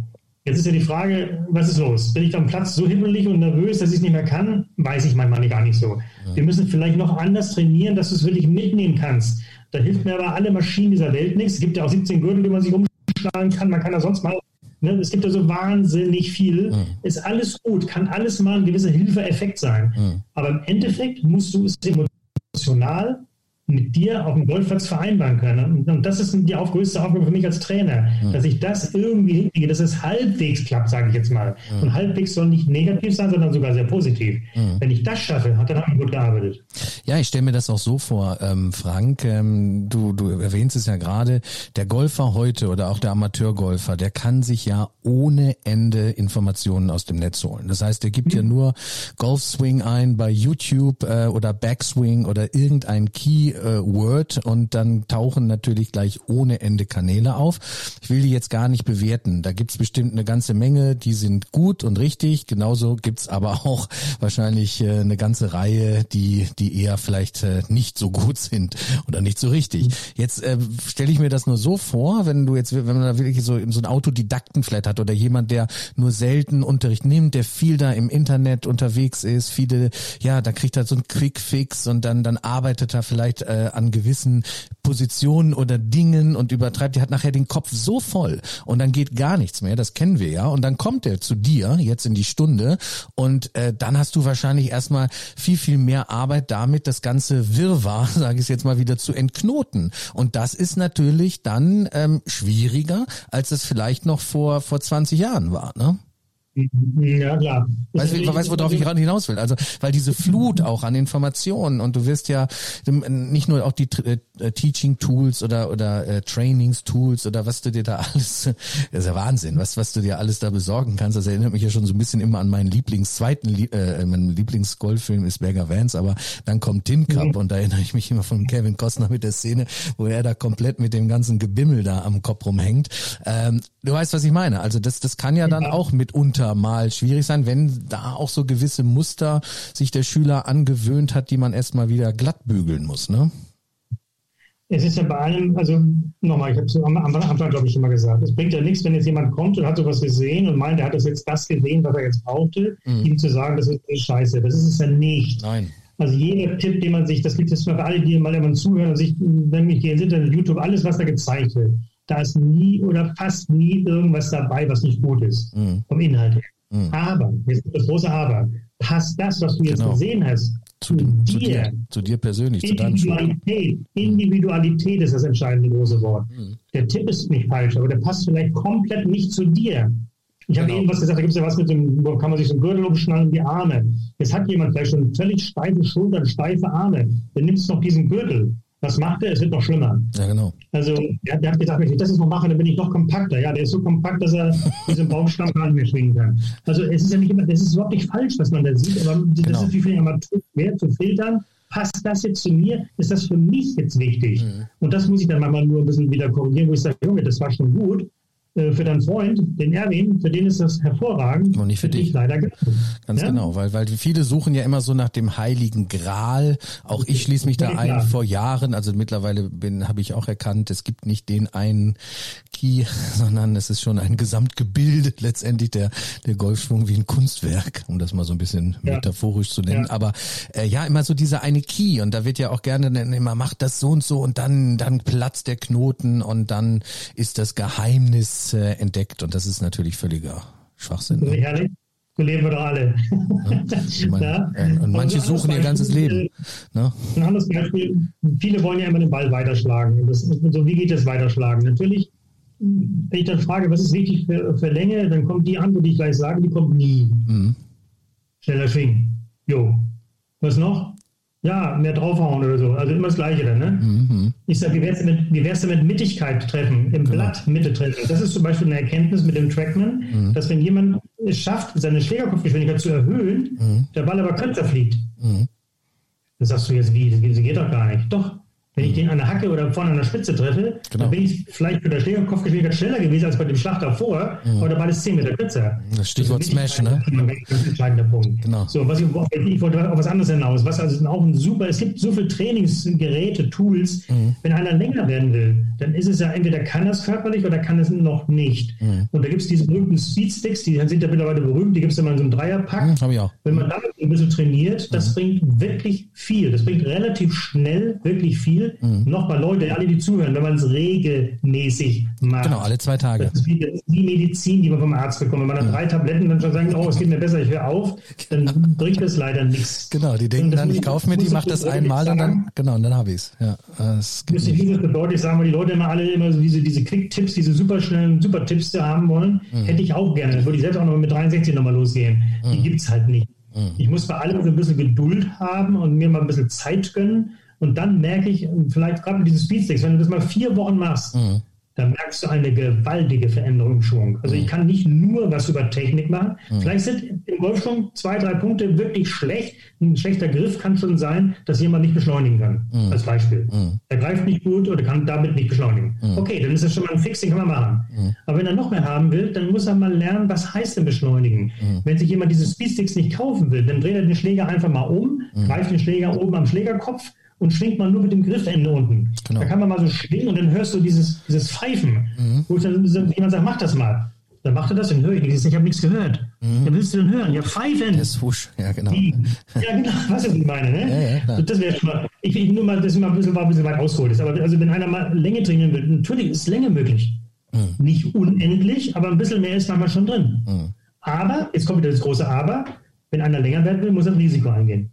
Jetzt ist ja die Frage, was ist los? Bin ich am Platz so himmelig und nervös, dass ich es nicht mehr kann? Weiß ich manchmal gar nicht so. Ja. Wir müssen vielleicht noch anders trainieren, dass du es wirklich mitnehmen kannst. Da hilft mir aber alle Maschinen dieser Welt nichts. Es gibt ja auch 17 Gürtel, die man sich umschlagen kann. Man kann da sonst mal Ne? Es gibt ja so wahnsinnig viel. Mhm. Ist alles gut, kann alles mal ein gewisser Hilfeeffekt sein. Mhm. Aber im Endeffekt musst du es emotional mit dir auf dem Golfplatz vereinbaren können. Und, das ist die auf, größte Aufgabe für mich als Trainer, mhm. dass ich das irgendwie hinkriege, dass es halbwegs klappt, sage ich jetzt mal. Mhm. Und halbwegs soll nicht negativ sein, sondern sogar sehr positiv. Mhm. Wenn ich das schaffe, hat dann gut gearbeitet. Ja, ich stelle mir das auch so vor, ähm, Frank, ähm, du, du erwähnst es ja gerade, der Golfer heute oder auch der Amateurgolfer, der kann sich ja ohne Ende Informationen aus dem Netz holen. Das heißt, der gibt ja nur Golfswing ein bei YouTube äh, oder Backswing oder irgendein Key äh, Word und dann tauchen natürlich gleich ohne Ende Kanäle auf. Ich will die jetzt gar nicht bewerten. Da gibt's bestimmt eine ganze Menge, die sind gut und richtig. Genauso gibt's aber auch wahrscheinlich äh, eine ganze Reihe, die, die eher vielleicht äh, nicht so gut sind oder nicht so richtig. Jetzt äh, stelle ich mir das nur so vor, wenn du jetzt, wenn man da wirklich so, so einen Autodidakten vielleicht hat oder jemand, der nur selten Unterricht nimmt, der viel da im Internet unterwegs ist, viele, ja, da kriegt er so einen Quickfix und dann, dann arbeitet er vielleicht äh, an gewissen Positionen oder Dingen und übertreibt, die hat nachher den Kopf so voll und dann geht gar nichts mehr, das kennen wir ja. Und dann kommt er zu dir jetzt in die Stunde und äh, dann hast du wahrscheinlich erstmal viel, viel mehr Arbeit damit, das ganze Wirrwarr, sage ich jetzt mal, wieder zu entknoten. Und das ist natürlich dann ähm, schwieriger, als es vielleicht noch vor, vor 20 Jahren war, ne? Ja, klar. Weißt du, weißt, worauf ich gerade hinaus will? Also, weil diese Flut auch an Informationen und du wirst ja nicht nur auch die äh, Teaching Tools oder, oder äh, Trainings Tools oder was du dir da alles, das ist ja Wahnsinn, was, was du dir alles da besorgen kannst. Das erinnert mich ja schon so ein bisschen immer an meinen Lieblings, zweiten, äh, mein Lieblingsgolffilm ist Berger Vance, aber dann kommt Tin Cup mhm. und da erinnere ich mich immer von Kevin Costner mit der Szene, wo er da komplett mit dem ganzen Gebimmel da am Kopf rumhängt. Ähm, du weißt, was ich meine. Also das, das kann ja dann auch mitunter mal schwierig sein, wenn da auch so gewisse Muster sich der Schüler angewöhnt hat, die man erstmal wieder glatt bügeln muss, ne? Es ist ja bei allem, also nochmal, ich habe es am Anfang, glaube ich, schon mal gesagt, es bringt ja nichts, wenn jetzt jemand kommt und hat sowas gesehen und meint, er hat das jetzt das gesehen, was er jetzt brauchte, mhm. ihm zu sagen, das ist scheiße. Das ist es ja nicht. Nein. Also jeder Tipp, den man sich, das gibt es für alle, die mal immer zuhören und sich, wenn mich hier sind, YouTube, alles, was da gezeigt wird, da ist nie oder fast nie irgendwas dabei, was nicht gut ist, mhm. vom Inhalt her. Mhm. Aber, jetzt das große Aber, passt das, was du jetzt genau. gesehen hast, zu, zu, dir, zu dir persönlich, zu deinem Individualität, Individualität ist das entscheidende große Wort. Mhm. Der Tipp ist nicht falsch, aber der passt vielleicht komplett nicht zu dir. Ich genau. habe eben was gesagt, da gibt es ja was mit dem, wo kann man sich so einen Gürtel umschnallen, die Arme. Jetzt hat jemand vielleicht schon völlig steife Schultern, steife Arme. Dann nimmst du noch diesen Gürtel. Was macht er? Es wird noch schlimmer. Ja, genau. Also, der, der hat gesagt, wenn ich das jetzt noch mache, dann bin ich noch kompakter. Ja, der ist so kompakt, dass er diesen Baumstamm gar nicht mehr schwingen kann. Also, es ist ja nicht immer, das ist überhaupt nicht falsch, was man da sieht, aber das genau. ist wie für Amateur schwer zu filtern. Passt das jetzt zu mir? Ist das für mich jetzt wichtig? Mhm. Und das muss ich dann manchmal nur ein bisschen wieder korrigieren, wo ich sage, Junge, das war schon gut. Äh, für deinen Freund, den Erwin, für den ist das hervorragend. Und nicht für, für dich. leider Ganz ja? genau, weil, weil viele suchen ja immer so nach dem heiligen Gral. Auch ich schließe mich da ein klar. vor Jahren. Also mittlerweile bin, habe ich auch erkannt, es gibt nicht den einen Key, sondern es ist schon ein Gesamtgebilde letztendlich der, der Golfschwung wie ein Kunstwerk, um das mal so ein bisschen ja. metaphorisch zu nennen. Ja. Aber äh, ja, immer so dieser eine Key und da wird ja auch gerne immer macht das so und so und dann, dann platzt der Knoten und dann ist das Geheimnis äh, entdeckt und das ist natürlich völliger Schwachsinn. Ne? So leben wir doch alle. Ja, meine, ja. Äh, und manche also suchen ihr ganzes Leben. Ne? Ein anderes Beispiel, viele wollen ja immer den Ball weiterschlagen. Das, so, wie geht das weiterschlagen? Natürlich, wenn ich dann frage, was ist wichtig für, für Länge, dann kommt die Antwort, die ich gleich sage, die kommt nie. Mhm. Schneller schwingen. Jo. Was noch? Ja, mehr draufhauen oder so. Also immer das Gleiche dann, ne? Mhm. Ich sage, wie wär's damit, wie wär's damit Mittigkeit treffen, im genau. Blatt Mitte treffen? Das ist zum Beispiel eine Erkenntnis mit dem Trackman, mhm. dass wenn jemand es schafft, seine Schlägerkopfgeschwindigkeit zu erhöhen, mhm. der Ball aber kürzer fliegt. Mhm. Das sagst du jetzt, wie? Das geht doch gar nicht. Doch, wenn ich den an der Hacke oder vorne an der Spitze treffe, genau. dann bin ich vielleicht für der Schlägerkopfgeschwindigkeit schneller gewesen als bei dem Schlag davor, mhm. aber der Ball ist 10 Meter kürzer. Das Stichwort also Smash, ne? Das ist ein entscheidender Punkt. Genau. So, was ich, ich wollte auf was anderes hinaus. Was also auch ein super, es gibt so viele Trainingsgeräte, Tools. Mhm. Wenn einer länger werden will, dann ist es ja entweder kann das körperlich oder kann es noch nicht. Mhm. Und da gibt es diese berühmten Speedsticks, die sind ja mittlerweile berühmt, die gibt es immer in so einem Dreierpack. Mhm, hab ich auch. Wenn man damit ein bisschen trainiert, das mhm. bringt wirklich viel. Das bringt relativ schnell wirklich viel Mhm. Nochmal, Leute, alle, die zuhören, wenn man es regelmäßig macht. Genau, alle zwei Tage. Das ist wie, das ist wie Medizin, die man vom Arzt bekommt. Wenn man dann mhm. drei Tabletten dann schon sagt, oh, es geht mir besser, ich höre auf, dann genau. bringt das leider nichts. Genau, die denken dann, ich kaufe mir die, mache das einmal und dann, genau, und dann habe ich es. Ja, das muss ich das bedeutet, sagen wir die Leute immer alle immer so diese, diese Quick-Tipps, diese super schnellen Super-Tipps da haben wollen, mhm. hätte ich auch gerne. Dann würde ich selbst auch noch mit 63 nochmal losgehen. Die mhm. gibt es halt nicht. Mhm. Ich muss bei allem so ein bisschen Geduld haben und mir mal ein bisschen Zeit gönnen. Und dann merke ich, vielleicht gerade mit diesen Speedsticks, wenn du das mal vier Wochen machst, mhm dann merkst du eine gewaltige Veränderung im Schwung. Also ich mhm. kann nicht nur was über Technik machen. Mhm. Vielleicht sind im Golfschwung zwei, drei Punkte wirklich schlecht. Ein schlechter Griff kann schon sein, dass jemand nicht beschleunigen kann. Mhm. Als Beispiel. Mhm. Er greift nicht gut oder kann damit nicht beschleunigen. Mhm. Okay, dann ist das schon mal ein Fix, den kann man machen. Aber wenn er noch mehr haben will, dann muss er mal lernen, was heißt denn beschleunigen. Wenn sich jemand diese Speedsticks nicht kaufen will, dann dreht er den Schläger einfach mal um, greift den Schläger oben am Schlägerkopf und schwingt man nur mit dem Griffende unten. Genau. Da kann man mal so schwingen und dann hörst du dieses, dieses Pfeifen, mhm. wo dann jemand sagt, mach das mal. Dann macht er das, dann höre ich nichts. Ich habe nichts gehört. Mhm. Dann willst du denn hören? Ja, pfeifen. Das Wusch, ja, genau. Die, ja, genau, was ich meine, ne? Ja, ja, das wäre schon mal, ich, ich nur mal, das ist mal ein bisschen, war ein bisschen weit ausgeholt ist. Aber also, wenn einer mal Länge trainieren will, natürlich ist Länge möglich. Mhm. Nicht unendlich, aber ein bisschen mehr ist manchmal schon drin. Mhm. Aber, jetzt kommt wieder das große Aber, wenn einer länger werden will, muss er ein Risiko eingehen.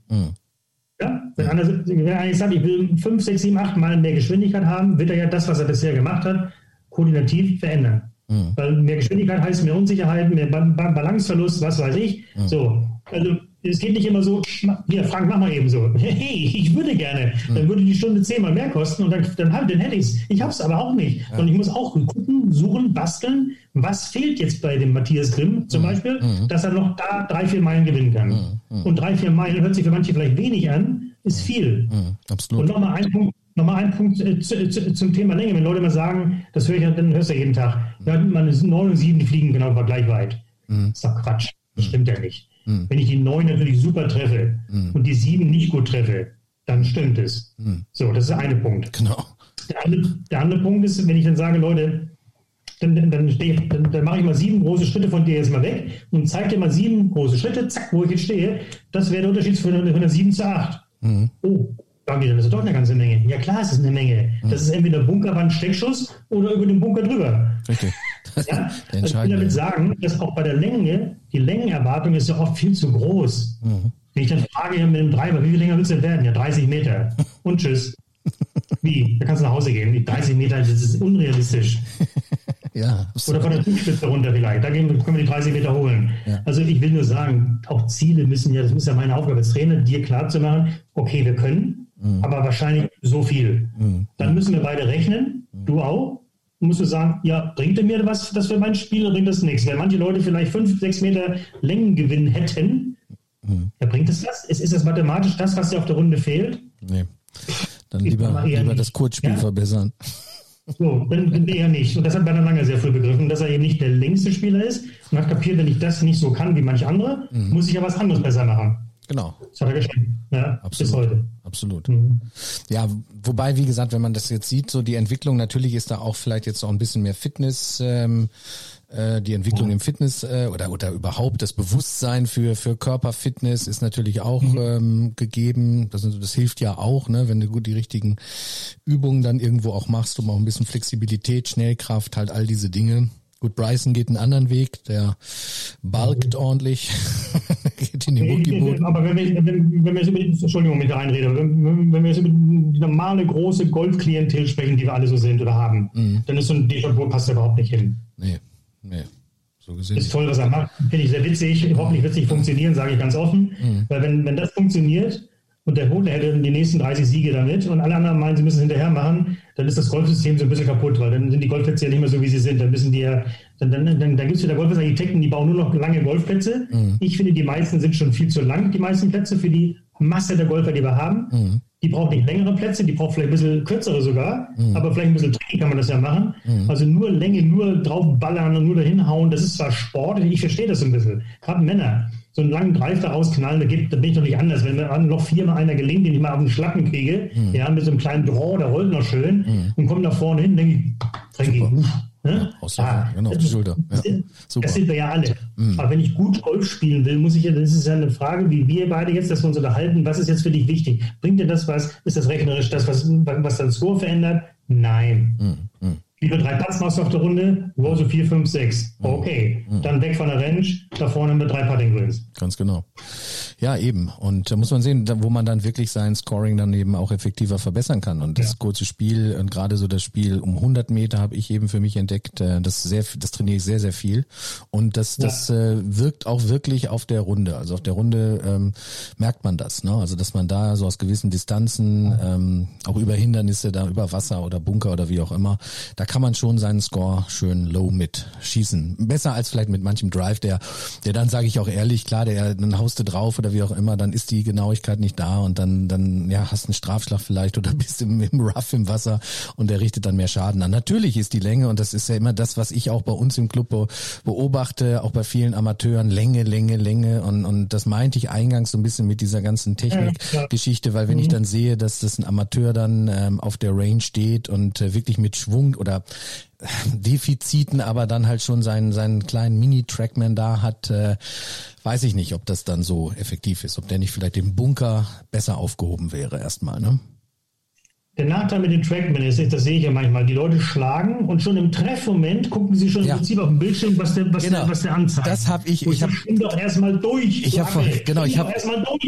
Ja? Wenn, einer, wenn einer sagt, ich will 5, 6, 7, 8 Mal mehr Geschwindigkeit haben, wird er ja das, was er bisher gemacht hat, koordinativ verändern. Mhm. Weil mehr Geschwindigkeit heißt mehr Unsicherheit, mehr Balanceverlust, was weiß ich. Mhm. So, also es geht nicht immer so, hier, Frank, mach mal eben so. Hey, ich würde gerne. Mhm. Dann würde die Stunde zehnmal mehr kosten und dann, dann, dann hätte ich es. Ich habe es aber auch nicht. Ja. Und ich muss auch gucken, suchen, basteln, was fehlt jetzt bei dem Matthias Grimm zum mhm. Beispiel, mhm. dass er noch da drei, vier Meilen gewinnen kann. Mhm. Und drei, vier Meilen hört sich für manche vielleicht wenig an, ist viel. Mhm. Absolut. Und nochmal ein Punkt, Nochmal ein Punkt äh, zu, zu, zum Thema Länge. Wenn Leute mal sagen, das höre ich, dann hörst du ja jeden Tag. Ja, man ist 9 und 7, die fliegen genau gleich weit. Das ist doch Quatsch. Das stimmt ja nicht. Mhm. Wenn ich die 9 natürlich super treffe mhm. und die 7 nicht gut treffe, dann stimmt es. Mhm. So, das ist der eine Punkt. Genau. Der andere, der andere Punkt ist, wenn ich dann sage, Leute, dann, dann, dann, dann, mache ich mal sieben große Schritte von dir jetzt mal weg und zeige dir mal sieben große Schritte, zack, wo ich jetzt stehe. Das wäre der Unterschied von einer 7 zu 8. Mhm. Oh, sagen die, das ist doch eine ganze Menge. Ja klar, es ist eine Menge. Mhm. Das ist entweder Bunkerwand Steckschuss oder über den Bunker drüber. Richtig. Ja? Also ich will damit sagen, dass auch bei der Länge, die Längenerwartung ist ja oft viel zu groß. Mhm. Wenn ich dann frage mit dem Treiber, wie viel länger willst du denn werden? Ja, 30 Meter. Und tschüss. Wie? Da kannst du nach Hause gehen. Die 30 Meter, das ist unrealistisch. Ja, Oder von der Zugspitze runter vielleicht. Da können wir die 30 Meter holen. Ja. Also ich will nur sagen, auch Ziele müssen ja, das muss ja meine Aufgabe als Trainer, dir klar zu machen, okay, wir können, mhm. aber wahrscheinlich so viel. Mhm. Dann müssen wir beide rechnen, mhm. du auch. Musst du sagen, ja, bringt er mir was, das für mein Spiel oder bringt das nichts? Weil manche Leute vielleicht fünf, sechs Meter Längengewinn hätten, mhm. ja, bringt es das? Ist, ist das mathematisch das, was dir auf der Runde fehlt? Nee. Dann lieber, lieber das Kurzspiel ja? verbessern. So, dann, dann eher nicht. Und das hat Werner Langer sehr früh begriffen, dass er eben nicht der längste Spieler ist und hat kapiert, wenn ich das nicht so kann wie manch andere, mhm. muss ich ja was anderes besser machen. Genau. Geschafft. Ja, Absolut. bis heute. Absolut. Mhm. Ja, wobei, wie gesagt, wenn man das jetzt sieht, so die Entwicklung, natürlich ist da auch vielleicht jetzt noch ein bisschen mehr Fitness, ähm, äh, die Entwicklung im Fitness äh, oder oder überhaupt das Bewusstsein für für Körperfitness ist natürlich auch mhm. ähm, gegeben. Das, das hilft ja auch, ne, wenn du gut die richtigen Übungen dann irgendwo auch machst, um auch ein bisschen Flexibilität, Schnellkraft, halt all diese Dinge. Gut, Bryson geht einen anderen Weg, der balkt mhm. ordentlich, geht in die Muckiboot. Aber wenn wir, wenn, wenn wir jetzt über die, Entschuldigung, mit reinrede, wenn, wenn wir jetzt über die normale große Golfklientel sprechen, die wir alle so sind oder haben, mhm. dann ist so ein Déjà-vu passt ja überhaupt nicht hin. Nee. Nee. So gesehen. Ist toll, was er macht. Finde ich sehr witzig. Hoffentlich wird es nicht funktionieren, sage ich ganz offen. Mhm. Weil wenn, wenn das funktioniert und der Hodler hätte die nächsten 30 Siege damit und alle anderen meinen, sie müssen es hinterher machen, dann ist das Golfsystem so ein bisschen kaputt, weil dann sind die Golfplätze ja nicht mehr so, wie sie sind. Dann müssen die ja, dann, dann, dann, dann gibt es wieder Golfarchitekten, die bauen nur noch lange Golfplätze. Mhm. Ich finde, die meisten sind schon viel zu lang, die meisten Plätze für die Masse der Golfer, die wir haben. Mhm. Die braucht nicht längere Plätze, die braucht vielleicht ein bisschen kürzere sogar, mhm. aber vielleicht ein bisschen Training kann man das ja machen. Mhm. Also nur Länge, nur draufballern und nur dahin hauen, das ist zwar Sport, ich verstehe das ein bisschen. Gerade Männer, so einen langen Drive da rausknallen, da, gibt, da bin ich doch nicht anders. Wenn mir noch viermal einer gelingt, den ich mal auf den Schlappen kriege, mhm. ja, mit so einem kleinen Draw, der rollt noch schön mhm. und kommt nach vorne hin, denke ich, Frankie, Ne? Ja, genau, auf die Schulter. Ja. Das sind wir ja alle. Mhm. Aber wenn ich gut Golf spielen will, muss ich ja, das ist ja eine Frage, wie wir beide jetzt, dass wir uns unterhalten, was ist jetzt für dich wichtig? Bringt dir das was? Ist das rechnerisch das, was, was dein Score verändert? Nein. Mhm. Lieber drei Putts machst du auf der Runde, vier, fünf, sechs. Mhm. Okay, mhm. dann weg von der Range, da vorne mit drei Putting Greens. Ganz genau. Ja, eben. Und da muss man sehen, wo man dann wirklich sein Scoring dann eben auch effektiver verbessern kann. Und das ja. kurze Spiel und gerade so das Spiel um 100 Meter habe ich eben für mich entdeckt. Äh, das sehr, das trainiere ich sehr, sehr viel. Und das, ja. das äh, wirkt auch wirklich auf der Runde. Also auf der Runde ähm, merkt man das. Ne? Also dass man da so aus gewissen Distanzen, ähm, auch über Hindernisse, da über Wasser oder Bunker oder wie auch immer, da kann man schon seinen Score schön low mit schießen. Besser als vielleicht mit manchem Drive, der, der dann sage ich auch ehrlich, klar, der dann haust du drauf oder wie auch immer, dann ist die Genauigkeit nicht da und dann, dann ja, hast einen Strafschlag vielleicht oder bist im, im Rough im Wasser und der richtet dann mehr Schaden an. Natürlich ist die Länge und das ist ja immer das, was ich auch bei uns im Club beobachte, auch bei vielen Amateuren, Länge, Länge, Länge und, und das meinte ich eingangs so ein bisschen mit dieser ganzen Technikgeschichte, weil wenn ich mhm. dann sehe, dass das ein Amateur dann ähm, auf der Range steht und äh, wirklich mit Schwung oder Defiziten, aber dann halt schon seinen, seinen kleinen Mini-Trackman da hat, äh, weiß ich nicht, ob das dann so effektiv ist, ob der nicht vielleicht im Bunker besser aufgehoben wäre erstmal, ne? Der Nachteil mit den Trackman ist, das sehe ich ja manchmal, die Leute schlagen und schon im Treffmoment gucken sie schon ja. im Prinzip auf dem Bildschirm, was der, was genau. der, was der anzeigt. Das habe ich. ich habe doch erstmal durch. Ich habe genau, ich habe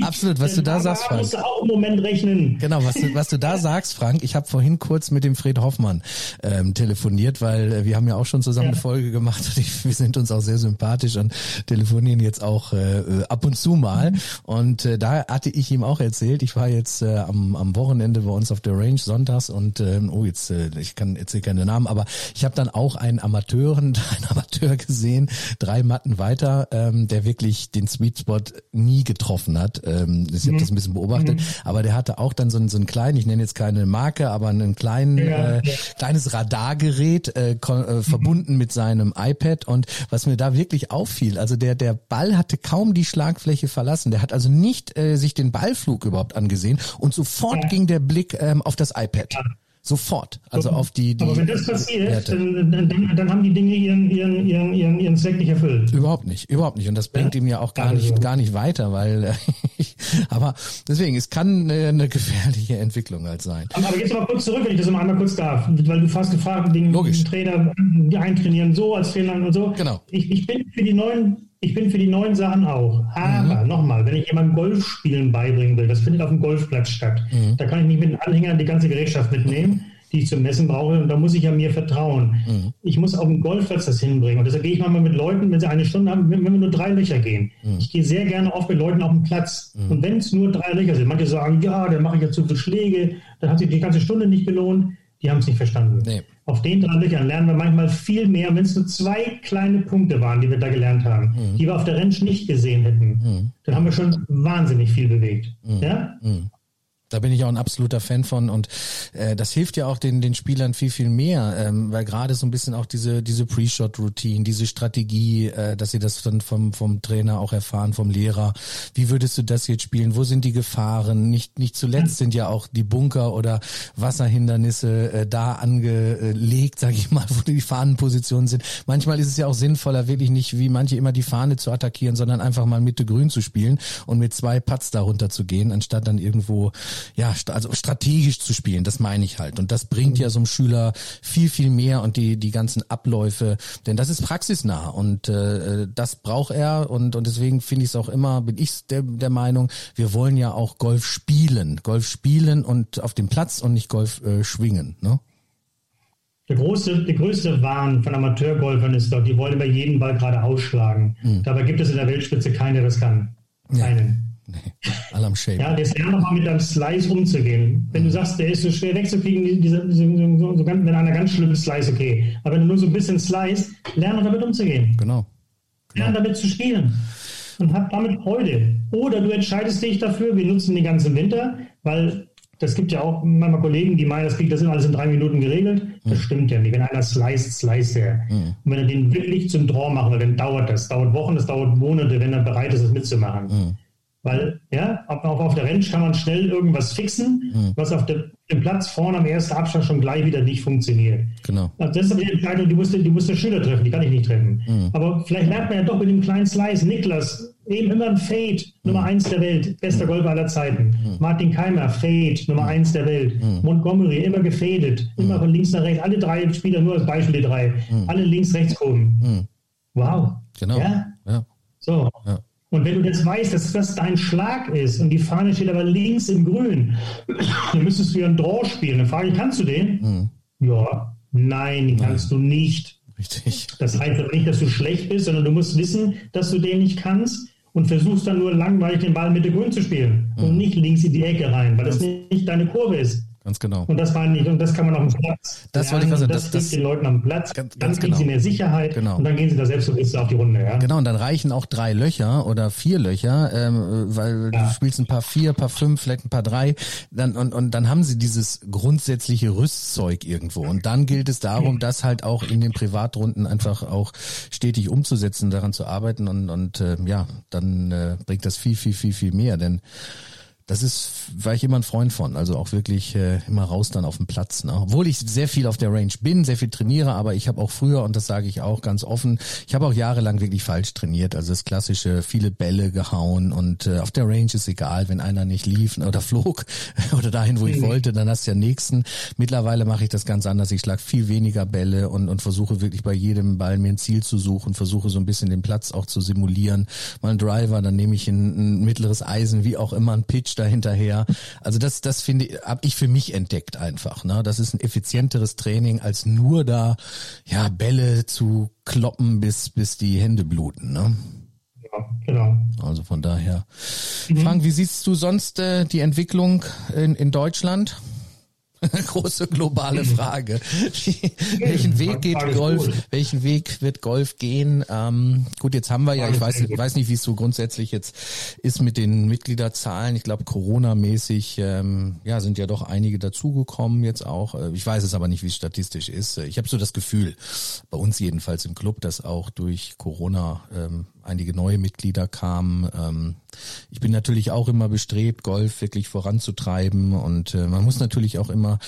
absolut, was du da sagst, Frank. Musst du auch im Moment rechnen. Genau, was du, was du da sagst, Frank. Ich habe vorhin kurz mit dem Fred Hoffmann ähm, telefoniert, weil äh, wir haben ja auch schon zusammen ja. eine Folge gemacht. Und ich, wir sind uns auch sehr sympathisch und telefonieren jetzt auch äh, ab und zu mal. Mhm. Und äh, da hatte ich ihm auch erzählt, ich war jetzt äh, am, am Wochenende bei uns auf der Range sonntags und ähm, oh jetzt äh, ich kann jetzt keine Namen, aber ich habe dann auch einen Amateuren, einen Amateur gesehen, drei Matten weiter, ähm, der wirklich den Sweet Spot nie getroffen hat. Ähm, ich habe mhm. das ein bisschen beobachtet, mhm. aber der hatte auch dann so, einen, so einen kleinen, ich nenne jetzt keine Marke, aber einen kleinen ja, äh, kleines Radargerät äh, äh, verbunden mit seinem iPad und was mir da wirklich auffiel, also der der Ball hatte kaum die Schlagfläche verlassen, der hat also nicht äh, sich den Ballflug überhaupt angesehen und sofort ja. ging der Blick ähm, auf das iPad. Sofort. Also auf die, die Aber wenn das passiert, dann, dann, dann, haben die Dinge ihren, ihren, ihren, ihren, ihren Zweck nicht erfüllt. Überhaupt nicht, überhaupt nicht. Und das bringt ja? ihm ja auch gar nicht, gar nicht weiter, weil aber deswegen, es kann eine gefährliche Entwicklung halt sein. Aber jetzt mal kurz zurück, wenn ich das mal einmal kurz darf, weil du fast gefragt, den, den Trainer die eintrainieren so als Trainer und so. Genau. Ich, ich bin für die neuen ich bin für die neuen Sachen auch. Aber mhm. nochmal, wenn ich jemandem Golf spielen beibringen will, das findet auf dem Golfplatz statt. Mhm. Da kann ich nicht mit den Anhängern die ganze Gerätschaft mitnehmen, die ich zum Messen brauche. Und da muss ich ja mir vertrauen. Mhm. Ich muss auf dem Golfplatz das hinbringen. Und deshalb gehe ich manchmal mit Leuten, wenn sie eine Stunde haben, wenn wir nur drei Löcher gehen. Mhm. Ich gehe sehr gerne oft mit Leuten auf den Platz. Mhm. Und wenn es nur drei Löcher sind, manche sagen, ja, dann mache ich ja zu viele Schläge, dann hat sich die ganze Stunde nicht gelohnt. Die haben es nicht verstanden. Nee. Auf den drei Löchern lernen wir manchmal viel mehr, wenn es nur zwei kleine Punkte waren, die wir da gelernt haben, mhm. die wir auf der Ranch nicht gesehen hätten. Mhm. Dann haben wir schon wahnsinnig viel bewegt. Mhm. Ja? Da bin ich auch ein absoluter Fan von und äh, das hilft ja auch den den Spielern viel viel mehr, ähm, weil gerade so ein bisschen auch diese diese Pre-Shot-Routine, diese Strategie, äh, dass sie das dann vom vom Trainer auch erfahren, vom Lehrer. Wie würdest du das jetzt spielen? Wo sind die Gefahren? Nicht nicht zuletzt sind ja auch die Bunker oder Wasserhindernisse äh, da angelegt, sage ich mal, wo die Fahnenpositionen sind. Manchmal ist es ja auch sinnvoller, wirklich nicht wie manche immer die Fahne zu attackieren, sondern einfach mal Mitte Grün zu spielen und mit zwei Putts darunter zu gehen, anstatt dann irgendwo ja, also strategisch zu spielen, das meine ich halt. Und das bringt ja so einem Schüler viel, viel mehr und die, die ganzen Abläufe, denn das ist praxisnah und äh, das braucht er und, und deswegen finde ich es auch immer, bin ich der, der Meinung, wir wollen ja auch Golf spielen. Golf spielen und auf dem Platz und nicht Golf äh, schwingen. Ne? Der, große, der größte Wahn von Amateurgolfern ist doch, die wollen immer jeden Ball gerade ausschlagen. Mhm. Dabei gibt es in der Weltspitze keinen, der das kann. Keinen. Ja. Nee, Alarm Shape. Ja, das lernt nochmal mit deinem Slice umzugehen. Wenn du sagst, der ist so schwer wegzukriegen, diese, diese, so, so, wenn einer ganz schlimmes Slice, okay. Aber wenn du nur so ein bisschen slice, lerne damit umzugehen. Genau. genau. Lerne damit zu spielen. Und hab damit Freude. Oder du entscheidest dich dafür, wir nutzen den ganzen Winter, weil das gibt ja auch manchmal Kollegen, die meinen, das, kriegt, das sind alles in drei Minuten geregelt. Das mhm. stimmt ja nicht. Wenn einer sliced, slice er. Mhm. Und wenn er den wirklich zum Draw machen will, dann dauert das. Dauert Wochen, das dauert Monate, wenn er bereit ist, das mitzumachen. Mhm. Weil, ja, auch auf der Range kann man schnell irgendwas fixen, mhm. was auf der, dem Platz vorne am ersten Abstand schon gleich wieder nicht funktioniert. Genau. Also das ist die Entscheidung, die musste, die musste Schüler treffen, die kann ich nicht treffen. Mhm. Aber vielleicht lernt man ja doch mit dem kleinen Slice, Niklas, eben immer ein Fade, Nummer mhm. eins der Welt, bester Golfer aller Zeiten. Mhm. Martin Keimer, Fade, Nummer eins der Welt. Mhm. Montgomery, immer gefadet, immer von links nach rechts. Alle drei Spieler, nur als Beispiel die drei. Alle links, rechts gucken. Wow. Genau. Ja. ja. So. Ja. Und wenn du jetzt weißt, dass das dein Schlag ist und die Fahne steht aber links im Grün, dann müsstest du ja einen Draw spielen. Dann frage ich, kannst du den? Mhm. Ja, nein, nein, kannst du nicht. Richtig. Das heißt aber nicht, dass du schlecht bist, sondern du musst wissen, dass du den nicht kannst und versuchst dann nur langweilig den Ball Mitte Grün zu spielen mhm. und nicht links in die Ecke rein, weil das nicht deine Kurve ist. Ganz genau. Und das meine ich, und das kann man auf dem Platz. Das wollte ich sagen. Das, das, das den Leuten am Platz. Ganz, ganz dann kriegen genau. sie mehr Sicherheit. Genau. Und dann gehen sie da selbstbewusst auf die Runde. Ja? Genau, und dann reichen auch drei Löcher oder vier Löcher, ähm, weil ja. du spielst ein paar vier, ein paar fünf, vielleicht ein paar drei. Dann, und, und dann haben sie dieses grundsätzliche Rüstzeug irgendwo. Und dann gilt es darum, das halt auch in den Privatrunden einfach auch stetig umzusetzen, daran zu arbeiten. Und, und äh, ja, dann äh, bringt das viel, viel, viel, viel mehr. Denn das ist, war ich immer ein Freund von. Also auch wirklich äh, immer raus dann auf dem Platz. Ne? Obwohl ich sehr viel auf der Range bin, sehr viel trainiere, aber ich habe auch früher, und das sage ich auch ganz offen, ich habe auch jahrelang wirklich falsch trainiert. Also das klassische, viele Bälle gehauen und äh, auf der Range ist egal, wenn einer nicht lief oder flog oder dahin, wo ich mhm. wollte, dann hast du ja nächsten. Mittlerweile mache ich das ganz anders. Ich schlag viel weniger Bälle und, und versuche wirklich bei jedem Ball mir ein Ziel zu suchen, versuche so ein bisschen den Platz auch zu simulieren. Mal ein Driver, dann nehme ich ein, ein mittleres Eisen, wie auch immer, ein Pitch dahinterher. Also das, das finde ich, habe ich für mich entdeckt einfach. Ne? Das ist ein effizienteres Training, als nur da ja Bälle zu kloppen, bis, bis die Hände bluten. Ne? Ja, genau. Also von daher. Mhm. Frank, wie siehst du sonst äh, die Entwicklung in, in Deutschland? Große globale Frage. welchen Weg geht Golf? Welchen Weg wird Golf gehen? Ähm, gut, jetzt haben wir ja, ich weiß, weiß nicht, wie es so grundsätzlich jetzt ist mit den Mitgliederzahlen. Ich glaube, Corona-mäßig, ähm, ja, sind ja doch einige dazugekommen jetzt auch. Äh, ich weiß es aber nicht, wie es statistisch ist. Ich habe so das Gefühl, bei uns jedenfalls im Club, dass auch durch Corona ähm, einige neue Mitglieder kamen. Ähm, ich bin natürlich auch immer bestrebt, Golf wirklich voranzutreiben und äh, man muss natürlich auch immer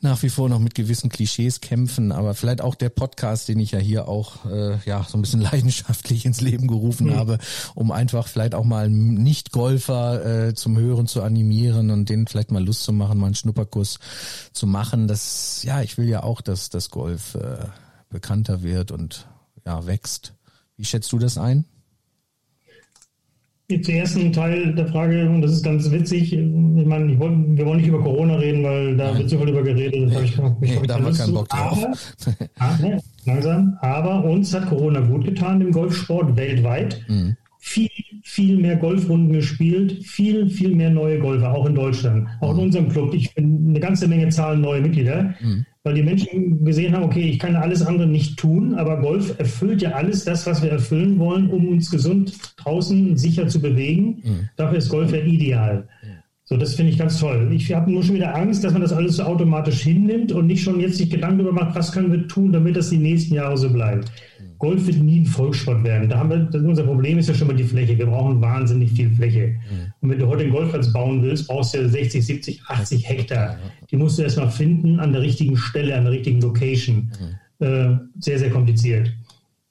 nach wie vor noch mit gewissen Klischees kämpfen, aber vielleicht auch der Podcast, den ich ja hier auch äh, ja so ein bisschen leidenschaftlich ins Leben gerufen mhm. habe, um einfach vielleicht auch mal Nicht-Golfer äh, zum Hören zu animieren und denen vielleicht mal Lust zu machen, mal einen Schnupperkurs zu machen. Das ja, ich will ja auch, dass das Golf äh, bekannter wird und ja wächst. Wie schätzt du das ein? Zum ersten Teil der Frage, und das ist ganz witzig, ich meine, ich wollt, wir wollen nicht über Corona reden, weil da Nein. wird so viel über geredet. Das ich, ich, ich da haben wir keinen Bock drauf. Aber, ah, ne, langsam, aber uns hat Corona gut getan im Golfsport weltweit. Mhm. Viel, viel mehr Golfrunden gespielt, viel, viel mehr neue Golfer, auch in Deutschland, auch in mhm. unserem Club. Ich bin eine ganze Menge Zahlen neue Mitglieder. Mhm weil die Menschen gesehen haben, okay, ich kann alles andere nicht tun, aber Golf erfüllt ja alles das, was wir erfüllen wollen, um uns gesund draußen sicher zu bewegen. Mhm. Dafür ist Golf ja ideal. So, das finde ich ganz toll. Ich habe nur schon wieder Angst, dass man das alles so automatisch hinnimmt und nicht schon jetzt sich Gedanken darüber macht, was können wir tun, damit das die nächsten Jahre so bleibt. Golf wird nie ein Volkssport werden. Da haben wir, unser Problem ist ja schon mal die Fläche. Wir brauchen wahnsinnig viel Fläche. Mhm. Und wenn du heute einen Golfplatz bauen willst, brauchst du ja 60, 70, 80 Hektar. Die musst du erstmal finden an der richtigen Stelle, an der richtigen Location. Mhm. Äh, sehr, sehr kompliziert.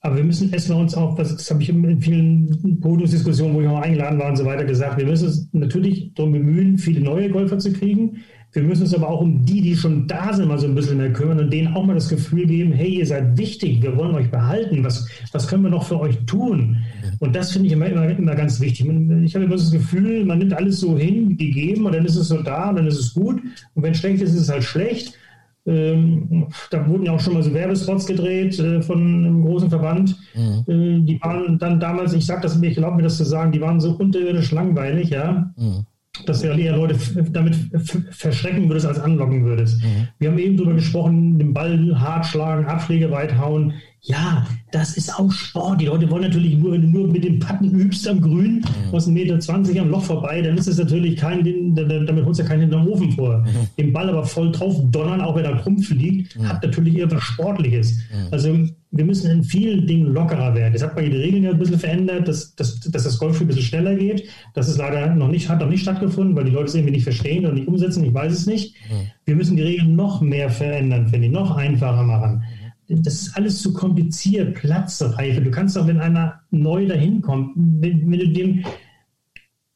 Aber wir müssen erstmal uns auch, das habe ich in vielen Podiumsdiskussionen, wo ich auch eingeladen war und so weiter gesagt, wir müssen uns natürlich darum bemühen, viele neue Golfer zu kriegen. Wir müssen uns aber auch um die, die schon da sind, mal so ein bisschen mehr kümmern und denen auch mal das Gefühl geben, hey, ihr seid wichtig, wir wollen euch behalten, was, was können wir noch für euch tun? Und das finde ich immer, immer, immer ganz wichtig. Ich habe immer das Gefühl, man nimmt alles so hin, gegeben, und dann ist es so da, und dann ist es gut. Und wenn es schlecht ist, ist es halt schlecht. Ähm, da wurden ja auch schon mal so Werbespots gedreht äh, von einem großen Verband. Mhm. Äh, die waren dann damals, ich sage das mir, ich glaube mir das zu sagen, die waren so unterirdisch langweilig, ja. Mhm dass du eher Leute damit verschrecken würdest, als anlocken würdest. Mhm. Wir haben eben darüber gesprochen, den Ball hart schlagen, Abschläge weit hauen. Ja, das ist auch Sport. Die Leute wollen natürlich nur, wenn du nur mit dem Patten übst am Grün, mhm. aus 1,20 Meter am Loch vorbei, dann ist es natürlich kein, damit holst du ja keinen hinterm Ofen vor. Mhm. Den Ball aber voll drauf donnern, auch wenn er krumpf liegt, mhm. hat natürlich eher was Sportliches. Mhm. Also wir müssen in vielen Dingen lockerer werden. Jetzt hat man die Regeln ja ein bisschen verändert, dass, dass, dass das Golfspiel ein bisschen schneller geht. Das ist leider noch nicht, hat noch nicht stattgefunden, weil die Leute es irgendwie nicht verstehen oder nicht umsetzen. Ich weiß es nicht. Mhm. Wir müssen die Regeln noch mehr verändern, finde ich, noch einfacher machen. Das ist alles zu kompliziert, Platzreife. Du kannst doch, wenn einer neu dahin kommt, wenn, wenn du dem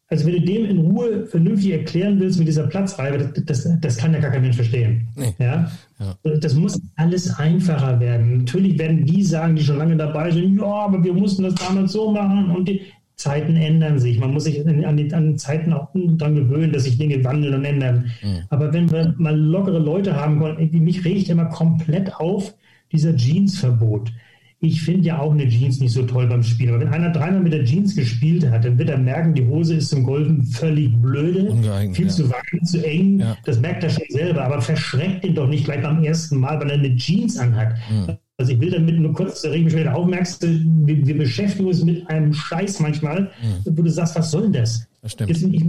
also wenn du dem in Ruhe vernünftig erklären willst mit dieser Platzreibe, das, das, das kann ja gar kein Mensch verstehen. Nee. Ja? ja? Das muss alles einfacher werden. Natürlich werden die sagen, die schon lange dabei sind, ja, aber wir mussten das damals so machen und die Zeiten ändern sich. Man muss sich an die, an die Zeiten auch daran gewöhnen, dass sich Dinge wandeln und ändern. Mhm. Aber wenn wir mal lockere Leute haben wollen, mich regt immer komplett auf dieser Jeansverbot. Ich finde ja auch eine Jeans nicht so toll beim Spielen. Aber wenn einer dreimal mit der Jeans gespielt hat, dann wird er merken, die Hose ist zum Golfen völlig blöde, viel ja. zu weit, zu eng. Ja. Das merkt er schon selber. Aber verschreckt ihn doch nicht gleich beim ersten Mal, weil er eine Jeans anhat. Mhm. Also ich will damit nur kurz, da reg mich wieder wir, wir, beschäftigen uns mit einem Scheiß manchmal, mhm. wo du sagst, was soll denn das? Das stimmt. Jetzt, ich,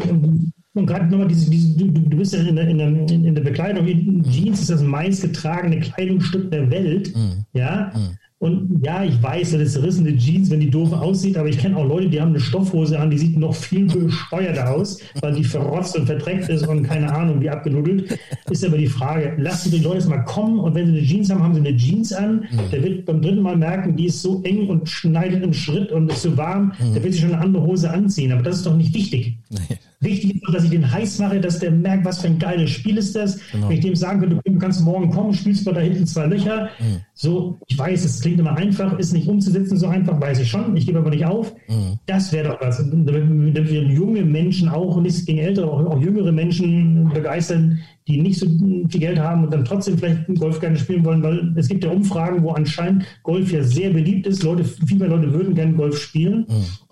und gerade nochmal, diese, diese, du, du bist ja in der, in der, in der Bekleidung, mhm. Jeans ist das meistgetragene Kleidungsstück der Welt, mhm. ja, mhm. Und ja, ich weiß, das ist zerrissene Jeans, wenn die doof aussieht, aber ich kenne auch Leute, die haben eine Stoffhose an, die sieht noch viel bescheuerter aus, weil die verrotzt und verdreckt ist und keine Ahnung, wie abgenudelt. Ist aber die Frage, lassen die Leute mal kommen und wenn sie eine Jeans haben, haben sie eine Jeans an. Mhm. Der wird beim dritten Mal merken, die ist so eng und schneidet im Schritt und ist so warm, mhm. der wird sich schon eine andere Hose anziehen. Aber das ist doch nicht wichtig. Nee. Wichtig ist, dass ich den heiß mache, dass der merkt, was für ein geiles Spiel ist das. Genau. Wenn ich dem sagen könnte, du kannst morgen kommen, spielst mal da hinten zwei Löcher. Mhm. So, ich weiß, es klingt immer einfach, ist nicht umzusetzen so einfach, weiß ich schon. Ich gebe aber nicht auf. Mhm. Das wäre doch was. Damit wir junge Menschen auch, nicht gegen ältere, auch, auch jüngere Menschen begeistern, die nicht so viel Geld haben und dann trotzdem vielleicht Golf gerne spielen wollen, weil es gibt ja Umfragen, wo anscheinend Golf ja sehr beliebt ist. Leute, viel mehr Leute würden gerne Golf spielen. Mhm.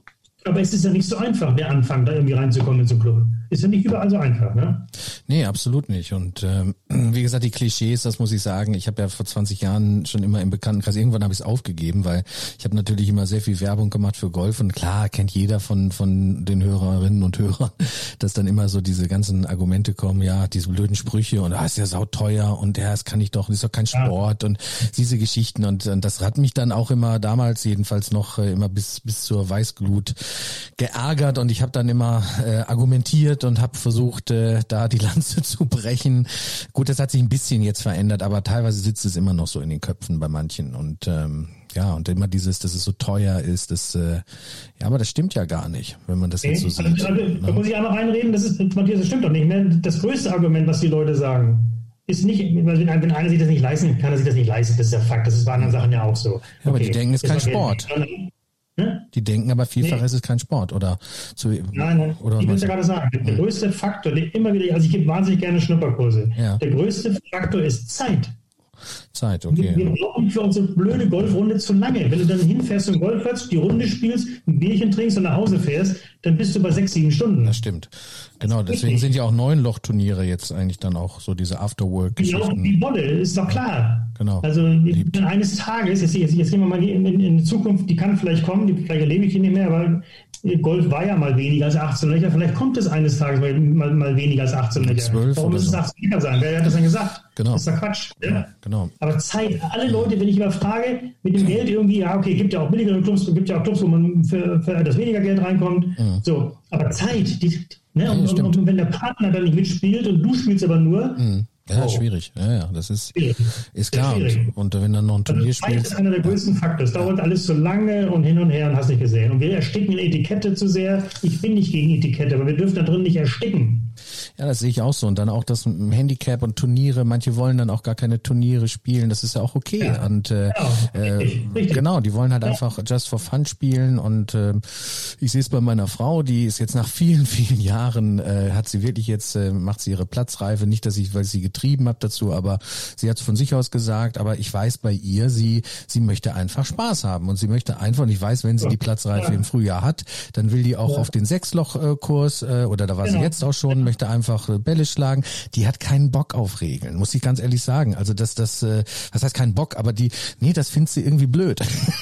Aber es ist ja nicht so einfach, der Anfang, da irgendwie reinzukommen in so einen Club. Ist ja nicht überall so einfach, ne? Nee, absolut nicht. Und ähm, wie gesagt, die Klischees, das muss ich sagen, ich habe ja vor 20 Jahren schon immer im Bekanntenkreis, irgendwann habe ich es aufgegeben, weil ich habe natürlich immer sehr viel Werbung gemacht für Golf und klar kennt jeder von von den Hörerinnen und Hörern, dass dann immer so diese ganzen Argumente kommen, ja, diese blöden Sprüche und ah, ist ja sauteuer und ja, das kann ich doch, das ist doch kein Sport ja. und diese Geschichten und, und das hat mich dann auch immer damals jedenfalls noch äh, immer bis bis zur Weißglut geärgert und ich habe dann immer äh, argumentiert und habe versucht, äh, da die Lanze zu brechen. Gut, das hat sich ein bisschen jetzt verändert, aber teilweise sitzt es immer noch so in den Köpfen bei manchen und ähm, ja, und immer dieses, dass es so teuer ist, das, äh, ja, aber das stimmt ja gar nicht, wenn man das jetzt so sieht. Also, also, da muss ich einmal reinreden, das ist, Matthias, das stimmt doch nicht. Ne? Das größte Argument, was die Leute sagen, ist nicht, wenn einer sich das nicht leisten kann, kann er sich das nicht leisten, das ist ja Fakt, das ist bei anderen Sachen ja auch so. Ja, aber die denken, es ist kein Sport. Ne? Die denken aber vielfach, nee. ist es kein Sport oder zu, Nein, nein. Oder ich will es ja gerade sagen. Der hm. größte Faktor, der immer wieder, also ich gebe wahnsinnig gerne Schnupperkurse. Ja. Der größte Faktor ist Zeit. Zeit, okay. Wir brauchen für unsere blöde Golfrunde zu lange. Wenn du dann hinfährst zum Golfplatz, die Runde spielst, ein Bierchen trinkst und nach Hause fährst, dann bist du bei sechs, sieben Stunden. Das stimmt. Genau, deswegen sind ja auch neun Lochturniere jetzt eigentlich dann auch so diese Afterwork-Geschichten. Die Wolle, ist doch klar. Genau. Also eines Tages, jetzt, jetzt, jetzt gehen wir mal in, in, in die Zukunft, die kann vielleicht kommen, die, vielleicht erlebe ich die nicht mehr, aber Golf war ja mal weniger als 18 Löcher. Vielleicht kommt es eines Tages mal, mal, mal weniger als 18 Löcher. Warum muss es 18 Löcher sein? Wer hat das denn gesagt? Genau. Das ist doch Quatsch. Ja, genau. Aber Zeit, alle Leute, wenn ich immer frage, mit dem Geld irgendwie, ja, okay, gibt ja auch billigere Clubs, gibt ja auch Clubs, wo man für, für das weniger Geld reinkommt. Mhm. So, aber Zeit, die, ne? und, und, und, wenn der Partner dann nicht mitspielt und du spielst aber nur, mhm. Ja, oh. schwierig. Ja, ja, das ist, ist klar. Und, und, wenn dann noch ein Turnier also spielt. Das ist einer der größten Faktoren. Es dauert alles so lange und hin und her und hast nicht gesehen. Und wir ersticken in Etikette zu sehr. Ich bin nicht gegen Etikette, aber wir dürfen da drin nicht ersticken. Ja, das sehe ich auch so. Und dann auch das Handicap und Turniere. Manche wollen dann auch gar keine Turniere spielen. Das ist ja auch okay. Ja. Und äh, genau, richtig, äh, richtig. genau, die wollen halt ja. einfach just for fun spielen. Und äh, ich sehe es bei meiner Frau, die ist jetzt nach vielen, vielen Jahren, äh, hat sie wirklich jetzt, äh, macht sie ihre Platzreife. Nicht, dass ich, weil sie getrieben habe dazu, aber sie hat es von sich aus gesagt. Aber ich weiß bei ihr, sie, sie möchte einfach Spaß haben. Und sie möchte einfach, und ich weiß, wenn sie die Platzreife ja. im Frühjahr hat, dann will die auch auf den Sechsloch-Kurs, äh, oder da war genau. sie jetzt auch schon, möchte einfach äh, Bälle schlagen. Die hat keinen Bock auf Regeln, muss ich ganz ehrlich sagen. Also das, das, äh, was heißt keinen Bock, aber die, nee, das findet sie irgendwie blöd.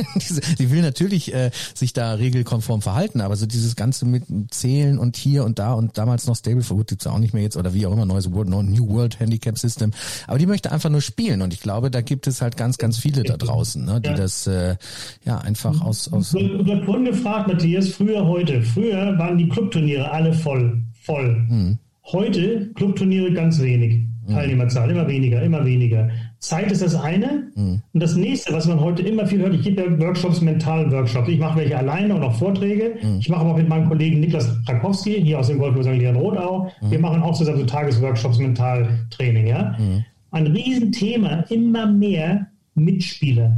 die will natürlich äh, sich da regelkonform verhalten, aber so dieses ganze mit Zählen und hier und da und damals noch Stable Wood gibt's auch nicht mehr jetzt oder wie auch immer, neues World, New World Handicap Handicap System, aber die möchte einfach nur spielen und ich glaube, da gibt es halt ganz, ganz viele da draußen, ne, die ja. das äh, ja einfach aus aus. Wird vorhin gefragt, Matthias, früher, heute. Früher waren die Clubturniere alle voll, voll. Hm. Heute Clubturniere ganz wenig. Hm. Teilnehmerzahl, immer weniger, immer weniger. Zeit ist das eine. Mhm. Und das nächste, was man heute immer viel hört, ich gebe ja Workshops, mentalen Workshops. Ich mache welche alleine und auch Vorträge. Mhm. Ich mache aber auch mit meinem Kollegen Niklas Krakowski, hier aus dem Golfclub St. Leon Rodau. Mhm. Wir machen auch zusammen so Tagesworkshops, Mentaltraining. Ja? Mhm. Ein Riesenthema, immer mehr Mitspieler.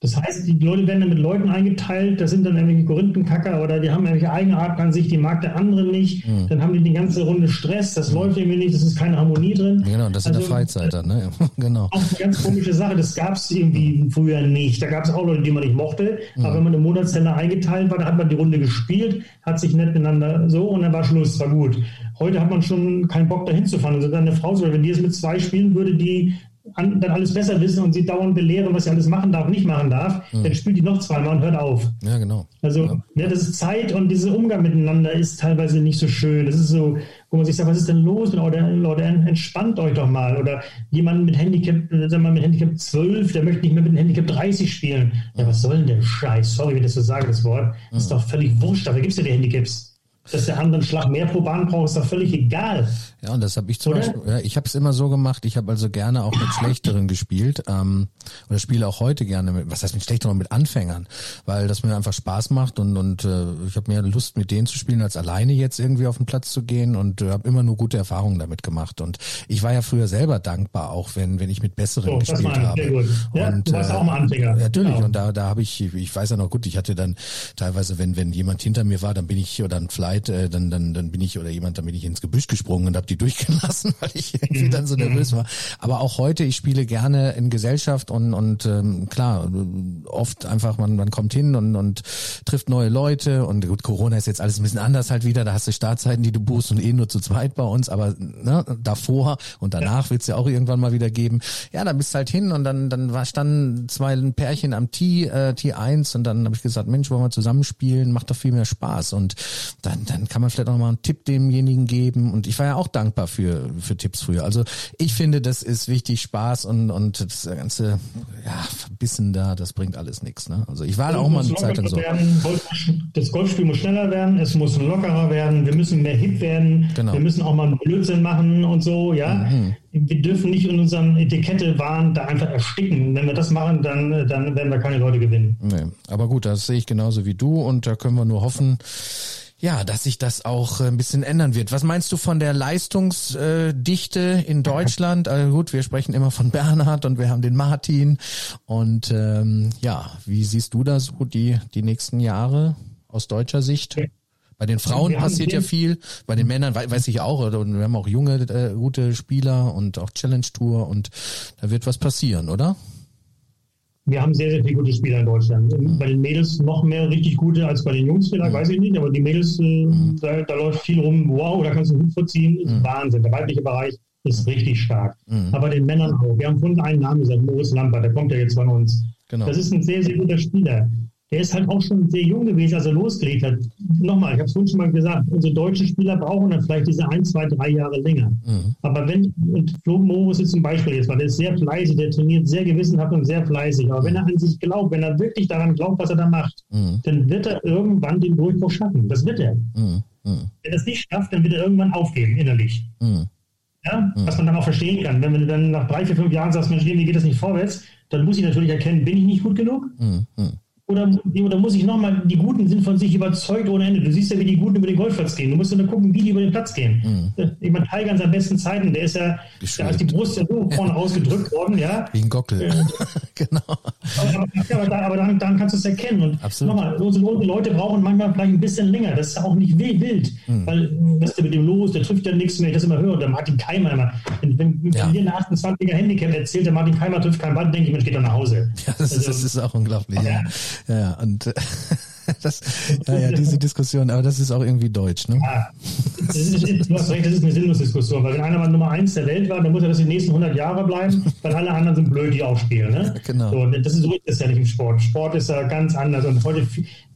Das heißt, die Leute werden dann mit Leuten eingeteilt, das sind dann irgendwelche Korinthenkacker oder die haben irgendwelche Eigenarten an sich, die mag der andere nicht. Mhm. Dann haben die die ganze Runde Stress, das mhm. läuft irgendwie nicht, das ist keine Harmonie drin. Genau, das ist also, in der Freizeit dann, ne? genau. Auch eine ganz komische Sache, das gab es irgendwie früher nicht. Da gab es auch Leute, die man nicht mochte, mhm. aber wenn man im Monatszähler eingeteilt war, da hat man die Runde gespielt, hat sich nett miteinander so und dann war Schluss, war gut. Heute hat man schon keinen Bock dahin zu fahren. Also dann eine Frau, wenn die es mit zwei spielen würde, die an, dann alles besser wissen und sie dauernd belehren, was sie alles machen darf, nicht machen darf, mhm. dann spielt die noch zweimal und hört auf. Ja, genau. Also, ja. ja. das ist Zeit und dieser Umgang miteinander ist teilweise nicht so schön. Das ist so, wo man sich sagt, was ist denn los? Oder, Leute, entspannt euch doch mal. Oder jemand mit Handicap, sagen wir mit Handicap 12, der möchte nicht mehr mit dem Handicap 30 spielen. Ja, was soll denn der Scheiß? Sorry, wenn ich das so sage, das Wort. Das ist mhm. doch völlig wurscht. Dafür gibt es ja die Handicaps dass der andere einen Schlag mehr pro Bahn braucht, ist doch völlig egal. Ja, und das habe ich zum oder? Beispiel, ja, ich habe es immer so gemacht, ich habe also gerne auch mit Schlechteren gespielt ähm, oder spiele auch heute gerne mit, was heißt mit Schlechteren, mit Anfängern, weil das mir einfach Spaß macht und, und äh, ich habe mehr Lust mit denen zu spielen, als alleine jetzt irgendwie auf den Platz zu gehen und äh, habe immer nur gute Erfahrungen damit gemacht und ich war ja früher selber dankbar, auch wenn wenn ich mit Besseren so, gespielt habe. Sehr gut. Ja, und, du warst äh, auch mal Anfänger. Natürlich, genau. und da, da habe ich, ich weiß ja noch gut, ich hatte dann teilweise, wenn, wenn jemand hinter mir war, dann bin ich, oder ein Flight Zeit, äh, dann, dann, dann bin ich oder jemand, dann bin ich ins Gebüsch gesprungen und habe die durchgelassen, weil ich irgendwie dann so nervös war. Aber auch heute, ich spiele gerne in Gesellschaft und, und ähm, klar, oft einfach, man, man kommt hin und, und trifft neue Leute und gut, Corona ist jetzt alles ein bisschen anders halt wieder, da hast du Startzeiten, die du buchst und eh nur zu zweit bei uns, aber ne, davor und danach ja. wird es ja auch irgendwann mal wieder geben. Ja, da bist du halt hin und dann, dann war standen zwei Pärchen am T, äh, T1 und dann habe ich gesagt, Mensch, wollen wir zusammenspielen, macht doch viel mehr Spaß und dann, dann kann man vielleicht auch mal einen Tipp demjenigen geben. Und ich war ja auch dankbar für, für Tipps früher. Also ich finde, das ist wichtig, Spaß und, und das ganze ja, Verbissen da, das bringt alles nichts. Ne? Also ich war da auch mal eine Zeit lang so. Werden. Das Golfspiel muss schneller werden, es muss lockerer werden, wir müssen mehr hip werden, genau. wir müssen auch mal einen Blödsinn machen und so, ja. Mhm. Wir dürfen nicht in unserem Etikette-Wahn da einfach ersticken. Wenn wir das machen, dann, dann werden wir keine Leute gewinnen. Nee, aber gut, das sehe ich genauso wie du und da können wir nur hoffen, ja, dass sich das auch äh, ein bisschen ändern wird. Was meinst du von der Leistungsdichte in Deutschland? Also gut, wir sprechen immer von Bernhard und wir haben den Martin. Und ähm, ja, wie siehst du da so die, die nächsten Jahre aus deutscher Sicht? Bei den Frauen passiert ja viel, bei den Männern weiß ich auch, und wir haben auch junge, äh, gute Spieler und auch Challenge Tour und da wird was passieren, oder? Wir haben sehr, sehr viele gute Spieler in Deutschland. Bei den Mädels noch mehr richtig gute als bei den Jungs vielleicht, weiß ich nicht, aber die Mädels, äh, da, da, läuft viel rum, wow, da kannst du einen Hut vorziehen, ist. Wahnsinn. Der weibliche Bereich ist richtig stark. Aber den Männern auch. Wir haben vorhin einen Namen gesagt, Moritz Lamper, der kommt ja jetzt von uns. Genau. Das ist ein sehr, sehr guter Spieler der ist halt auch schon sehr jung gewesen, als er losgelegt hat. Nochmal, ich habe es vorhin schon mal gesagt, unsere deutschen Spieler brauchen dann vielleicht diese ein, zwei, drei Jahre länger. Mhm. Aber wenn, und Flo Morris ist zum Beispiel jetzt, weil der ist sehr fleißig, der trainiert sehr gewissenhaft und sehr fleißig. Aber wenn er an sich glaubt, wenn er wirklich daran glaubt, was er da macht, mhm. dann wird er irgendwann den Durchbruch schaffen. Das wird er. Mhm. mhm. Wenn er es nicht schafft, dann wird er irgendwann aufgeben, innerlich. Mhm. Ja? Was man dann auch verstehen kann. Wenn du dann nach drei, vier, fünf Jahren sagst, Mensch, wie geht das nicht vorwärts, dann muss ich natürlich erkennen, bin ich nicht gut genug? Oder, oder muss ich nochmal, die Guten sind von sich überzeugt ohne Ende. Du siehst ja, wie die Guten über den Golfplatz gehen. Du musst nur gucken, wie die über den Platz gehen. Mhm. Ich meine, Tiger in seinen besten Zeiten, der ist ja, da ist die Brust ja so vorne rausgedrückt worden, ja. Wie ein Gockel. Genau. Aber, aber, aber dann, dann, kannst du es erkennen. Und Absolut. nochmal, unsere Leute brauchen manchmal vielleicht ein bisschen länger. Das ist auch nicht wild, mhm. weil, was ist mit dem los? Der trifft ja nichts mehr. Ich das immer höre. Der Martin Keimer immer. Wenn, wenn ja. mir ein 28er Handicap erzählt, der Martin Keimer trifft keinen Ball, denke ich, Mensch, geht doch nach Hause. Ja, das, also, ist, das ist auch unglaublich. Ja, ja. ja. Und das, ja, ja, diese Diskussion, aber das ist auch irgendwie deutsch, ne? Ja, das ist, du hast recht, das ist eine sinnlose Diskussion, weil wenn einer mal Nummer eins der Welt war, dann muss er das die nächsten 100 Jahre bleiben, weil alle anderen sind blöd, die aufspielen, ne? Genau. So, das ist so ist das ja nicht im Sport. Sport ist ja ganz anders und heute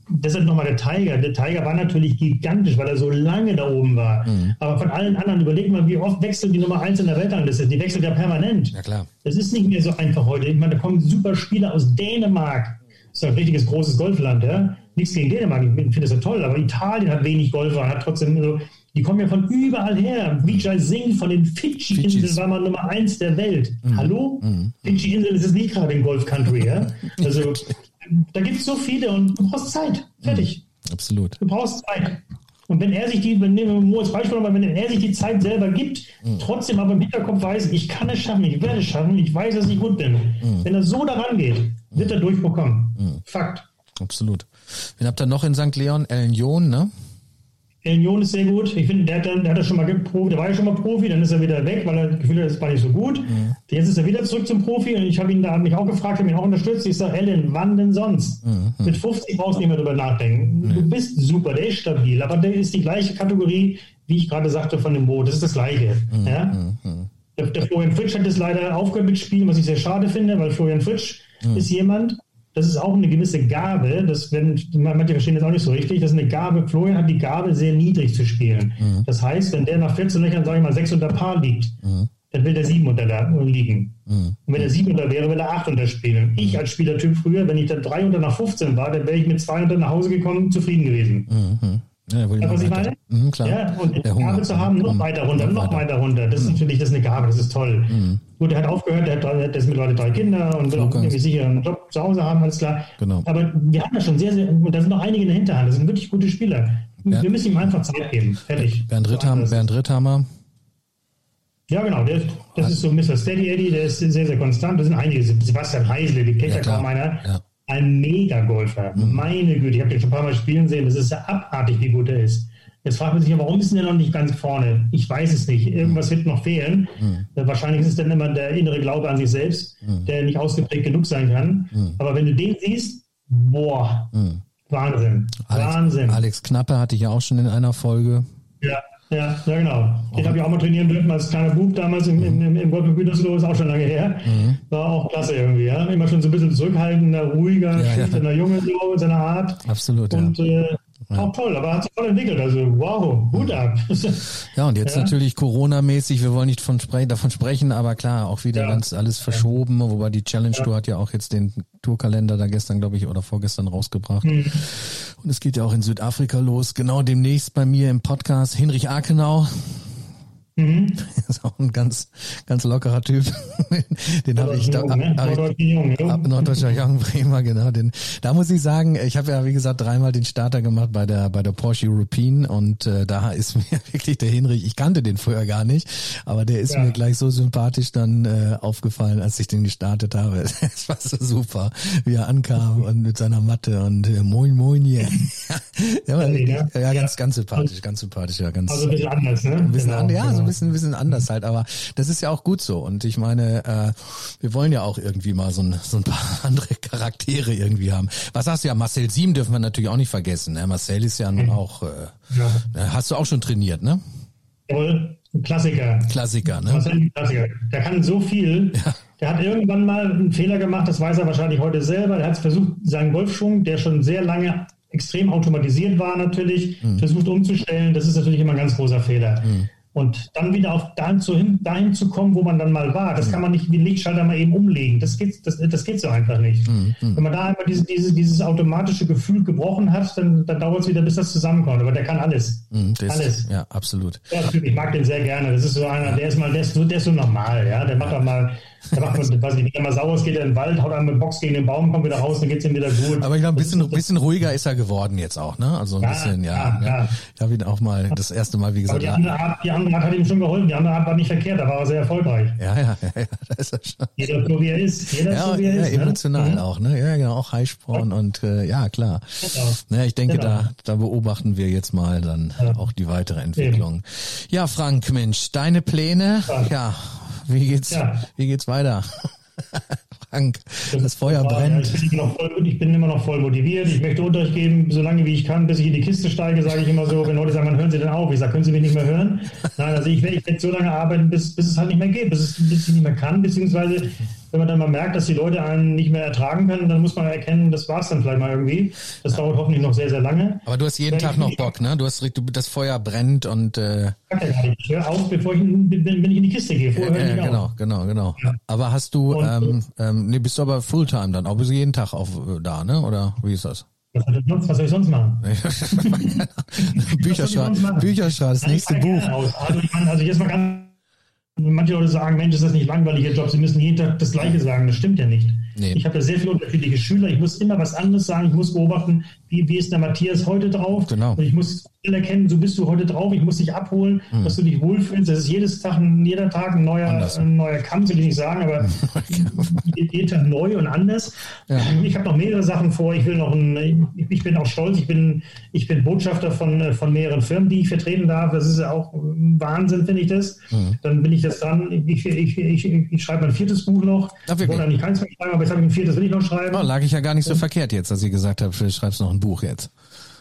deshalb nochmal der Tiger. Der Tiger war natürlich gigantisch, weil er so lange da oben war. Mhm. Aber von allen anderen, überleg mal, wie oft wechselt die Nummer 1 in der Weltrangliste. Die wechselt ja permanent. Ja, klar. Das ist nicht mehr so einfach heute. Ich meine, da kommen super Spieler aus Dänemark. Das ist ein richtiges großes Golfland, ja. Nichts gegen Dänemark, ich finde das ja toll, aber Italien hat wenig Golfer, hat trotzdem so, die kommen ja von überall her. Vijay Singh von den Fidschi-Inseln war mal Nummer eins der Welt. Mhm. Hallo? Mhm. Fidschi-Inseln ist es nicht gerade im Golf-Country, ja. Also, da gibt es so viele und du brauchst Zeit. Fertig. Mhm. Absolut. Du brauchst Zeit. Und wenn er sich die, nehmen wir mal als Beispiel, aber wenn er sich die Zeit selber gibt, mhm. trotzdem aber im Hinterkopf weiß, ich kann es schaffen, ich werde es schaffen, ich weiß, dass ich gut bin. Mhm. Wenn er so daran geht, wird er Durchbruch kommen. Mhm. Fakt. Absolut. Wen habt ihr noch in St. Leon? Ellen John, ne? Union ist sehr gut. Ich finde, der hat, der hat das schon mal Profi, der war ja schon mal Profi, dann ist er wieder weg, weil er das Gefühl hat, das war nicht so gut. Mhm. Jetzt ist er wieder zurück zum Profi und ich habe ihn da mich auch gefragt, habe ihn auch unterstützt. Ich sage, Ellen, wann denn sonst? Mhm. Mit 50 brauchst du nicht mehr drüber nachdenken. Mhm. Du bist super, der ist stabil, aber der ist die gleiche Kategorie, wie ich gerade sagte, von dem Boot. Das ist das Gleiche. Mhm. Ja? Mhm. Der, der, Florian Fritsch hat das leider aufgehört mit Spielen, was ich sehr schade finde, weil Florian Fritsch mhm. ist jemand, das ist auch eine gewisse Gabe. Das werden, manche verstehen das auch nicht so richtig. Das ist eine Gabe. Florian hat die Gabe, sehr niedrig zu spielen. Mhm. Das heißt, wenn der nach 14 Löchern, sage ich mal, 6 unter Paar liegt, mhm. dann will der 7 unter liegen. Mhm. Und wenn er 7 unter wäre, will er 8 unter spielen. Ich als Spielertyp früher, wenn ich dann 3 unter nach 15 war, dann wäre ich mit 2 unter nach Hause gekommen, zufrieden gewesen. Ja, was ich meine? Mhm, klar. Ja, und die Gabe zu haben, noch mhm. weiter runter, noch weiter. weiter runter. Das ist mhm. natürlich das ist eine Gabe, das ist toll. Mhm. Gut, er hat aufgehört, er hat, der ist mittlerweile drei Kinder und will auch irgendwie sicher einen Job zu Hause haben, alles klar. Genau. Aber wir haben da schon sehr, sehr, und da sind noch einige in der Hinterhand, das sind wirklich gute Spieler. Ja. Wir müssen ihm einfach Zeit geben. Fertig. Bernd, Ritthammer. Bernd Ritthammer. Ja, genau. Der, das ist so Mr. Steady Eddie, der ist sehr, sehr konstant. Das sind einige. Sebastian Heisle, die kennt ja, ja kaum einer. Ja ein Mega-Golfer. Mhm. Meine Güte, ich habe den schon ein paar Mal spielen sehen. Das ist ja abartig, wie gut er ist. Jetzt fragt man sich, warum ist er noch nicht ganz vorne? Ich weiß es nicht. Irgendwas wird noch fehlen. Mhm. Wahrscheinlich ist es dann immer der innere Glaube an sich selbst, mhm. der nicht ausgeprägt genug sein kann. Mhm. Aber wenn du den siehst, boah, mhm. Wahnsinn. Alex, Wahnsinn. Alex Knappe hatte ich ja auch schon in einer Folge. Ja, ja, ja genau. Den habe ich auch mal trainieren dürfen als kleiner Bub damals im, im, im, im Golf Gütersloh, ist auch schon lange her. Mhm. War auch klasse irgendwie, ja. Immer schon so ein bisschen zurückhaltender, ruhiger, ja, schüchterner ja. Junge so in seiner Art. Absolut, Und ja. äh, ja. Auch toll, aber hat sich voll entwickelt. Also wow, Hut ab. Ja, und jetzt ja. natürlich Corona-mäßig, wir wollen nicht von spre davon sprechen, aber klar, auch wieder ja. ganz alles verschoben, wobei die Challenge Tour hat ja auch jetzt den Tourkalender da gestern, glaube ich, oder vorgestern rausgebracht. Mhm. Und es geht ja auch in Südafrika los. Genau demnächst bei mir im Podcast Hinrich Akenau. Mhm. ist auch ein ganz, ganz lockerer Typ. den habe ich da. Jung, ne? Norddeutscher Jung, Jung. Norddeutscher Jung Bremer, genau. Den, da muss ich sagen, ich habe ja wie gesagt dreimal den Starter gemacht bei der bei der Porsche European und äh, da ist mir wirklich der Hinrich, ich kannte den vorher gar nicht, aber der ist ja. mir gleich so sympathisch dann äh, aufgefallen, als ich den gestartet habe. Es war so super, wie er ankam und mit seiner Matte und äh, moin moin hier. ja, ja, ja, ganz, ganz sympathisch, ganz sympathisch, ja, ganz. Also ein bisschen anders, ne? Ein bisschen genau, anders, ja, genau. so ein bisschen, ein bisschen anders halt, aber das ist ja auch gut so. Und ich meine, äh, wir wollen ja auch irgendwie mal so ein, so ein paar andere Charaktere irgendwie haben. Was sagst du ja, Marcel Sieben dürfen wir natürlich auch nicht vergessen. Ne? Marcel ist ja nun mhm. auch, äh, ja. Äh, hast du auch schon trainiert, ne? Jawohl, ein Klassiker. Klassiker, ne? Marcel Klassiker. Der kann so viel. Ja. Der hat irgendwann mal einen Fehler gemacht, das weiß er wahrscheinlich heute selber. Der hat versucht, seinen Golfschwung, der schon sehr lange extrem automatisiert war natürlich, mhm. versucht umzustellen. Das ist natürlich immer ein ganz großer Fehler. Mhm. Und dann wieder auf dahin zu, dahin zu kommen, wo man dann mal war, das mhm. kann man nicht wie Lichtschalter mal eben umlegen. Das geht, das, das geht so einfach nicht. Mhm. mhm. Wenn man da einmal diese, diese, dieses automatische Gefühl gebrochen hat, dann, dann dauert es wieder, bis das zusammenkommt. Aber der kann alles. Mhm, das, alles. Ja, absolut. Ja, ich mag den sehr gerne. Das ist so einer, der ist mal, der ist so, der ist so normal, ja. Der macht auch mal da macht man, weiß nicht, wenn er mal sauer ist, geht er in den Wald, haut einmal Box gegen den Baum, kommt wieder raus, dann geht's ihm wieder gut. Aber ich glaube, ein bisschen, bisschen ruhiger ist er geworden jetzt auch, ne? Also ein ja, bisschen, ja. ja, ja. Ich habe ihn auch mal das erste Mal, wie gesagt. Aber die andere, Art, die andere Art hat ihm schon geholfen. Die andere Art war nicht verkehrt, da war er sehr erfolgreich. Ja, ja, ja, da ist er schon. Jeder so wie er ist. Jeder ja, so wie er ja, ist. Ne? Emotional ne? auch, ne? Ja, genau, auch Highsporn ja. und äh, ja, klar. Genau. Ja, ich denke, genau. da, da beobachten wir jetzt mal dann auch die weitere Entwicklung. Eben. Ja, Frank, Mensch, deine Pläne, ja, wie geht's, wie geht's weiter? Frank, das, das Feuer brennt. Ich bin, voll, ich bin, immer noch voll motiviert. Ich möchte Unterricht geben, so lange wie ich kann, bis ich in die Kiste steige, sage ich immer so. Wenn Leute sagen, man hören Sie denn auf? Ich sage, können Sie mich nicht mehr hören? Nein, also ich werde, ich werde so lange arbeiten, bis, bis es halt nicht mehr geht, bis, es, bis ich nicht mehr kann, beziehungsweise wenn man dann mal merkt, dass die Leute einen nicht mehr ertragen können, dann muss man erkennen, das war es dann vielleicht mal irgendwie. Das dauert hoffentlich noch sehr, sehr lange. Aber du hast jeden Tag noch Bock, ne? Du hast du, das Feuer brennt und äh, ich höre auf, bevor ich in, wenn ich in die Kiste gehe. Vorher äh, genau, genau, genau. Ja. Aber hast du, und, ähm, ähm, nee, bist du aber Fulltime dann, auch bist du jeden Tag auf da, ne? Oder wie ist das? Was soll ich sonst machen? Bücher schreiben, Bücher schreiben, das nächste Buch. Also, ich meine, also jetzt mal ganz Manche Leute sagen, Mensch, ist das nicht langweilig, Ihr Job? Sie müssen jeden Tag das Gleiche sagen. Das stimmt ja nicht. Nee. Ich habe ja sehr viele unterschiedliche Schüler. Ich muss immer was anderes sagen. Ich muss beobachten, wie, wie ist der Matthias heute drauf. Genau. Und ich muss erkennen, so bist du heute drauf. Ich muss dich abholen, hm. dass du dich wohlfühlst. Das ist jedes Tag, jeder Tag ein neuer, ein neuer Kampf, will ich nicht sagen, aber jeden Tag neu und anders. Ja. Ich habe noch mehrere Sachen vor. Ich will noch ein, ich bin auch stolz. Ich bin, ich bin Botschafter von, von mehreren Firmen, die ich vertreten darf. Das ist ja auch Wahnsinn, finde ich das. Hm. Dann bin ich das dran. Ich, ich, ich, ich, schreibe mein viertes Buch noch. Ich wollte eigentlich keins mehr schreiben, aber jetzt habe ich ein viertes, will ich noch schreiben. Oh, lag ich ja gar nicht so ja. verkehrt jetzt, dass ich gesagt habe, du schreibst noch ein Buch jetzt.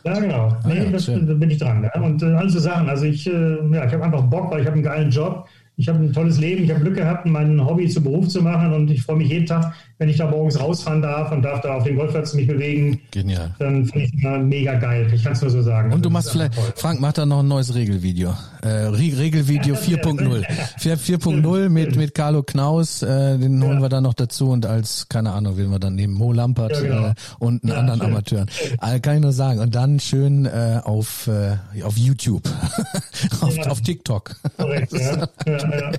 Ja, genau. Nee, ah, ja, das, da bin ich dran. Ja. Und äh, alles so Sachen. Also ich, äh, ja, ich habe einfach Bock, weil ich habe einen geilen Job ich habe ein tolles Leben, ich habe Glück gehabt, mein Hobby zu Beruf zu machen und ich freue mich jeden Tag, wenn ich da morgens rausfahren darf und darf da auf dem Golfplatz mich bewegen. Genial. Dann finde ich das mega geil. Ich kann es nur so sagen. Und du machst vielleicht, toll. Frank macht da noch ein neues Regelvideo. Äh, Regelvideo 4.0. 4.0 mit, mit Carlo Knaus, äh, den holen ja. wir dann noch dazu und als, keine Ahnung, wen wir dann nehmen, Mo Lampert ja, genau. äh, und einen ja, anderen schön. Amateuren. Also, kann ich nur sagen. Und dann schön äh, auf, äh, auf YouTube, auf, auf TikTok. Korrekt, ja. ja. Ja,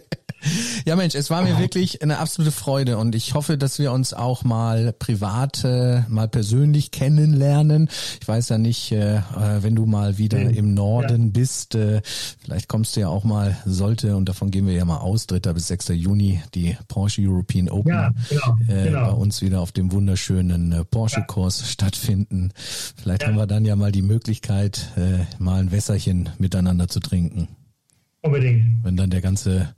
Mensch, es war mir wirklich eine absolute Freude und ich hoffe, dass wir uns auch mal privat, äh, mal persönlich kennenlernen. Ich weiß ja nicht, äh, äh wenn du mal wieder mhm. im Norden ja. bist, äh, vielleicht kommst du ja auch mal, sollte, und davon gehen wir ja mal aus, 3. bis 6. Juni, die Porsche European Open ja, genau, äh, genau. bei uns wieder auf dem wunderschönen äh, Porsche-Kurs ja. stattfinden. Vielleicht haben wir dann ja mal die Möglichkeit, mal ein Wässerchen miteinander zu trinken. Unbedingt. Wenn dann der ganze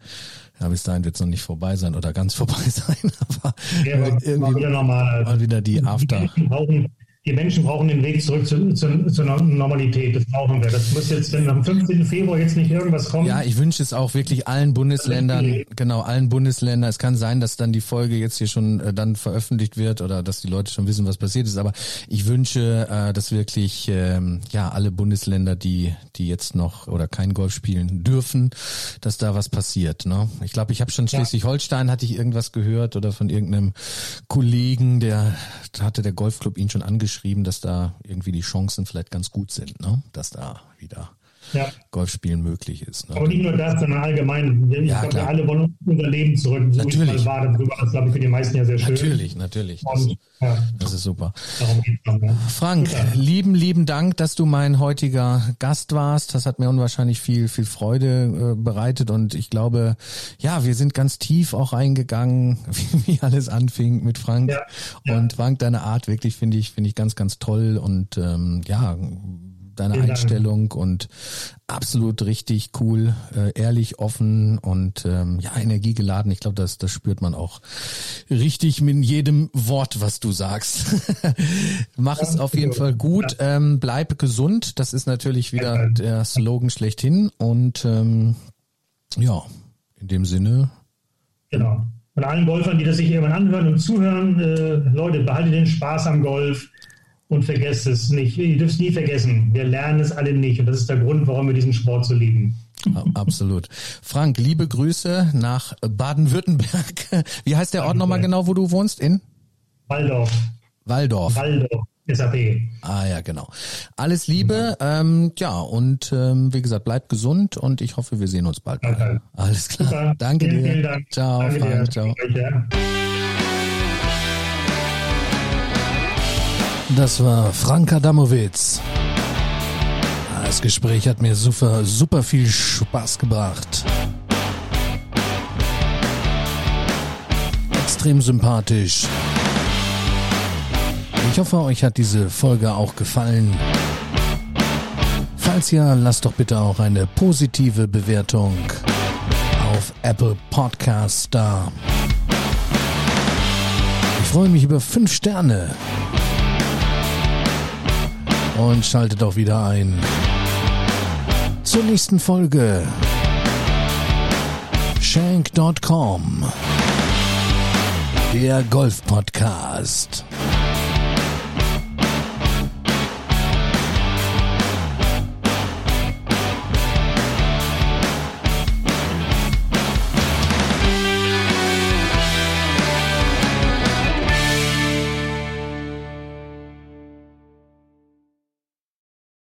ja, bis dahin wird es noch nicht vorbei sein oder ganz vorbei sein, aber ja, irgendwie mal wieder, normal. mal wieder die After. Die brauchen, die Menschen brauchen den Weg zurück zu, zu, zur Normalität. Das brauchen wir. Das muss jetzt wenn am 15. Februar jetzt nicht irgendwas kommen. Ja, ich wünsche es auch wirklich allen Bundesländern, genau, allen Bundesländern. Es kann sein, dass dann die Folge jetzt hier schon äh, dann veröffentlicht wird oder dass die Leute schon wissen, was passiert ist. Aber ich wünsche, äh, dass wirklich ähm, ja alle Bundesländer, die die jetzt noch oder kein Golf spielen dürfen, dass da was passiert. Ne? Ich glaube, ich habe schon Schleswig-Holstein hatte ich irgendwas gehört oder von irgendeinem Kollegen, der hatte der Golfclub ihn schon angeschaut geschrieben, dass da irgendwie die Chancen vielleicht ganz gut sind, ne? dass da wieder ja. Golfspielen möglich ist. Ne? Aber nicht nur das, sondern allgemein. Ich ja, glaube, wir alle wollen unser Leben zurück. So natürlich. war, darüber ist, glaube ich, für die meisten ja sehr schön. Natürlich, natürlich. Das, Und, ja. das ist super. Darum geht's dann, ja. Frank, super. lieben, lieben Dank, dass du mein heutiger Gast warst. Das hat mir unwahrscheinlich viel, viel Freude äh, bereitet. Und ich glaube, ja, wir sind ganz tief auch eingegangen, wie, wie alles anfing mit Frank. Ja. Und Frank, deine Art wirklich finde ich, finde ich ganz, ganz toll. Und ähm, ja, deine Vielen Einstellung Dank. und absolut richtig cool, äh, ehrlich, offen und ähm, ja, energiegeladen. Ich glaube, das, das spürt man auch richtig mit jedem Wort, was du sagst. Mach es auf jeden Fall gut. Ähm, bleib gesund. Das ist natürlich wieder der Slogan schlechthin. Und ähm, ja, in dem Sinne. Genau. Und allen Golfern, die das sich irgendwann anhören und zuhören, äh, Leute, behaltet den Spaß am Golf und vergesst es nicht. Ihr dürft es nie vergessen. Wir lernen es alle nicht. Und das ist der Grund, warum wir diesen Sport so lieben. Absolut. Frank, liebe Grüße nach Baden-Württemberg. Wie heißt der Ort nochmal genau, wo du wohnst? In? Waldorf. Waldorf. Waldorf. SAP. Ah ja, genau. Alles Liebe, ähm, ja, und ähm, wie gesagt, bleib gesund und ich hoffe, wir sehen uns bald. Mal. Alles klar. Super. Danke vielen, dir. Vielen Dank. Ciao, Danke Frank. Dir. Ciao. Das war Frank Adamowitz. Das Gespräch hat mir super, super viel Spaß gebracht. Extrem sympathisch. Ich hoffe, euch hat diese Folge auch gefallen. Falls ja, lasst doch bitte auch eine positive Bewertung auf Apple Podcast da. Ich freue mich über fünf Sterne und schaltet auch wieder ein zur nächsten Folge. Shank.com Der Golf Podcast.